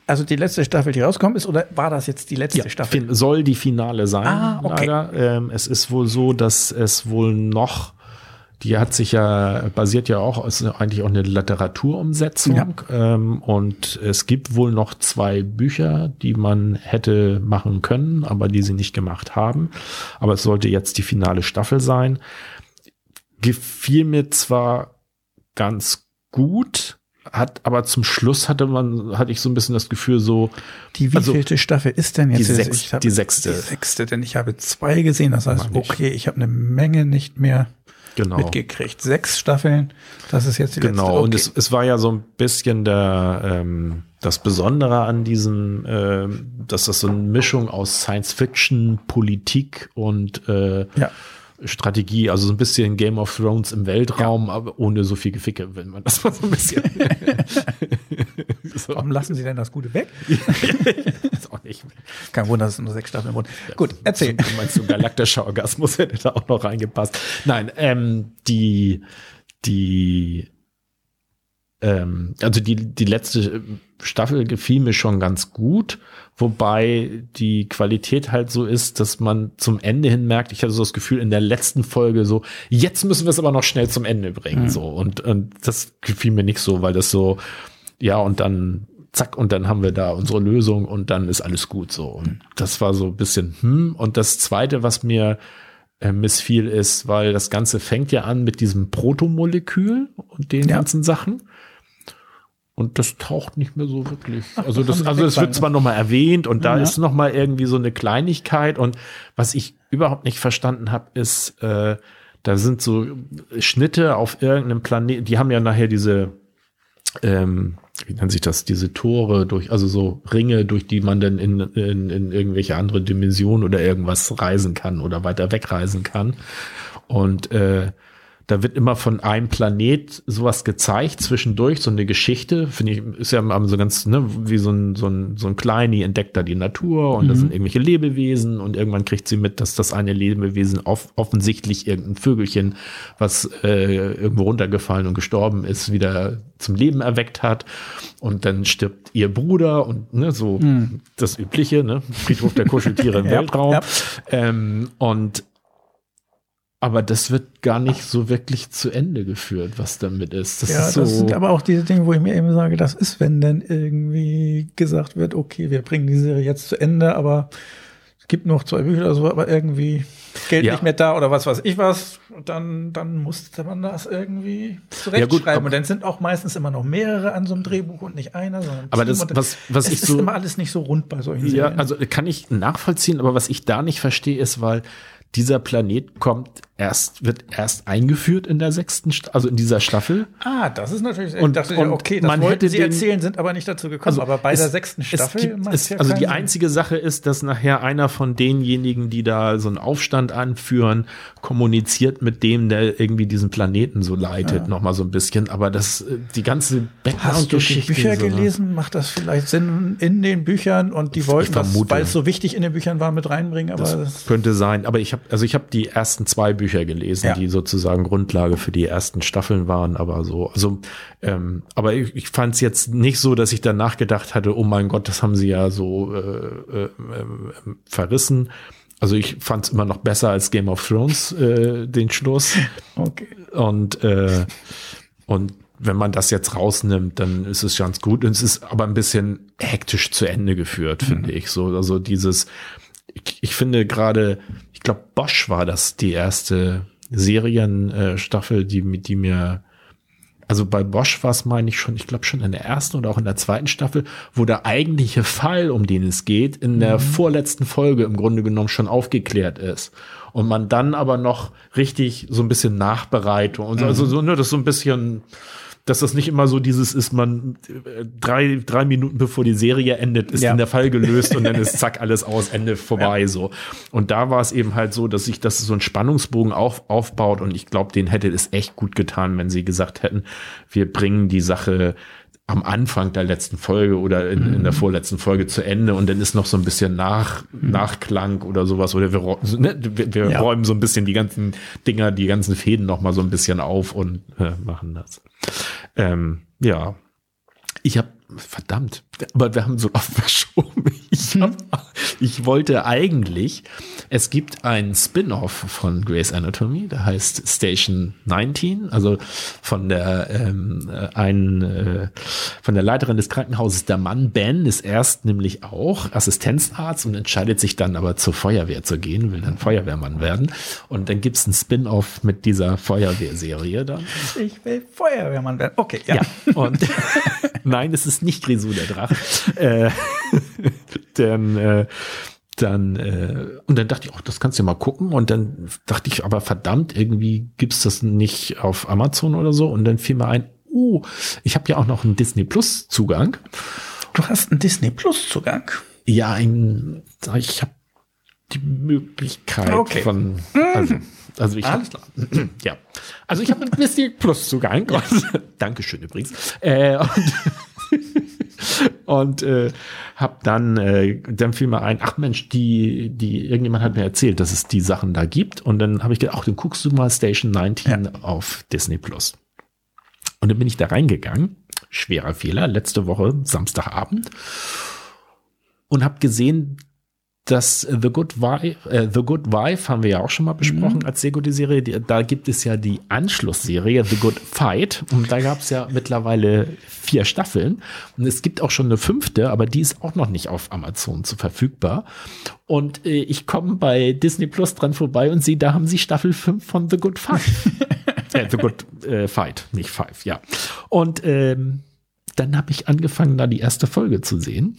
also die letzte Staffel, die rauskommt ist, oder war das jetzt die letzte ja, Staffel? Soll die Finale sein, ah, okay. leider. Ähm, es ist wohl so, dass es wohl noch die hat sich ja, basiert ja auch, ist eigentlich auch eine Literaturumsetzung. Ja. Ähm, und es gibt wohl noch zwei Bücher, die man hätte machen können, aber die sie nicht gemacht haben. Aber es sollte jetzt die finale Staffel sein. Gefiel mir zwar ganz gut, hat aber zum Schluss hatte man hatte ich so ein bisschen das Gefühl so die wievielte also, Staffel ist denn jetzt die, sechs, hab, die sechste die sechste denn ich habe zwei gesehen das heißt okay ich habe eine Menge nicht mehr genau. mitgekriegt. Sechs Staffeln, das ist jetzt die genau. letzte. Genau, okay. und es, es war ja so ein bisschen der, ähm, das Besondere an diesem, äh, dass das so eine Mischung aus Science Fiction, Politik und äh, ja. Strategie, also so ein bisschen Game of Thrones im Weltraum, ja. aber ohne so viel Geficke, wenn man das mal so ein bisschen. so. Warum lassen Sie denn das Gute weg? ist auch nicht. Kein Wunder, dass es nur sechs Staffeln wurden. Ja, Gut, erzähl. Du meinst so galaktischer Orgasmus hätte da auch noch reingepasst. Nein, ähm, die, die ähm, also die, die letzte Staffel gefiel mir schon ganz gut, wobei die Qualität halt so ist, dass man zum Ende hin merkt, ich hatte so das Gefühl in der letzten Folge so, jetzt müssen wir es aber noch schnell zum Ende bringen, mhm. so. Und, und das gefiel mir nicht so, weil das so, ja, und dann zack, und dann haben wir da unsere Lösung und dann ist alles gut so. Und das war so ein bisschen, hm. Und das zweite, was mir äh, missfiel, ist, weil das Ganze fängt ja an mit diesem Protomolekül und den ja. ganzen Sachen. Und das taucht nicht mehr so wirklich. Ach, also das, also es wird zwar nochmal erwähnt und da ja. ist nochmal irgendwie so eine Kleinigkeit. Und was ich überhaupt nicht verstanden habe, ist, äh, da sind so Schnitte auf irgendeinem Planeten. Die haben ja nachher diese, ähm, wie nennt sich das, diese Tore durch, also so Ringe, durch die man dann in, in, in irgendwelche andere Dimensionen oder irgendwas reisen kann oder weiter wegreisen kann. Und äh, da wird immer von einem Planet sowas gezeigt, zwischendurch, so eine Geschichte, finde ich, ist ja so ganz, ne, wie so ein, so ein, so ein Kleini entdeckt da die Natur und mhm. das sind irgendwelche Lebewesen und irgendwann kriegt sie mit, dass das eine Lebewesen off offensichtlich irgendein Vögelchen, was äh, irgendwo runtergefallen und gestorben ist, wieder zum Leben erweckt hat und dann stirbt ihr Bruder und ne, so mhm. das Übliche, ne, Friedhof der Kuscheltiere im ja, Weltraum. Ja. Ähm, und aber das wird gar nicht so wirklich zu Ende geführt, was damit ist. Das ja, ist so das sind aber auch diese Dinge, wo ich mir eben sage, das ist, wenn dann irgendwie gesagt wird, okay, wir bringen die Serie jetzt zu Ende, aber es gibt noch zwei Bücher oder so, aber irgendwie Geld ja. nicht mehr da oder was weiß ich was, dann, dann musste man das irgendwie zurechtschreiben. Ja, und dann sind auch meistens immer noch mehrere an so einem Drehbuch und nicht einer, sondern aber das, was, was es ich ist so, immer alles nicht so rund bei solchen ja, Serien. also kann ich nachvollziehen, aber was ich da nicht verstehe, ist, weil dieser Planet kommt erst, wird erst eingeführt in der sechsten, also in dieser Staffel. Ah, das ist natürlich, und, dachte und okay, das man wollten sie den, erzählen, sind aber nicht dazu gekommen. Also aber bei es, der sechsten Staffel gibt, es, ja Also die einzige Sache ist, dass nachher einer von denjenigen, die da so einen Aufstand anführen, kommuniziert mit dem, der irgendwie diesen Planeten so leitet, ja. nochmal so ein bisschen. Aber das, äh, die ganze Background-Geschichte. Bücher so, ne? gelesen? Macht das vielleicht Sinn in den Büchern und die wollten das, weil es so wichtig in den Büchern war, mit reinbringen? Aber das, das könnte sein. Aber ich habe, also ich habe die ersten zwei Bücher gelesen, ja. die sozusagen Grundlage für die ersten Staffeln waren. Aber so, also, ähm, aber ich, ich fand es jetzt nicht so, dass ich danach gedacht hatte, oh mein Gott, das haben sie ja so äh, äh, äh, verrissen. Also ich fand es immer noch besser als Game of Thrones, äh, den Schluss. Okay. Und, äh, und wenn man das jetzt rausnimmt, dann ist es ganz gut. Und es ist aber ein bisschen hektisch zu Ende geführt, finde mhm. ich. So, also dieses, ich, ich finde gerade, ich glaube, Bosch war das die erste Serienstaffel, die, die mir also bei Bosch war es, meine ich schon, ich glaube schon in der ersten oder auch in der zweiten Staffel, wo der eigentliche Fall, um den es geht, in der mhm. vorletzten Folge im Grunde genommen schon aufgeklärt ist. Und man dann aber noch richtig so ein bisschen Nachbereitung und so, also mhm. so, ne, das so ein bisschen, dass das nicht immer so dieses ist, man äh, drei, drei Minuten bevor die Serie endet, ist ja. der Fall gelöst und dann ist zack, alles aus, Ende vorbei, ja. so. Und da war es eben halt so, dass sich das so ein Spannungsbogen auf, aufbaut und ich glaube, den hätte es echt gut getan, wenn sie gesagt hätten, wir bringen die Sache am Anfang der letzten Folge oder in, in der mhm. vorletzten Folge zu Ende und dann ist noch so ein bisschen nach, mhm. Nachklang oder sowas oder wir, ne, wir, wir ja. räumen so ein bisschen die ganzen Dinger, die ganzen Fäden noch mal so ein bisschen auf und äh, machen das. Ähm, ja, ich habe verdammt, aber wir haben so oft verschoben. Ich, hab, ich wollte eigentlich, es gibt ein Spin-off von Grey's Anatomy, der heißt Station 19, also von der ähm, äh, ein, äh, von der Leiterin des Krankenhauses. Der Mann Ben ist erst nämlich auch Assistenzarzt und entscheidet sich dann aber zur Feuerwehr zu gehen, will dann Feuerwehrmann werden. Und dann gibt's ein Spin-off mit dieser Feuerwehrserie dann. Ich will Feuerwehrmann werden. Okay, ja. ja und nein, es ist nicht Grisou der Drache. äh, denn äh, dann äh, und dann dachte ich, oh, das kannst du ja mal gucken und dann dachte ich, aber verdammt, irgendwie gibt's das nicht auf Amazon oder so und dann fiel mir ein, oh, ich habe ja auch noch einen Disney Plus Zugang. Du hast einen Disney Plus Zugang? Ja, ein, ich habe die Möglichkeit okay. von also also ich Alles klar. ja. Also ich habe einen Disney Plus Zugang. Dankeschön übrigens. Äh, und und äh, hab dann, äh, dann fiel mir ein, ach Mensch, die, die, irgendjemand hat mir erzählt, dass es die Sachen da gibt. Und dann habe ich gedacht, ach, dann guckst du mal Station 19 ja. auf Disney Plus. Und dann bin ich da reingegangen schwerer Fehler, letzte Woche Samstagabend und habe gesehen, dass The Good Wife, äh, The Good Wife haben wir ja auch schon mal besprochen mhm. als sehr gute Serie. Da gibt es ja die Anschlussserie The Good Fight und da gab es ja mittlerweile vier Staffeln und es gibt auch schon eine fünfte, aber die ist auch noch nicht auf Amazon zu verfügbar. Und äh, ich komme bei Disney Plus dran vorbei und sehe, da haben sie Staffel 5 von The Good Fight. äh, The Good äh, Fight, nicht Five, ja. Und ähm, dann habe ich angefangen, da die erste Folge zu sehen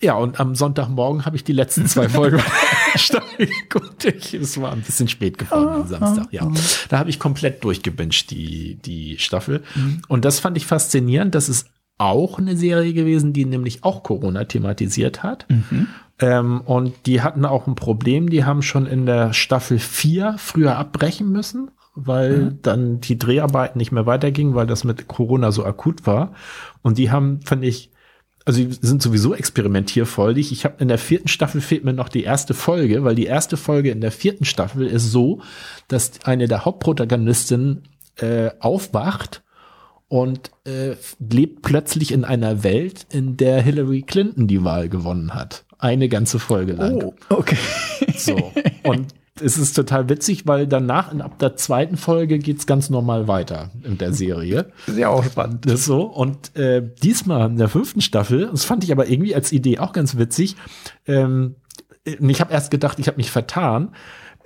ja, und am Sonntagmorgen habe ich die letzten zwei Folgen geguckt. Es war ein bisschen spät geworden am Samstag, ja. Da habe ich komplett durchgebinged, die, die Staffel. Mhm. Und das fand ich faszinierend. Das ist auch eine Serie gewesen, die nämlich auch Corona thematisiert hat. Mhm. Ähm, und die hatten auch ein Problem. Die haben schon in der Staffel 4 früher abbrechen müssen, weil mhm. dann die Dreharbeiten nicht mehr weitergingen, weil das mit Corona so akut war. Und die haben, fand ich, also die sind sowieso experimentierfreudig. Ich habe in der vierten Staffel fehlt mir noch die erste Folge, weil die erste Folge in der vierten Staffel ist so, dass eine der Hauptprotagonistinnen äh, aufwacht und äh, lebt plötzlich in einer Welt, in der Hillary Clinton die Wahl gewonnen hat. Eine ganze Folge lang. Oh, okay. So. Und es ist total witzig, weil danach, ab der zweiten Folge geht's ganz normal weiter in der Serie. Sehr auch spannend. Das ist so. Und äh, diesmal in der fünften Staffel, das fand ich aber irgendwie als Idee auch ganz witzig. Ähm, ich habe erst gedacht, ich habe mich vertan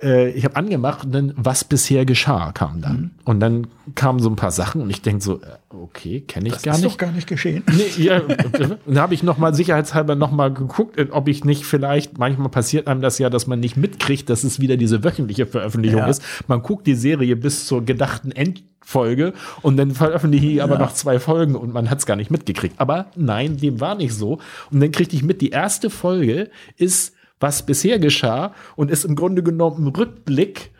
äh, ich habe angemacht und dann, was bisher geschah, kam dann. Mhm. Und dann kamen so ein paar Sachen und ich denke so, äh, okay, kenne ich das gar nicht. Das ist doch gar nicht geschehen. Nee, ja, dann habe ich noch mal sicherheitshalber noch mal geguckt, ob ich nicht vielleicht, manchmal passiert einem das ja, dass man nicht mitkriegt, dass es wieder diese wöchentliche Veröffentlichung ja. ist. Man guckt die Serie bis zur gedachten Endfolge und dann veröffentliche ich ja. aber noch zwei Folgen und man hat es gar nicht mitgekriegt. Aber nein, dem war nicht so. Und dann kriegte ich mit, die erste Folge ist was bisher geschah und ist im Grunde genommen ein Rückblick,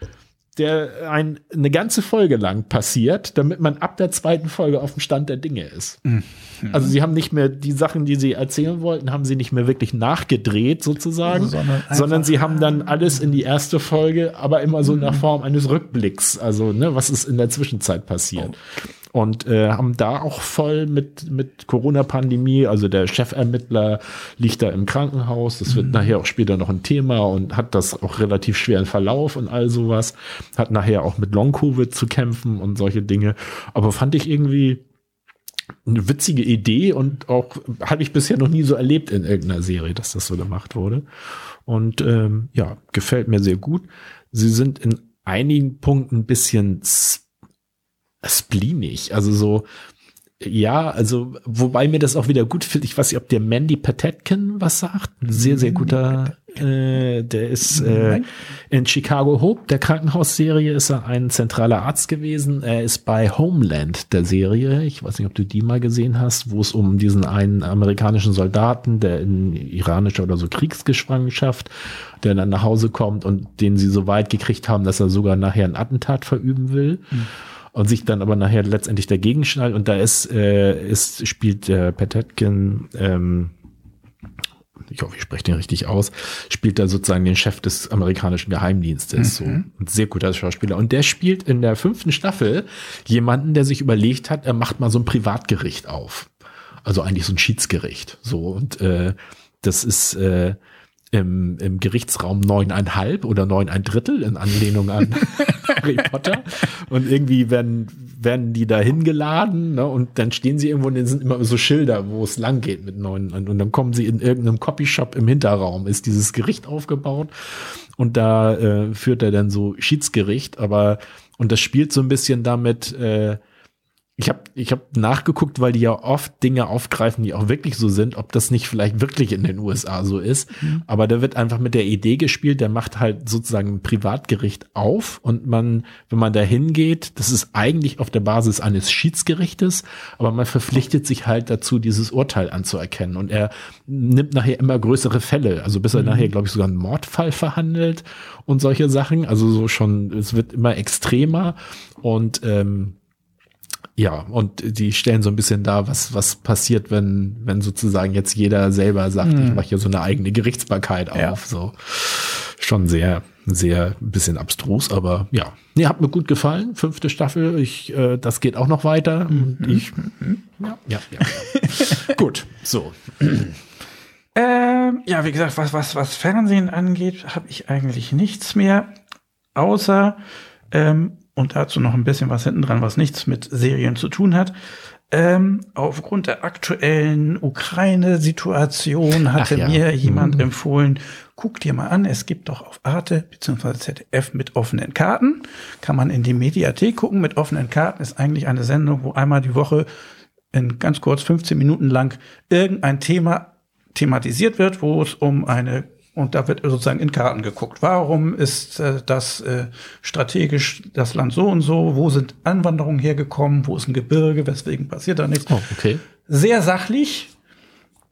der ein, eine ganze Folge lang passiert, damit man ab der zweiten Folge auf dem Stand der Dinge ist. Mhm. Also sie haben nicht mehr die Sachen, die sie erzählen wollten, haben sie nicht mehr wirklich nachgedreht sozusagen, sondern, sondern sie haben dann alles in die erste Folge, aber immer so in der mhm. Form eines Rückblicks. Also, ne, was ist in der Zwischenzeit passiert. Okay und äh, haben da auch voll mit, mit Corona-Pandemie, also der Chefermittler liegt da im Krankenhaus, das wird mhm. nachher auch später noch ein Thema und hat das auch relativ schweren Verlauf und all sowas, hat nachher auch mit Long-Covid zu kämpfen und solche Dinge, aber fand ich irgendwie eine witzige Idee und auch habe ich bisher noch nie so erlebt in irgendeiner Serie, dass das so gemacht wurde. Und ähm, ja, gefällt mir sehr gut. Sie sind in einigen Punkten ein bisschen spleenig. Also so, ja, also wobei mir das auch wieder gut fühlt. Ich weiß nicht, ob der Mandy Patetkin was sagt. Sehr, sehr guter. Äh, der ist äh, in Chicago Hope, der Krankenhausserie, ist er ein zentraler Arzt gewesen. Er ist bei Homeland der Serie. Ich weiß nicht, ob du die mal gesehen hast, wo es um diesen einen amerikanischen Soldaten, der in iranischer oder so Kriegsgefangenschaft, der dann nach Hause kommt und den sie so weit gekriegt haben, dass er sogar nachher ein Attentat verüben will. Mhm und sich dann aber nachher letztendlich dagegen schnallt. Und da ist, äh, ist spielt der Petetkin, ähm, ich hoffe, ich spreche den richtig aus, spielt da sozusagen den Chef des amerikanischen Geheimdienstes. Mhm. So ein sehr guter Schauspieler. Und der spielt in der fünften Staffel jemanden, der sich überlegt hat, er macht mal so ein Privatgericht auf. Also eigentlich so ein Schiedsgericht. So, und äh, das ist äh, im, im Gerichtsraum neuneinhalb oder neun ein Drittel in Anlehnung an Harry Potter. Und irgendwie werden, werden die da hingeladen ne? und dann stehen sie irgendwo und dann sind immer so Schilder, wo es lang geht mit neun. Und dann kommen sie in irgendeinem Copyshop im Hinterraum, ist dieses Gericht aufgebaut und da äh, führt er dann so Schiedsgericht, aber und das spielt so ein bisschen damit, äh, ich habe ich hab nachgeguckt, weil die ja oft Dinge aufgreifen, die auch wirklich so sind, ob das nicht vielleicht wirklich in den USA so ist. Mhm. Aber da wird einfach mit der Idee gespielt, der macht halt sozusagen ein Privatgericht auf und man, wenn man da hingeht, das ist eigentlich auf der Basis eines Schiedsgerichtes, aber man verpflichtet sich halt dazu, dieses Urteil anzuerkennen. Und er nimmt nachher immer größere Fälle, also bis er mhm. nachher, glaube ich, sogar einen Mordfall verhandelt und solche Sachen. Also so schon, es wird immer extremer und ähm, ja, und die stellen so ein bisschen da, was, was passiert, wenn, wenn sozusagen jetzt jeder selber sagt, mhm. ich mache hier so eine eigene Gerichtsbarkeit auf. Ja. So schon sehr, sehr ein bisschen abstrus, aber ja. Nee, hat mir gut gefallen. Fünfte Staffel. Ich, äh, das geht auch noch weiter. Mhm. Ich, ja, ja, ja. gut, so. Ähm, ja, wie gesagt, was, was, was Fernsehen angeht, habe ich eigentlich nichts mehr, außer, ähm, und dazu noch ein bisschen was hinten dran, was nichts mit Serien zu tun hat. Ähm, aufgrund der aktuellen Ukraine-Situation hatte ja. mir jemand mhm. empfohlen, guck dir mal an, es gibt doch auf Arte bzw. ZDF mit offenen Karten. Kann man in die Mediathek gucken. Mit offenen Karten ist eigentlich eine Sendung, wo einmal die Woche in ganz kurz 15 Minuten lang irgendein Thema thematisiert wird, wo es um eine und da wird sozusagen in Karten geguckt. Warum ist äh, das äh, strategisch das Land so und so? Wo sind Anwanderungen hergekommen? Wo ist ein Gebirge? Weswegen passiert da nichts? Oh, okay. Sehr sachlich,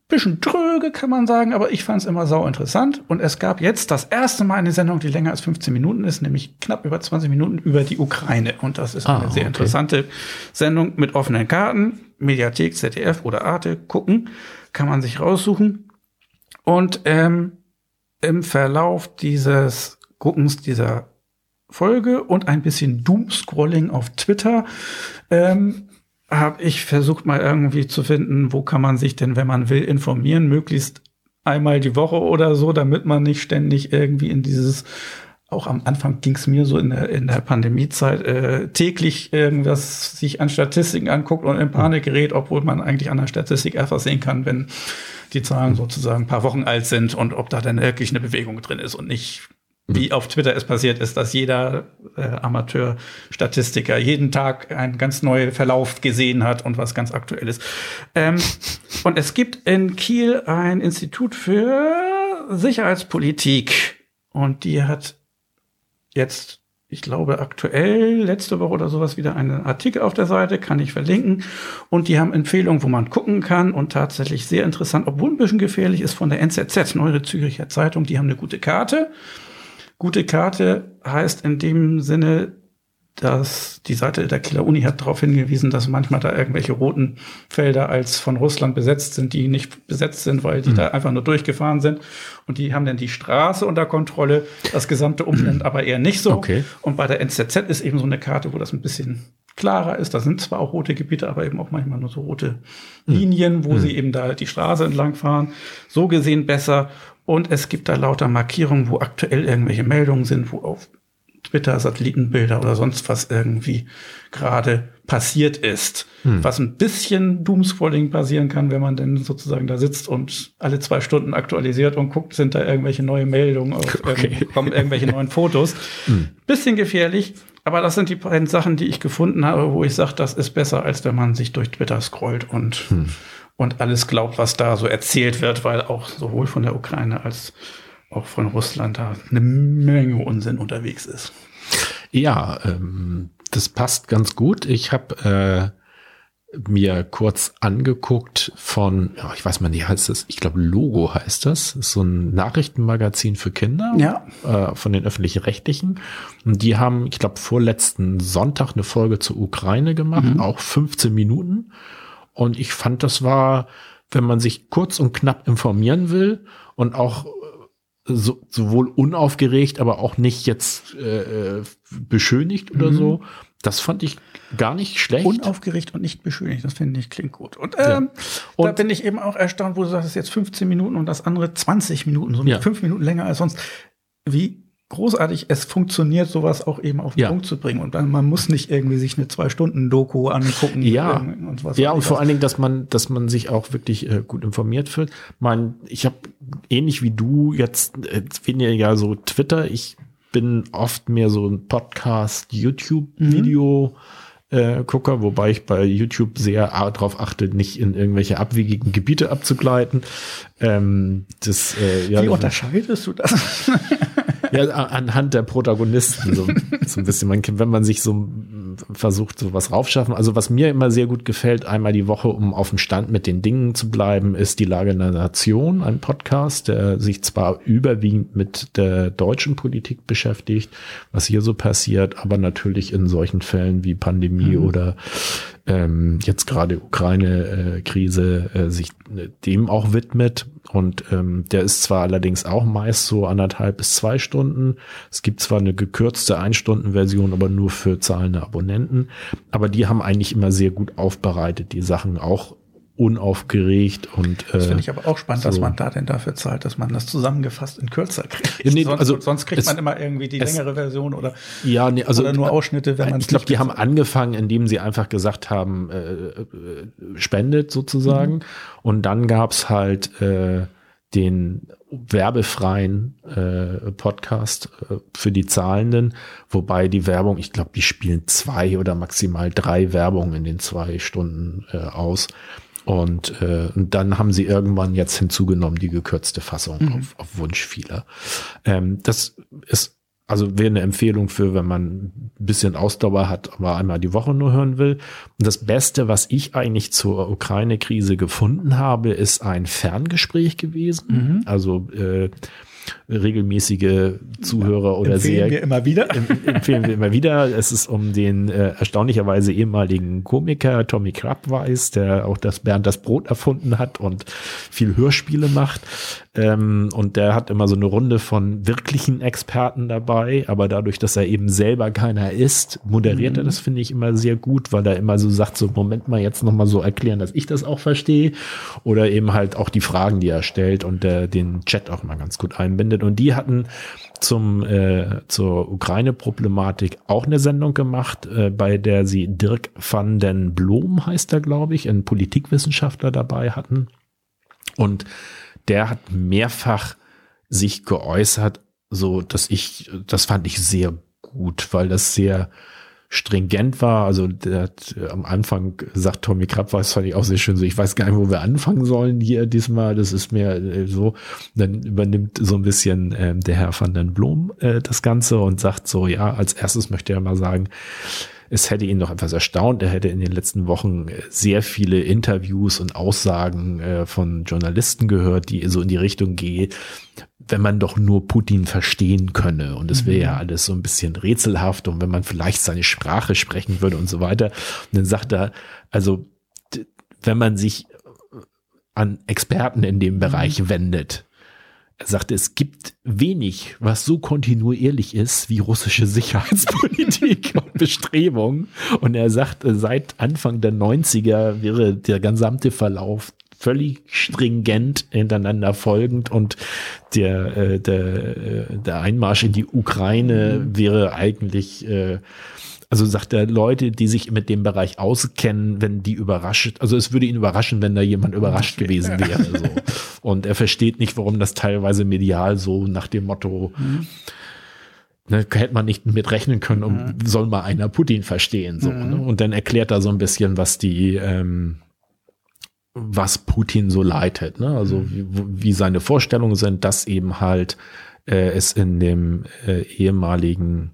bisschen tröge, kann man sagen, aber ich fand es immer sau interessant. Und es gab jetzt das erste Mal eine Sendung, die länger als 15 Minuten ist, nämlich knapp über 20 Minuten über die Ukraine. Und das ist ah, eine sehr okay. interessante Sendung mit offenen Karten. Mediathek, ZDF oder Arte gucken, kann man sich raussuchen. Und ähm, im Verlauf dieses Guckens dieser Folge und ein bisschen Doomscrolling auf Twitter ähm, habe ich versucht mal irgendwie zu finden, wo kann man sich denn, wenn man will, informieren, möglichst einmal die Woche oder so, damit man nicht ständig irgendwie in dieses auch am Anfang ging es mir so in der, in der Pandemiezeit äh, täglich irgendwas sich an Statistiken anguckt und in Panik gerät, obwohl man eigentlich an der Statistik einfach sehen kann, wenn die Zahlen sozusagen ein paar Wochen alt sind und ob da dann wirklich eine Bewegung drin ist und nicht wie auf Twitter es passiert ist, dass jeder äh, Amateur-Statistiker jeden Tag einen ganz neuen Verlauf gesehen hat und was ganz aktuell ist. Ähm, und es gibt in Kiel ein Institut für Sicherheitspolitik und die hat jetzt ich glaube, aktuell letzte Woche oder sowas wieder einen Artikel auf der Seite, kann ich verlinken. Und die haben Empfehlungen, wo man gucken kann und tatsächlich sehr interessant, obwohl ein bisschen gefährlich ist von der NZZ, Neue Züricher Zeitung. Die haben eine gute Karte. Gute Karte heißt in dem Sinne, dass die Seite der Kieler Uni hat darauf hingewiesen, dass manchmal da irgendwelche roten Felder als von Russland besetzt sind, die nicht besetzt sind, weil die mhm. da einfach nur durchgefahren sind. Und die haben dann die Straße unter Kontrolle, das gesamte Umland aber eher nicht so. Okay. Und bei der NZZ ist eben so eine Karte, wo das ein bisschen klarer ist. Da sind zwar auch rote Gebiete, aber eben auch manchmal nur so rote mhm. Linien, wo mhm. sie eben da die Straße entlang fahren. So gesehen besser. Und es gibt da lauter Markierungen, wo aktuell irgendwelche Meldungen sind, wo auf Twitter, Satellitenbilder oder sonst was irgendwie gerade passiert ist. Hm. Was ein bisschen Doomscrolling passieren kann, wenn man denn sozusagen da sitzt und alle zwei Stunden aktualisiert und guckt, sind da irgendwelche neue Meldungen, auf, okay. kommen irgendwelche neuen Fotos. Hm. Bisschen gefährlich, aber das sind die beiden Sachen, die ich gefunden habe, wo ich sage, das ist besser, als wenn man sich durch Twitter scrollt und, hm. und alles glaubt, was da so erzählt wird, weil auch sowohl von der Ukraine als auch von Russland da eine Menge Unsinn unterwegs ist. Ja, ähm, das passt ganz gut. Ich habe äh, mir kurz angeguckt von, ja, ich weiß mal nicht, heißt das, ich glaube Logo heißt das, ist so ein Nachrichtenmagazin für Kinder ja. äh, von den öffentlichen Rechtlichen. Und die haben, ich glaube, vorletzten Sonntag eine Folge zur Ukraine gemacht, mhm. auch 15 Minuten. Und ich fand, das war, wenn man sich kurz und knapp informieren will und auch so, sowohl unaufgeregt, aber auch nicht jetzt äh, äh, beschönigt oder mhm. so. Das fand ich gar nicht schlecht. Unaufgeregt und nicht beschönigt, das finde ich klingt gut. Und, ähm, ja. und da bin ich eben auch erstaunt, wo du sagst, es ist jetzt 15 Minuten und das andere 20 Minuten, so ja. fünf Minuten länger als sonst. Wie großartig, es funktioniert, sowas auch eben auf den ja. Punkt zu bringen. Und dann, man muss nicht irgendwie sich eine zwei-Stunden-Doku angucken. Ja, und, was ja, und vor allen Dingen, dass man, dass man sich auch wirklich äh, gut informiert fühlt. Mein, ich habe ähnlich wie du jetzt äh, weniger so Twitter. Ich bin oft mehr so ein Podcast, YouTube-Video. Mhm. Äh, Gucker, wobei ich bei YouTube sehr darauf achte, nicht in irgendwelche abwegigen Gebiete abzugleiten. Ähm, das, äh, ja, Wie unterscheidest du das? Ja, anhand der Protagonisten so, so ein bisschen. Man, wenn man sich so versucht, so was raufschaffen. Also was mir immer sehr gut gefällt, einmal die Woche, um auf dem Stand mit den Dingen zu bleiben, ist die Lage der Nation, ein Podcast, der sich zwar überwiegend mit der deutschen Politik beschäftigt, was hier so passiert, aber natürlich in solchen Fällen wie Pandemie mhm. oder ähm, jetzt gerade Ukraine-Krise äh, sich dem auch widmet. Und ähm, der ist zwar allerdings auch meist so anderthalb bis zwei Stunden. Es gibt zwar eine gekürzte Ein-Stunden-Version, aber nur für zahlende Abonnenten. Aber die haben eigentlich immer sehr gut aufbereitet, die Sachen auch unaufgeregt und äh, das finde ich aber auch spannend, so. dass man da denn dafür zahlt, dass man das zusammengefasst in kürzer kriegt. Nee, sonst, also sonst kriegt man immer irgendwie die es, längere Version oder ja, nee, also oder nur Ausschnitte, wenn man Ich glaube, die haben angefangen, indem sie einfach gesagt haben, äh, äh, spendet sozusagen, mhm. und dann gab's halt äh, den werbefreien äh, Podcast äh, für die Zahlenden, wobei die Werbung, ich glaube, die spielen zwei oder maximal drei Werbungen in den zwei Stunden äh, aus. Und äh, dann haben sie irgendwann jetzt hinzugenommen die gekürzte Fassung mhm. auf, auf Wunsch vieler. Ähm, das ist also wäre eine Empfehlung für, wenn man ein bisschen Ausdauer hat, aber einmal die Woche nur hören will. Und das Beste, was ich eigentlich zur Ukraine-Krise gefunden habe, ist ein Ferngespräch gewesen. Mhm. Also äh, regelmäßige Zuhörer oder empfehlen sehr wir immer wieder empfehlen wir immer wieder. Es ist um den äh, erstaunlicherweise ehemaligen Komiker Tommy Krabweis, der auch das Bernd das Brot erfunden hat und viel Hörspiele macht. Ähm, und der hat immer so eine Runde von wirklichen Experten dabei, aber dadurch, dass er eben selber keiner ist, moderiert mhm. er das finde ich immer sehr gut, weil er immer so sagt, so Moment mal jetzt noch mal so erklären, dass ich das auch verstehe oder eben halt auch die Fragen, die er stellt und äh, den Chat auch mal ganz gut einbindet. Und die hatten zum äh, zur Ukraine-Problematik auch eine Sendung gemacht, äh, bei der sie Dirk van den Blom heißt er, glaube ich, einen Politikwissenschaftler dabei hatten. Und der hat mehrfach sich geäußert, so dass ich, das fand ich sehr gut, weil das sehr stringent war. Also der hat äh, am Anfang sagt Tommy Krapp, was fand ich auch sehr schön so, ich weiß gar nicht, wo wir anfangen sollen hier diesmal. Das ist mir äh, so. Dann übernimmt so ein bisschen äh, der Herr van den Blom äh, das Ganze und sagt so, ja, als erstes möchte er mal sagen, es hätte ihn doch etwas erstaunt. Er hätte in den letzten Wochen äh, sehr viele Interviews und Aussagen äh, von Journalisten gehört, die so in die Richtung gehen, wenn man doch nur Putin verstehen könne. Und es wäre ja mhm. alles so ein bisschen rätselhaft und wenn man vielleicht seine Sprache sprechen würde und so weiter. Und dann sagt er, also wenn man sich an Experten in dem Bereich mhm. wendet, er sagte, es gibt wenig, was so kontinuierlich ist wie russische Sicherheitspolitik und Bestrebungen. Und er sagt, seit Anfang der 90er wäre der gesamte Verlauf völlig stringent hintereinander folgend und der, äh, der, äh, der Einmarsch in die Ukraine mhm. wäre eigentlich äh, also sagt er, Leute, die sich mit dem Bereich auskennen, wenn die überrascht, also es würde ihn überraschen, wenn da jemand überrascht okay. gewesen wäre. So. Und er versteht nicht, warum das teilweise medial so nach dem Motto, mhm. ne, hätte man nicht mit rechnen können, um mhm. soll mal einer Putin verstehen. So, mhm. ne? Und dann erklärt er so ein bisschen, was die, ähm, was Putin so leitet, ne? Also mhm. wie, wie seine Vorstellungen sind, dass eben halt äh, es in dem äh, ehemaligen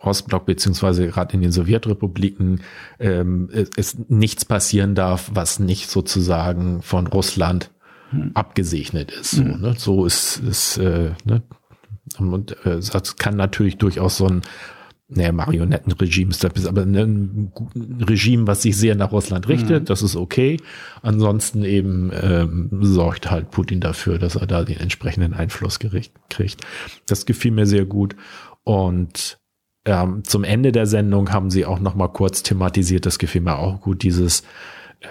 Ostblock beziehungsweise gerade in den Sowjetrepubliken ähm, es, nichts passieren darf, was nicht sozusagen von Russland hm. abgesegnet ist. So, hm. ne? so ist, ist äh, ne? und äh, das kann natürlich durchaus so ein naja, Marionettenregime ist das, aber ein Regime, was sich sehr nach Russland richtet, mhm. das ist okay. Ansonsten eben ähm, sorgt halt Putin dafür, dass er da den entsprechenden Einfluss kriegt. Das gefiel mir sehr gut. Und ähm, zum Ende der Sendung haben sie auch noch mal kurz thematisiert, das gefiel mir auch gut, dieses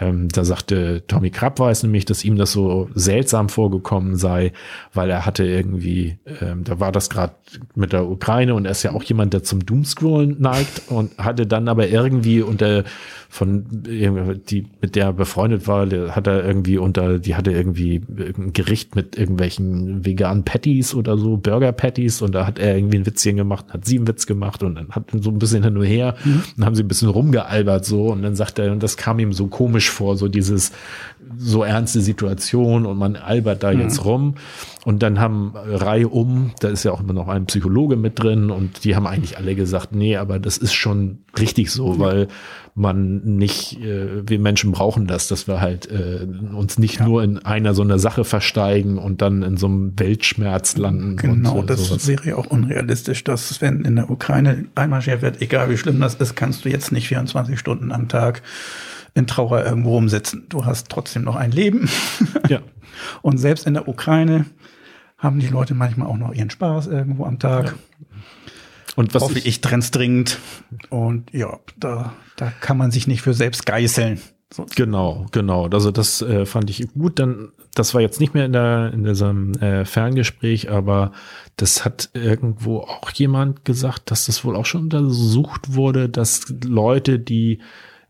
ähm, da sagte Tommy Krapp weiß nämlich, dass ihm das so seltsam vorgekommen sei, weil er hatte irgendwie, ähm, da war das gerade mit der Ukraine und er ist ja auch jemand, der zum Doomscrollen neigt und hatte dann aber irgendwie unter von die mit der befreundet war, der hat er irgendwie unter, die hatte irgendwie ein Gericht mit irgendwelchen veganen Patties oder so, Burger Patties und da hat er irgendwie ein Witzchen gemacht, hat sie einen Witz gemacht und dann hat so ein bisschen hin und her, mhm. dann haben sie ein bisschen rumgealbert so und dann sagt er, und das kam ihm so komisch vor, so dieses, so ernste Situation und man albert da mhm. jetzt rum. Und dann haben Reihe um, da ist ja auch immer noch ein Psychologe mit drin und die haben eigentlich alle gesagt, nee, aber das ist schon richtig so, weil man nicht, äh, wir Menschen brauchen das, dass wir halt äh, uns nicht ja. nur in einer so einer Sache versteigen und dann in so einem Weltschmerz landen. Genau, und, äh, das sowas. wäre ja auch unrealistisch, dass wenn in der Ukraine einmarschiert wird, egal wie schlimm das ist, kannst du jetzt nicht 24 Stunden am Tag in Trauer irgendwo rumsitzen. Du hast trotzdem noch ein Leben. Ja. Und selbst in der Ukraine haben die Leute manchmal auch noch ihren Spaß irgendwo am Tag. Ja. Und was hoffe ich, ich trenn's dringend. Und ja, da, da kann man sich nicht für selbst geißeln. Genau, genau. Also das äh, fand ich gut. Dann, das war jetzt nicht mehr in der in diesem äh, Ferngespräch, aber das hat irgendwo auch jemand gesagt, dass das wohl auch schon untersucht wurde, dass Leute, die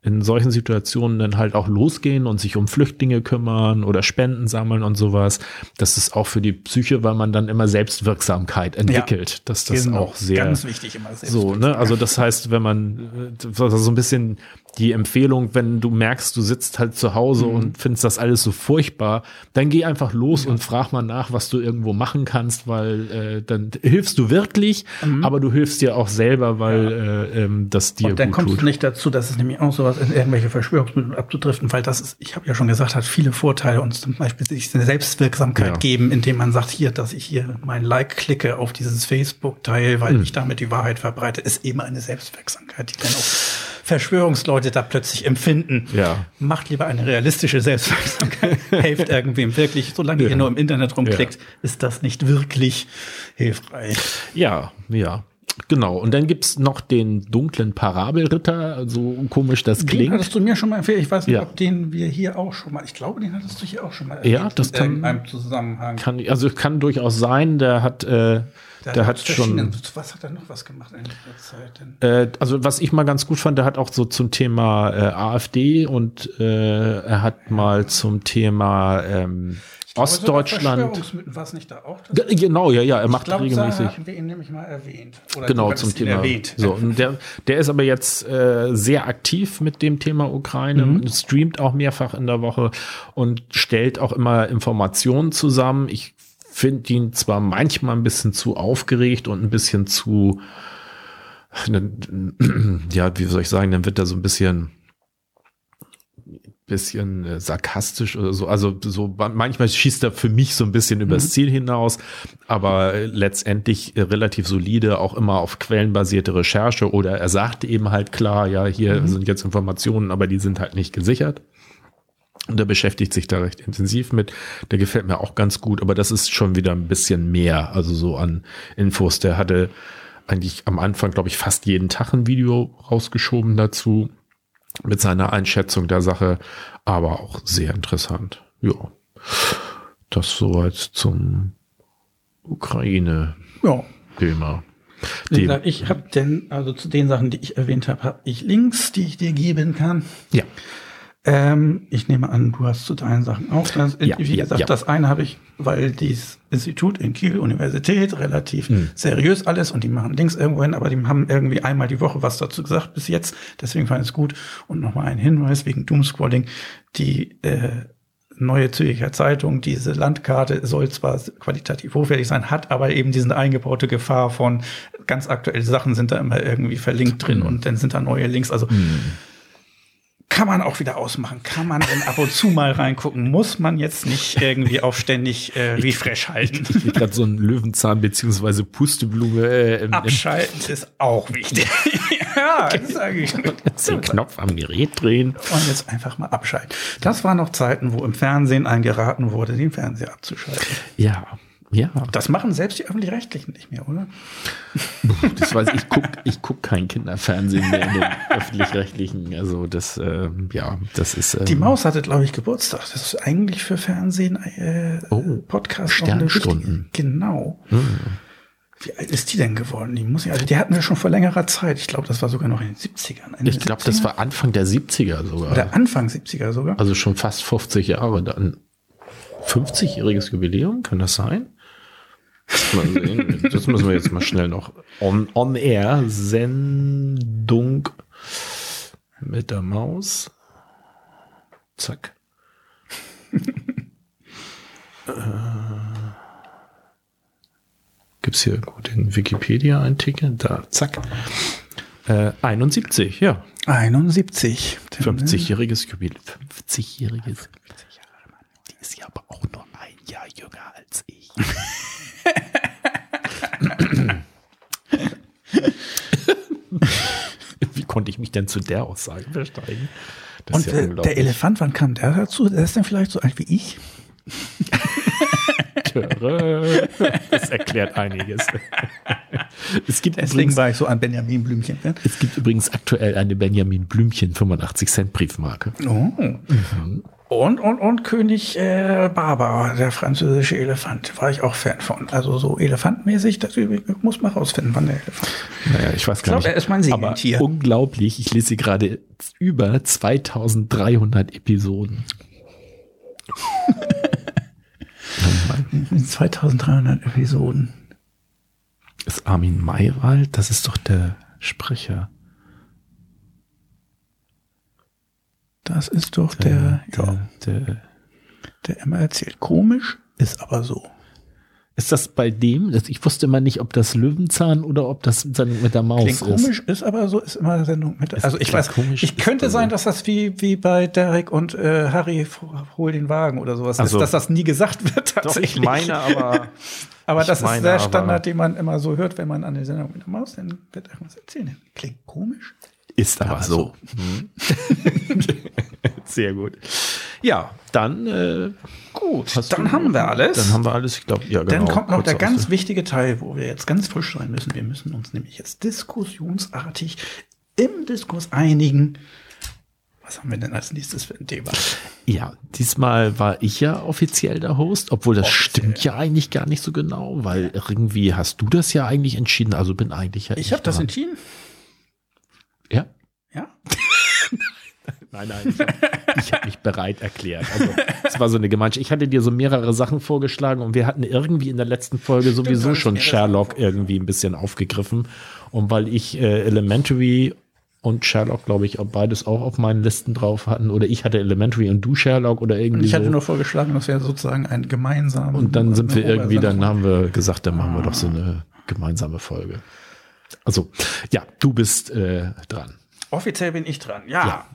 in solchen Situationen dann halt auch losgehen und sich um Flüchtlinge kümmern oder Spenden sammeln und sowas. Das ist auch für die Psyche, weil man dann immer Selbstwirksamkeit entwickelt. Ja, dass das genau, auch sehr ganz wichtig immer so. Ne? Also das heißt, wenn man äh, so ein bisschen die Empfehlung, wenn du merkst, du sitzt halt zu Hause mhm. und findest das alles so furchtbar, dann geh einfach los ja. und frag mal nach, was du irgendwo machen kannst, weil äh, dann hilfst du wirklich, mhm. aber du hilfst dir auch selber, weil ja. äh, ähm, das dir und dann kommst tut. du nicht dazu, dass es nämlich auch sowas in irgendwelche Verschwörungsmittel abzudriften, weil das ist, ich habe ja schon gesagt, hat viele Vorteile und zum Beispiel sich eine Selbstwirksamkeit ja. geben, indem man sagt, hier, dass ich hier mein Like klicke auf dieses Facebook-Teil, weil mhm. ich damit die Wahrheit verbreite, ist eben eine Selbstwirksamkeit, die dann auch Verschwörungsleute da plötzlich empfinden. Ja. Macht lieber eine realistische Selbstwirksamkeit. Hilft irgendwem wirklich. Solange ja. ihr nur im Internet rumklickt, ja. ist das nicht wirklich hilfreich. Ja, ja. Genau, und dann gibt's noch den dunklen Parabelritter, so komisch das den klingt. Den hattest du mir schon mal empfehlen. Ich weiß nicht, ja. ob den wir hier auch schon mal, ich glaube, den hattest du hier auch schon mal erwähnt. Ja, das kann, in einem Zusammenhang. Kann, also kann durchaus sein, der hat, äh, der, der hat, schon. Was hat er noch was gemacht in der Zeit denn? Äh, also was ich mal ganz gut fand, der hat auch so zum Thema äh, AfD und äh, er hat mal zum Thema ähm, Ostdeutschland. War es nicht da auch? Genau, ja, ja, er macht glaub, regelmäßig. haben wir ihn nämlich mal erwähnt. Oder genau, zum Thema. Erwähnt. So, und der, der ist aber jetzt äh, sehr aktiv mit dem Thema Ukraine, mhm. streamt auch mehrfach in der Woche und stellt auch immer Informationen zusammen. Ich finde ihn zwar manchmal ein bisschen zu aufgeregt und ein bisschen zu, ja, wie soll ich sagen, dann wird er so ein bisschen bisschen äh, sarkastisch oder so. Also so manchmal schießt er für mich so ein bisschen übers mhm. Ziel hinaus, aber letztendlich äh, relativ solide, auch immer auf quellenbasierte Recherche oder er sagt eben halt klar, ja, hier mhm. sind jetzt Informationen, aber die sind halt nicht gesichert. Und er beschäftigt sich da recht intensiv mit. Der gefällt mir auch ganz gut, aber das ist schon wieder ein bisschen mehr, also so an Infos. Der hatte eigentlich am Anfang, glaube ich, fast jeden Tag ein Video rausgeschoben dazu mit seiner Einschätzung der Sache, aber auch sehr interessant. Ja, das soweit zum Ukraine-Thema. Ja. Ich habe denn, also zu den Sachen, die ich erwähnt habe, habe ich Links, die ich dir geben kann. Ja. Ähm, ich nehme an, du hast zu deinen Sachen auch. Das, ja, wie gesagt, ja. das eine habe ich, weil dieses Institut in Kiel, Universität, relativ mhm. seriös alles und die machen Links irgendwo hin, aber die haben irgendwie einmal die Woche was dazu gesagt bis jetzt. Deswegen fand ich es gut. Und nochmal ein Hinweis wegen Doomscrolling. Die äh, neue Zürcher Zeitung, diese Landkarte soll zwar qualitativ hochwertig sein, hat aber eben diese eingebaute Gefahr von ganz aktuelle Sachen sind da immer irgendwie verlinkt drin mhm. und dann sind da neue Links. Also mhm kann man auch wieder ausmachen. Kann man denn ab und zu mal reingucken? Muss man jetzt nicht irgendwie auf ständig äh, refresh halten? Ich, ich gerade so ein Löwenzahn beziehungsweise Pusteblume. Äh, Abschalten ist auch wichtig. ja, das sage ich. Den Knopf am Gerät drehen. Und jetzt einfach mal abschalten. Das waren noch Zeiten, wo im Fernsehen eingeraten wurde, den Fernseher abzuschalten. Ja, ja. Das machen selbst die Öffentlich-Rechtlichen nicht mehr, oder? Das weiß ich, ich gucke ich guck kein Kinderfernsehen mehr in den Öffentlich-Rechtlichen. Also das, äh, ja, das ist. Ähm, die Maus hatte, glaube ich, Geburtstag. Das ist eigentlich für Fernsehen äh, oh, Podcast. Sternstunden. Genau. Hm. Wie alt ist die denn geworden? Die muss ich, also die hatten wir schon vor längerer Zeit. Ich glaube, das war sogar noch in den 70ern. Ende ich glaube, das war Anfang der 70er sogar. Oder Anfang 70er sogar. Also schon fast 50 Jahre dann. 50-jähriges Jubiläum, kann das sein? Mal sehen. Das müssen wir jetzt mal schnell noch on, on air. Sendung mit der Maus. Zack. Gibt es hier gut den Wikipedia-Einticker? Da, zack. Äh, 71, ja. 71. 50-jähriges Jubiläum. 50-jähriges. Die ist ja aber auch nur ein Jahr jünger als ich. Wie konnte ich mich denn zu der Aussage versteigen? Das Und ist ja der Elefant, wann kam der dazu? Der ist dann vielleicht so alt wie ich? Das erklärt einiges. Es gibt, Deswegen übrigens, war ich so an Benjamin Blümchen. Ne? es gibt übrigens aktuell eine Benjamin Blümchen 85 Cent Briefmarke. Oh. Und, und, und König äh, Barber, der französische Elefant, war ich auch Fan von. Also so elefantmäßig, das muss man rausfinden, wann der Elefant. Naja, ich weiß gar Ich glaub, nicht. er ist mein Aber Segeltier. unglaublich, ich lese gerade über 2300 Episoden. 2300 Episoden. Ist Armin Maywald? Das ist doch der Sprecher. Das ist doch der, der, ja, der, der immer erzählt. Komisch, ist aber so. Ist das bei dem? Ich wusste immer nicht, ob das Löwenzahn oder ob das Sendung mit der Maus Klingt ist. komisch, ist aber so, ist immer eine Sendung mit. Also ich weiß, komisch, ich könnte aber sein, dass das wie, wie bei Derek und äh, Harry hol den Wagen oder sowas Ach so. ist, dass das nie gesagt wird tatsächlich. aber. aber ich das meine ist der aber- Standard, den man immer so hört, wenn man an der Sendung mit der Maus, dann wird irgendwas erzählen. Klingt komisch. Ist aber, Aber so. Mhm. Sehr gut. Ja, dann äh, Gut, dann du- haben wir alles. Dann haben wir alles. Ich glaube, ja, genau. Dann kommt noch Kurze der ganz wichtige Teil, wo wir jetzt ganz frisch sein müssen. Wir müssen uns nämlich jetzt diskussionsartig im Diskurs einigen. Was haben wir denn als nächstes für ein Thema? Ja, diesmal war ich ja offiziell der Host, obwohl das Offiziell. stimmt ja eigentlich gar nicht so genau, weil irgendwie hast du das ja eigentlich entschieden. Also bin eigentlich ja Ich habe das entschieden. Ja. Ja. Nein, nein, ich habe hab mich bereit erklärt. Also, es war so eine Gemeinschaft. Ich hatte dir so mehrere Sachen vorgeschlagen und wir hatten irgendwie in der letzten Folge du sowieso schon Sherlock irgendwie ein bisschen aufgegriffen. Und weil ich äh, Elementary und Sherlock, glaube ich, auch beides auch auf meinen Listen drauf hatten. Oder ich hatte Elementary und du Sherlock oder irgendwie Und ich hatte so. nur vorgeschlagen, dass wir sozusagen ein gemeinsames. Und dann sind wir irgendwie, dann haben wir gesagt, dann machen wir doch so eine gemeinsame Folge. Also, ja, du bist äh, dran. Offiziell bin ich dran. Ja.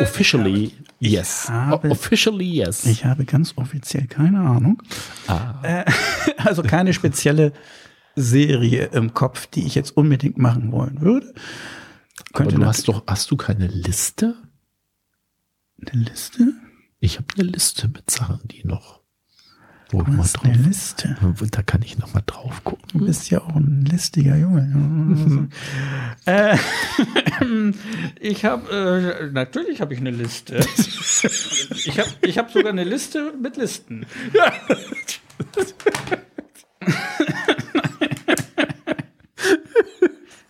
Officially, yes. habe- Officially, yes. Ich habe ganz offiziell keine Ahnung. ah. Äh, also keine spezielle Serie im Kopf, die ich jetzt unbedingt machen wollen würde. Aber Könnte du hast doch, hast du keine Liste? eine Liste? Ich habe eine Liste mit Sachen, die noch, wo Du hast drauf, eine Liste. da kann ich noch mal drauf Du gucken. bist ja auch ein listiger Junge. äh, ich habe, äh, natürlich habe ich eine Liste. ich habe ich hab sogar eine Liste mit Listen.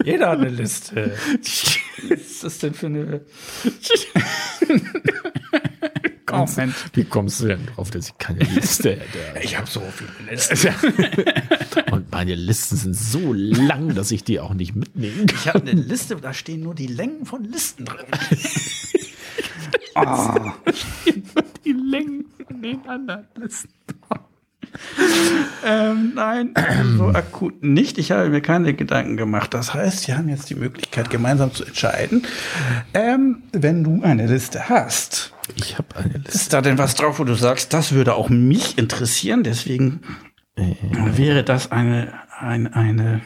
Jeder hat eine Liste. Was ist das denn für eine... Comment. Wie kommst du denn drauf, dass ich keine Liste hätte? Ich habe so viele Listen. Und meine Listen sind so lang, dass ich die auch nicht mitnehmen kann. Ich habe eine Liste, da stehen nur die Längen von Listen drin. Ah. Die Längen von den anderen Listen. Ähm, nein, so akut nicht. Ich habe mir keine Gedanken gemacht. Das heißt, wir haben jetzt die Möglichkeit, gemeinsam zu entscheiden. Ähm, wenn du eine Liste hast, Ich habe eine Liste. ist da denn was drauf, wo du sagst, das würde auch mich interessieren? Deswegen wäre das eine, eine, eine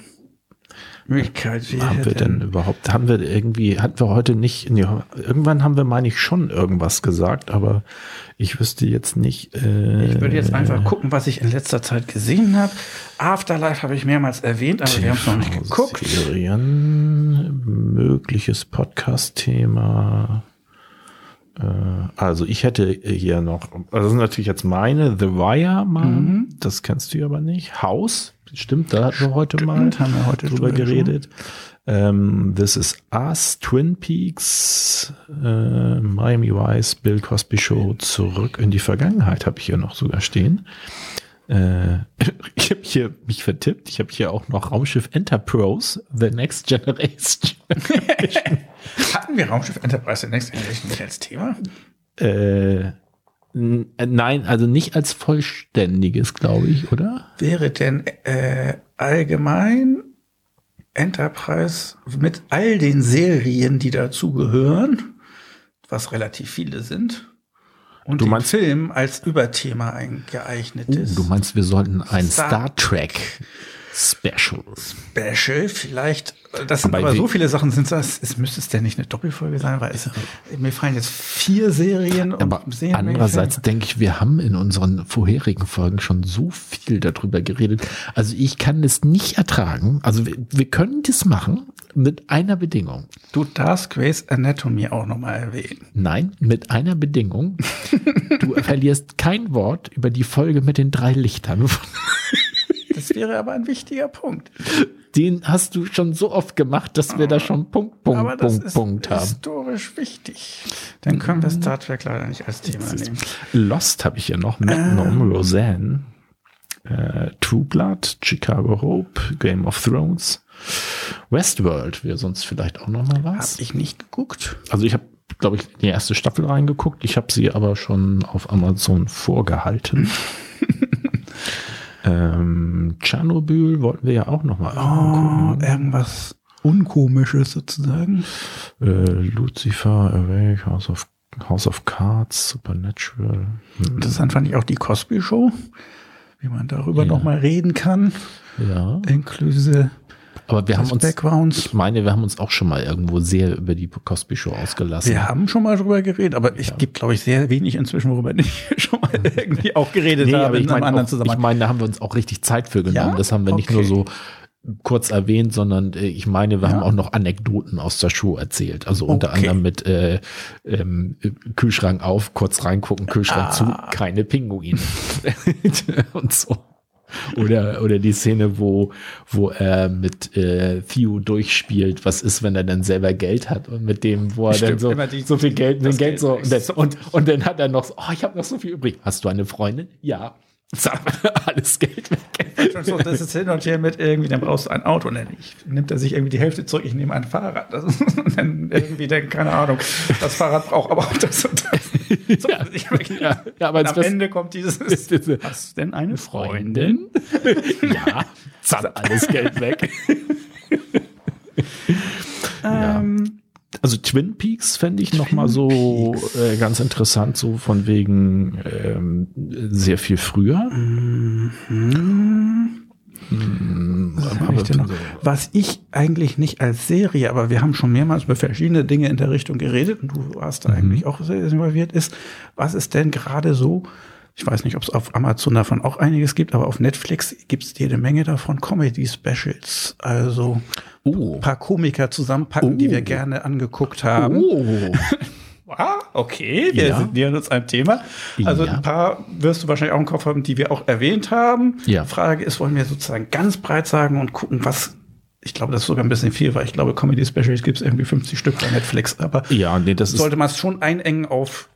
Möglichkeit. Wie haben wir denn überhaupt, haben wir irgendwie, hatten wir heute nicht, nee, irgendwann haben wir, meine ich, schon irgendwas gesagt, aber ich wüsste jetzt nicht. Äh, Ich würde jetzt einfach gucken, was ich in letzter Zeit gesehen habe. Afterlife habe ich mehrmals erwähnt, aber wir haben es noch nicht geguckt. Serien, mögliches Podcast-Thema. Äh, Also ich hätte hier noch, also das sind natürlich jetzt meine, The Wire mal, Mhm. das kennst du aber nicht. House, stimmt, da hatten wir heute mal haben wir heute drüber drüber geredet. Ähm, This is Us, Twin Peaks, äh, Miami Vice, Bill Cosby Show, Zurück in die Vergangenheit habe ich hier noch sogar stehen. Äh, ich habe hier mich vertippt. Ich habe hier auch noch Raumschiff Enterprise, The Next Generation. Hatten wir Raumschiff Enterprise der nächsten Generation nicht als Thema? äh, äh, Nein, also nicht als vollständiges, glaube ich, oder? Wäre denn äh, allgemein Enterprise mit all den Serien, die dazugehören, was relativ viele sind, und Du meinst- Film als Überthema ein geeignetes Du meinst, wir sollten ein Star- Star Trek Special. Special vielleicht. Das sind Aber aber, so viele Sachen sind das. Es müsste es denn nicht eine Doppelfolge sein, weil es, mir fallen jetzt vier Serien und Aber Serienmenge andererseits denke ich, wir haben in unseren vorherigen Folgen schon so viel darüber geredet. Also ich kann es nicht ertragen. Also wir, wir können das machen mit einer Bedingung. Du darfst Grey's Anatomy auch nochmal erwähnen. Nein, mit einer Bedingung. Du verlierst kein Wort über die Folge mit den drei Lichtern. Das wäre aber ein wichtiger Punkt. Den hast du schon so oft gemacht, dass wir da schon Punkt, Punkt, aber das Punkt, ist Punkt haben. historisch wichtig. Dann können wir Star Trek leider nicht als Thema nehmen. Lost habe ich hier noch. Magnum, Roseanne, äh, True Blood, Chicago Hope, Game of Thrones, Westworld wäre sonst vielleicht auch noch mal Hab was. ich nicht geguckt. Also ich habe, glaube ich, die erste Staffel reingeguckt. Ich habe sie aber schon auf Amazon vorgehalten. Ähm, Tschernobyl wollten wir ja auch noch mal Oh, irgendwas Unkomisches sozusagen. äh, Lucifer, Awake, House of, House of Cards, Supernatural. Interessant fand ich auch die Cosby Show, wie man darüber Ja. noch mal reden kann, Ja, inklusive aber wir haben uns, Backgrounds. ich meine, wir haben uns auch schon mal irgendwo sehr über die Cosby Show ausgelassen. Wir haben schon mal drüber geredet, aber ich gibt, glaube ich, sehr wenig inzwischen, worüber nicht schon mal irgendwie auch geredet Nee, aber ich meine, anderen auch, ich meine, da haben wir uns auch richtig Zeit für genommen. Ja? Das haben wir nicht Okay. nur so kurz erwähnt, sondern äh, ich meine, wir Ja. haben auch noch Anekdoten aus der Show erzählt. Also unter Okay. anderem mit äh, ähm, Kühlschrank auf, kurz reingucken, Kühlschrank Ah. zu, keine Pinguine und so. Oder, oder die Szene, wo, wo er mit äh, Theo durchspielt, was ist, wenn er dann selber Geld hat und mit dem, wo er dann Stimmt, so, immer die- so viel Geld, Geld Geld so, und, dann, und, und dann hat er noch so, oh, ich habe noch so viel übrig. Hast du eine Freundin? Ja. Alles Geld weg. So, das ist hin und her mit irgendwie, dann brauchst du ein Auto. Und dann ich, nimmt er sich irgendwie die Hälfte zurück, ich nehme ein Fahrrad. Das ist, und dann irgendwie, dann, keine Ahnung, das Fahrrad braucht aber auch das und das. So, Ja. Ja, ja, aber und am Ende kommt dieses, diese- hast du denn eine Freundin? Freundin? ja. Zack, alles Geld weg. Ja. Also Twin Peaks fände ich noch mal so äh, ganz interessant, so von wegen ähm, sehr viel früher. Was, hab ich denn noch? Was ich eigentlich nicht als Serie, aber wir haben schon mehrmals über verschiedene Dinge in der Richtung geredet und du warst da eigentlich auch sehr involviert, ist, was ist denn gerade so, ich weiß nicht, ob es auf Amazon davon auch einiges gibt, aber auf Netflix gibt es jede Menge davon, Comedy-Specials, also Oh. ein paar Komiker zusammenpacken, die wir gerne angeguckt haben. Oh. Ah, okay, wir Ja. sind nähern uns ein Thema. Also Ja. ein paar wirst du wahrscheinlich auch im Kopf haben, die wir auch erwähnt haben. Ja. Die Frage ist, wollen wir sozusagen ganz breit sagen und gucken, was, ich glaube, das ist sogar ein bisschen viel, weil ich glaube, Comedy Specials gibt es irgendwie 50 Stück bei Netflix, aber Ja, nee, sollte man es schon einengen auf,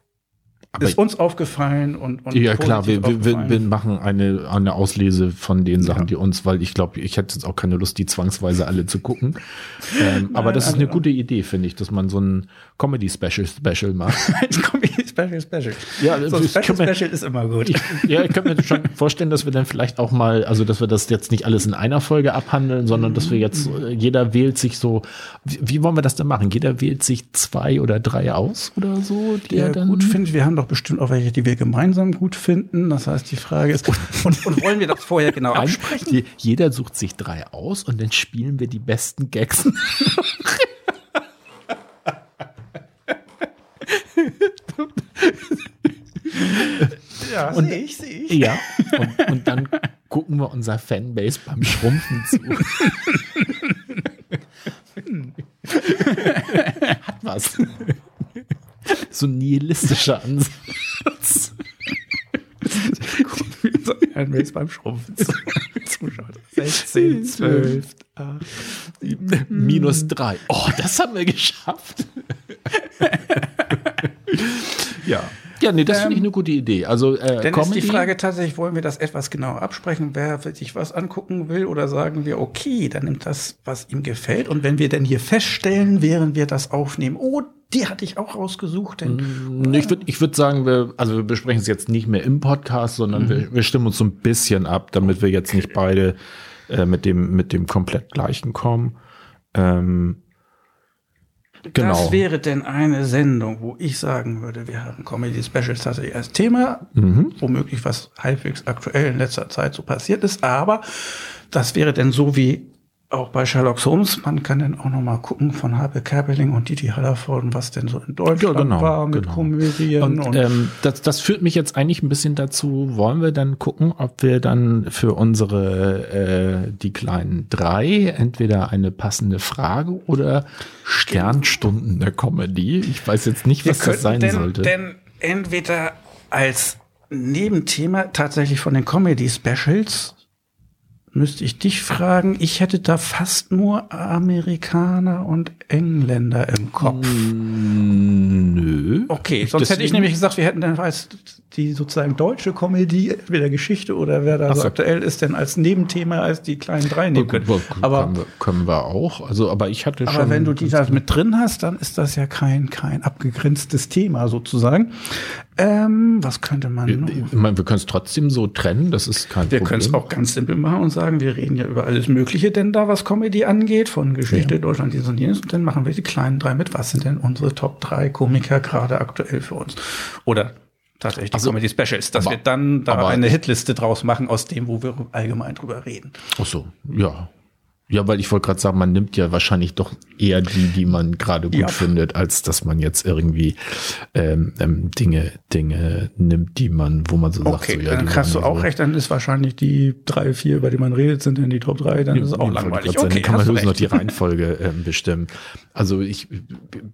Aber ist uns aufgefallen und, und Ja, klar, wir, wir, wir, machen eine, eine Auslese von den Sachen, Ja. die uns, weil ich glaube, ich hätte jetzt auch keine Lust, die zwangsweise alle zu gucken. ähm, aber das ist eine gute Idee, finde ich, dass man so ein Comedy-Special Special macht. Ein Comedy Special Special. Ja, so ein Special man- Special ist immer gut. Ich, ja, ich könnte mir schon vorstellen, dass wir dann vielleicht auch mal, also dass wir das jetzt nicht alles in einer Folge abhandeln, sondern dass wir jetzt, äh, jeder wählt sich so, wie, wie wollen wir das denn machen? Jeder wählt sich zwei oder drei aus oder so, die die er dann gut findet. Wir haben doch bestimmt auch welche, die wir gemeinsam gut finden. Das heißt, die Frage ist, und, und wollen wir das vorher genau Nein, absprechen? die, jeder sucht sich drei aus und dann spielen wir die besten Gags. Ja, Und- sehe ich, sehe ich. ja. Und, und dann gucken wir unser Fanbase beim Schrumpfen zu. Hat was. So ein nihilistischer Ansatz. so ein Race beim Schrumpfen. Zuschaut. 16, 12, 8, 7. Minus drei. Oh, das haben wir geschafft. Ja. Ja, nee, das ähm, finde ich eine gute Idee. Also äh, dann Comedy. ist die Frage tatsächlich, wollen wir das etwas genauer absprechen, wer sich was angucken will, oder sagen wir, okay, dann nimmt das, was ihm gefällt. Und wenn wir denn hier feststellen, während wir das aufnehmen, oh, die hatte ich auch rausgesucht. Denn, mm, ich würde ich würd sagen, wir, also wir besprechen es jetzt nicht mehr im Podcast, sondern mhm. wir, wir stimmen uns so ein bisschen ab, damit wir jetzt nicht beide äh, mit dem mit dem komplett gleichen kommen. Ähm, Genau. Das wäre denn eine Sendung, wo ich sagen würde, wir haben Comedy Specials tatsächlich als Thema, mhm. womöglich was halbwegs aktuell in letzter Zeit so passiert ist, aber das wäre denn so wie auch bei Sherlock Holmes, man kann dann auch noch mal gucken von Harpe Kerbeling und Didi Hallervorden, was denn so in Deutschland ja, genau, war mit genau. Komödien. Und, und ähm, das, das führt mich jetzt eigentlich ein bisschen dazu, wollen wir dann gucken, ob wir dann für unsere äh, die kleinen drei entweder eine passende Frage oder Sternstunden der Comedy. Ich weiß jetzt nicht, was das sein denn, sollte. Denn entweder als Nebenthema tatsächlich von den Comedy Specials müsste ich dich fragen. Ich hätte da fast nur Amerikaner und Engländer im Kopf. Nö. Okay, sonst Deswegen hätte ich nämlich gesagt, wir hätten dann als die sozusagen deutsche Komödie, entweder Geschichte oder wer da so aktuell ist, denn als Nebenthema als die kleinen drei nehmen können. Aber können wir, können wir auch. Also, aber ich hatte aber schon. Aber wenn du die da mit drin hast, dann ist das ja kein kein abgegrenztes Thema sozusagen. Ähm, was könnte man? Wir, ich meine, wir können es trotzdem so trennen. Das ist kein wir Problem. Wir können es auch ganz simpel machen und sagen, wir reden ja über alles Mögliche, denn da was Comedy angeht, von Geschichte ja. Deutschland, dies und jenes. Und dann machen wir die kleinen drei mit. Was sind denn unsere Top drei Komiker gerade aktuell für uns? Oder tatsächlich die also, Comedy Specials, dass aber, wir dann da eine Hitliste draus machen aus dem, wo wir allgemein drüber reden. Ach so, ja. Ja, weil ich wollte gerade sagen, man nimmt ja wahrscheinlich doch eher die, die man gerade gut ja. findet, als dass man jetzt irgendwie ähm, ähm, Dinge, Dinge nimmt, die man, wo man so okay, sagt, so, ja, dann hast du auch so. recht, dann ist wahrscheinlich die drei, vier, über die man redet, sind in die Top drei, dann ja, ist es auch langweilig. Okay, dann kann man höchstens noch die Reihenfolge ähm, bestimmen. Also ich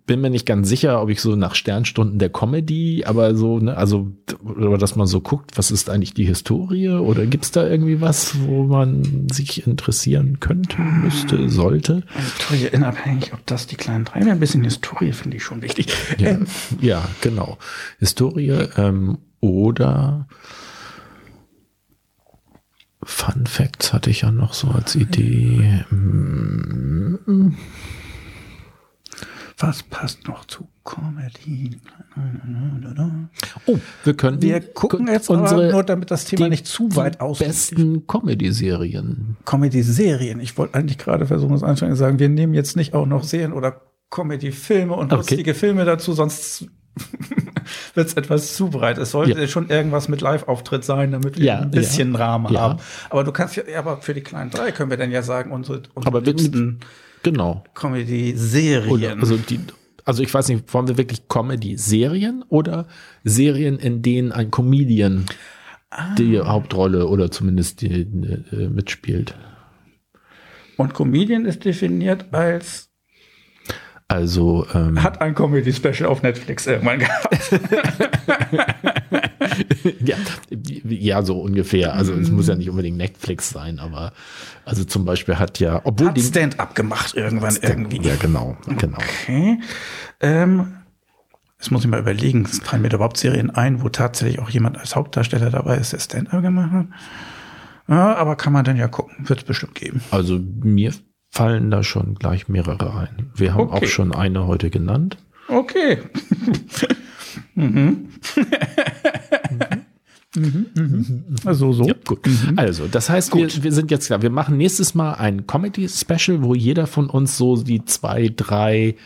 bin mir nicht ganz sicher, ob ich so nach Sternstunden der Comedy, aber so, ne, also, oder dass man so guckt, was ist eigentlich die Historie oder gibt's da irgendwie was, wo man sich interessieren könnte? Müsste, sollte. Historie unabhängig, ob das die kleinen drei wäre. Ein bisschen Historie finde ich schon wichtig. Ja, ähm. ja genau. Historie ähm, oder Fun Facts hatte ich ja noch so als Idee. Mhm. Was passt noch zu Comedy? Oh, wir können wir gucken jetzt unsere nur damit das Thema nicht zu weit aus. Besten Comedy-Serien. Comedy-Serien. Ich wollte eigentlich gerade versuchen, das anfangen zu sagen. Wir nehmen jetzt nicht auch noch Serien oder Comedy-Filme und okay. lustige Filme dazu, sonst wird es etwas zu breit. Es sollte ja. schon irgendwas mit Live-Auftritt sein, damit wir ja, ein bisschen ja. Rahmen haben. Aber du kannst ja, aber für die kleinen drei können wir dann ja sagen, unsere, unsere aber liebsten Genau. Comedy-Serien. Also die, also ich weiß nicht, wollen wir wirklich Comedy-Serien oder Serien, in denen ein Comedian ah. die Hauptrolle oder zumindest die, äh, mitspielt? Und Comedian ist definiert als also ähm, hat ein Comedy Special auf Netflix irgendwann gehabt. ja, ja, so ungefähr. Also es muss ja nicht unbedingt Netflix sein, aber also zum Beispiel hat ja, obwohl hat Stand-up gemacht irgendwann irgendwie. Ja, genau, genau. Okay. Ähm, Jetzt muss ich mal überlegen, es fallen mir da überhaupt Serien ein, wo tatsächlich auch jemand als Hauptdarsteller dabei ist, der Stand-up gemacht hat. Ja, aber kann man dann ja gucken, wird es bestimmt geben. Also mir fallen da schon gleich mehrere ein. Wir haben okay. auch schon eine heute genannt. Okay. mhm. Mhm, mhm. Also so. Ja, gut. Mhm. Also, das heißt, gut. Wir, wir sind jetzt klar, wir machen nächstes Mal ein Comedy-Special, wo jeder von uns so die zwei, drei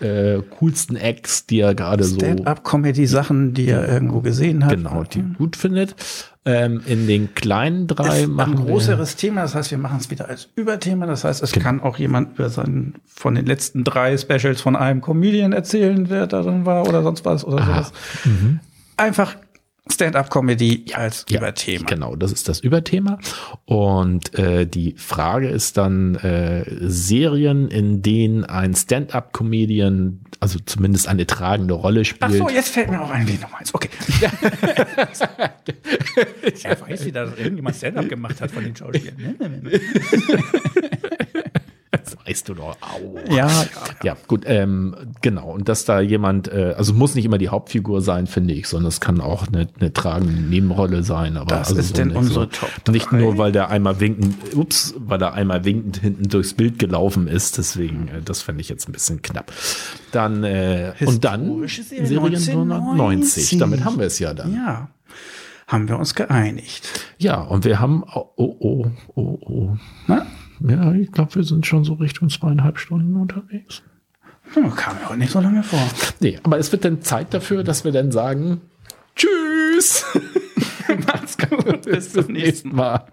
äh, coolsten Acts, die er gerade so. Stand-up-Comedy-Sachen, die er irgendwo gesehen hat. Genau, die gut findet. Ähm, in den kleinen drei ist machen ein größeres Thema, das heißt, wir machen es wieder als Überthema. Das heißt, es genau. kann auch jemand über seinen, von den letzten drei Specials von einem Comedian erzählen, wer da drin war oder sonst was oder Aha. sowas. Mhm. Einfach Stand-up-Comedy als ja, Überthema. Genau, das ist das Überthema. Und äh, die Frage ist dann äh, Serien, in denen ein Stand-up-Comedian, also zumindest eine tragende Rolle spielt. Ach so, jetzt fällt mir auch ein, wie du meinst. Okay. ich ja, weiß, wie da irgendjemand Stand-up gemacht hat von den Schauspielern. weißt du doch auch. Ja, ja, Ja, gut, ähm, genau. Und dass da jemand, äh, also muss nicht immer die Hauptfigur sein, finde ich, sondern es kann auch eine, eine tragende Nebenrolle sein. Aber Das also ist denn nicht unsere Top Nicht drei? nur, weil der einmal winkend, ups, weil er einmal winkend hinten durchs Bild gelaufen ist. Deswegen, äh, das fände ich jetzt ein bisschen knapp. Dann, äh, und dann Serien 1990. Damit haben wir es ja dann. ja. Haben wir uns geeinigt. Ja, und wir haben, oh, oh, oh, oh, oh. Na? Ja, ich glaube, wir sind schon so Richtung zweieinhalb Stunden unterwegs. Hm, kam mir heute nicht so lange vor. Nee, aber es wird dann Zeit dafür, dass wir dann sagen, tschüss. Macht's gut. Bis zum nächsten Mal. Mal.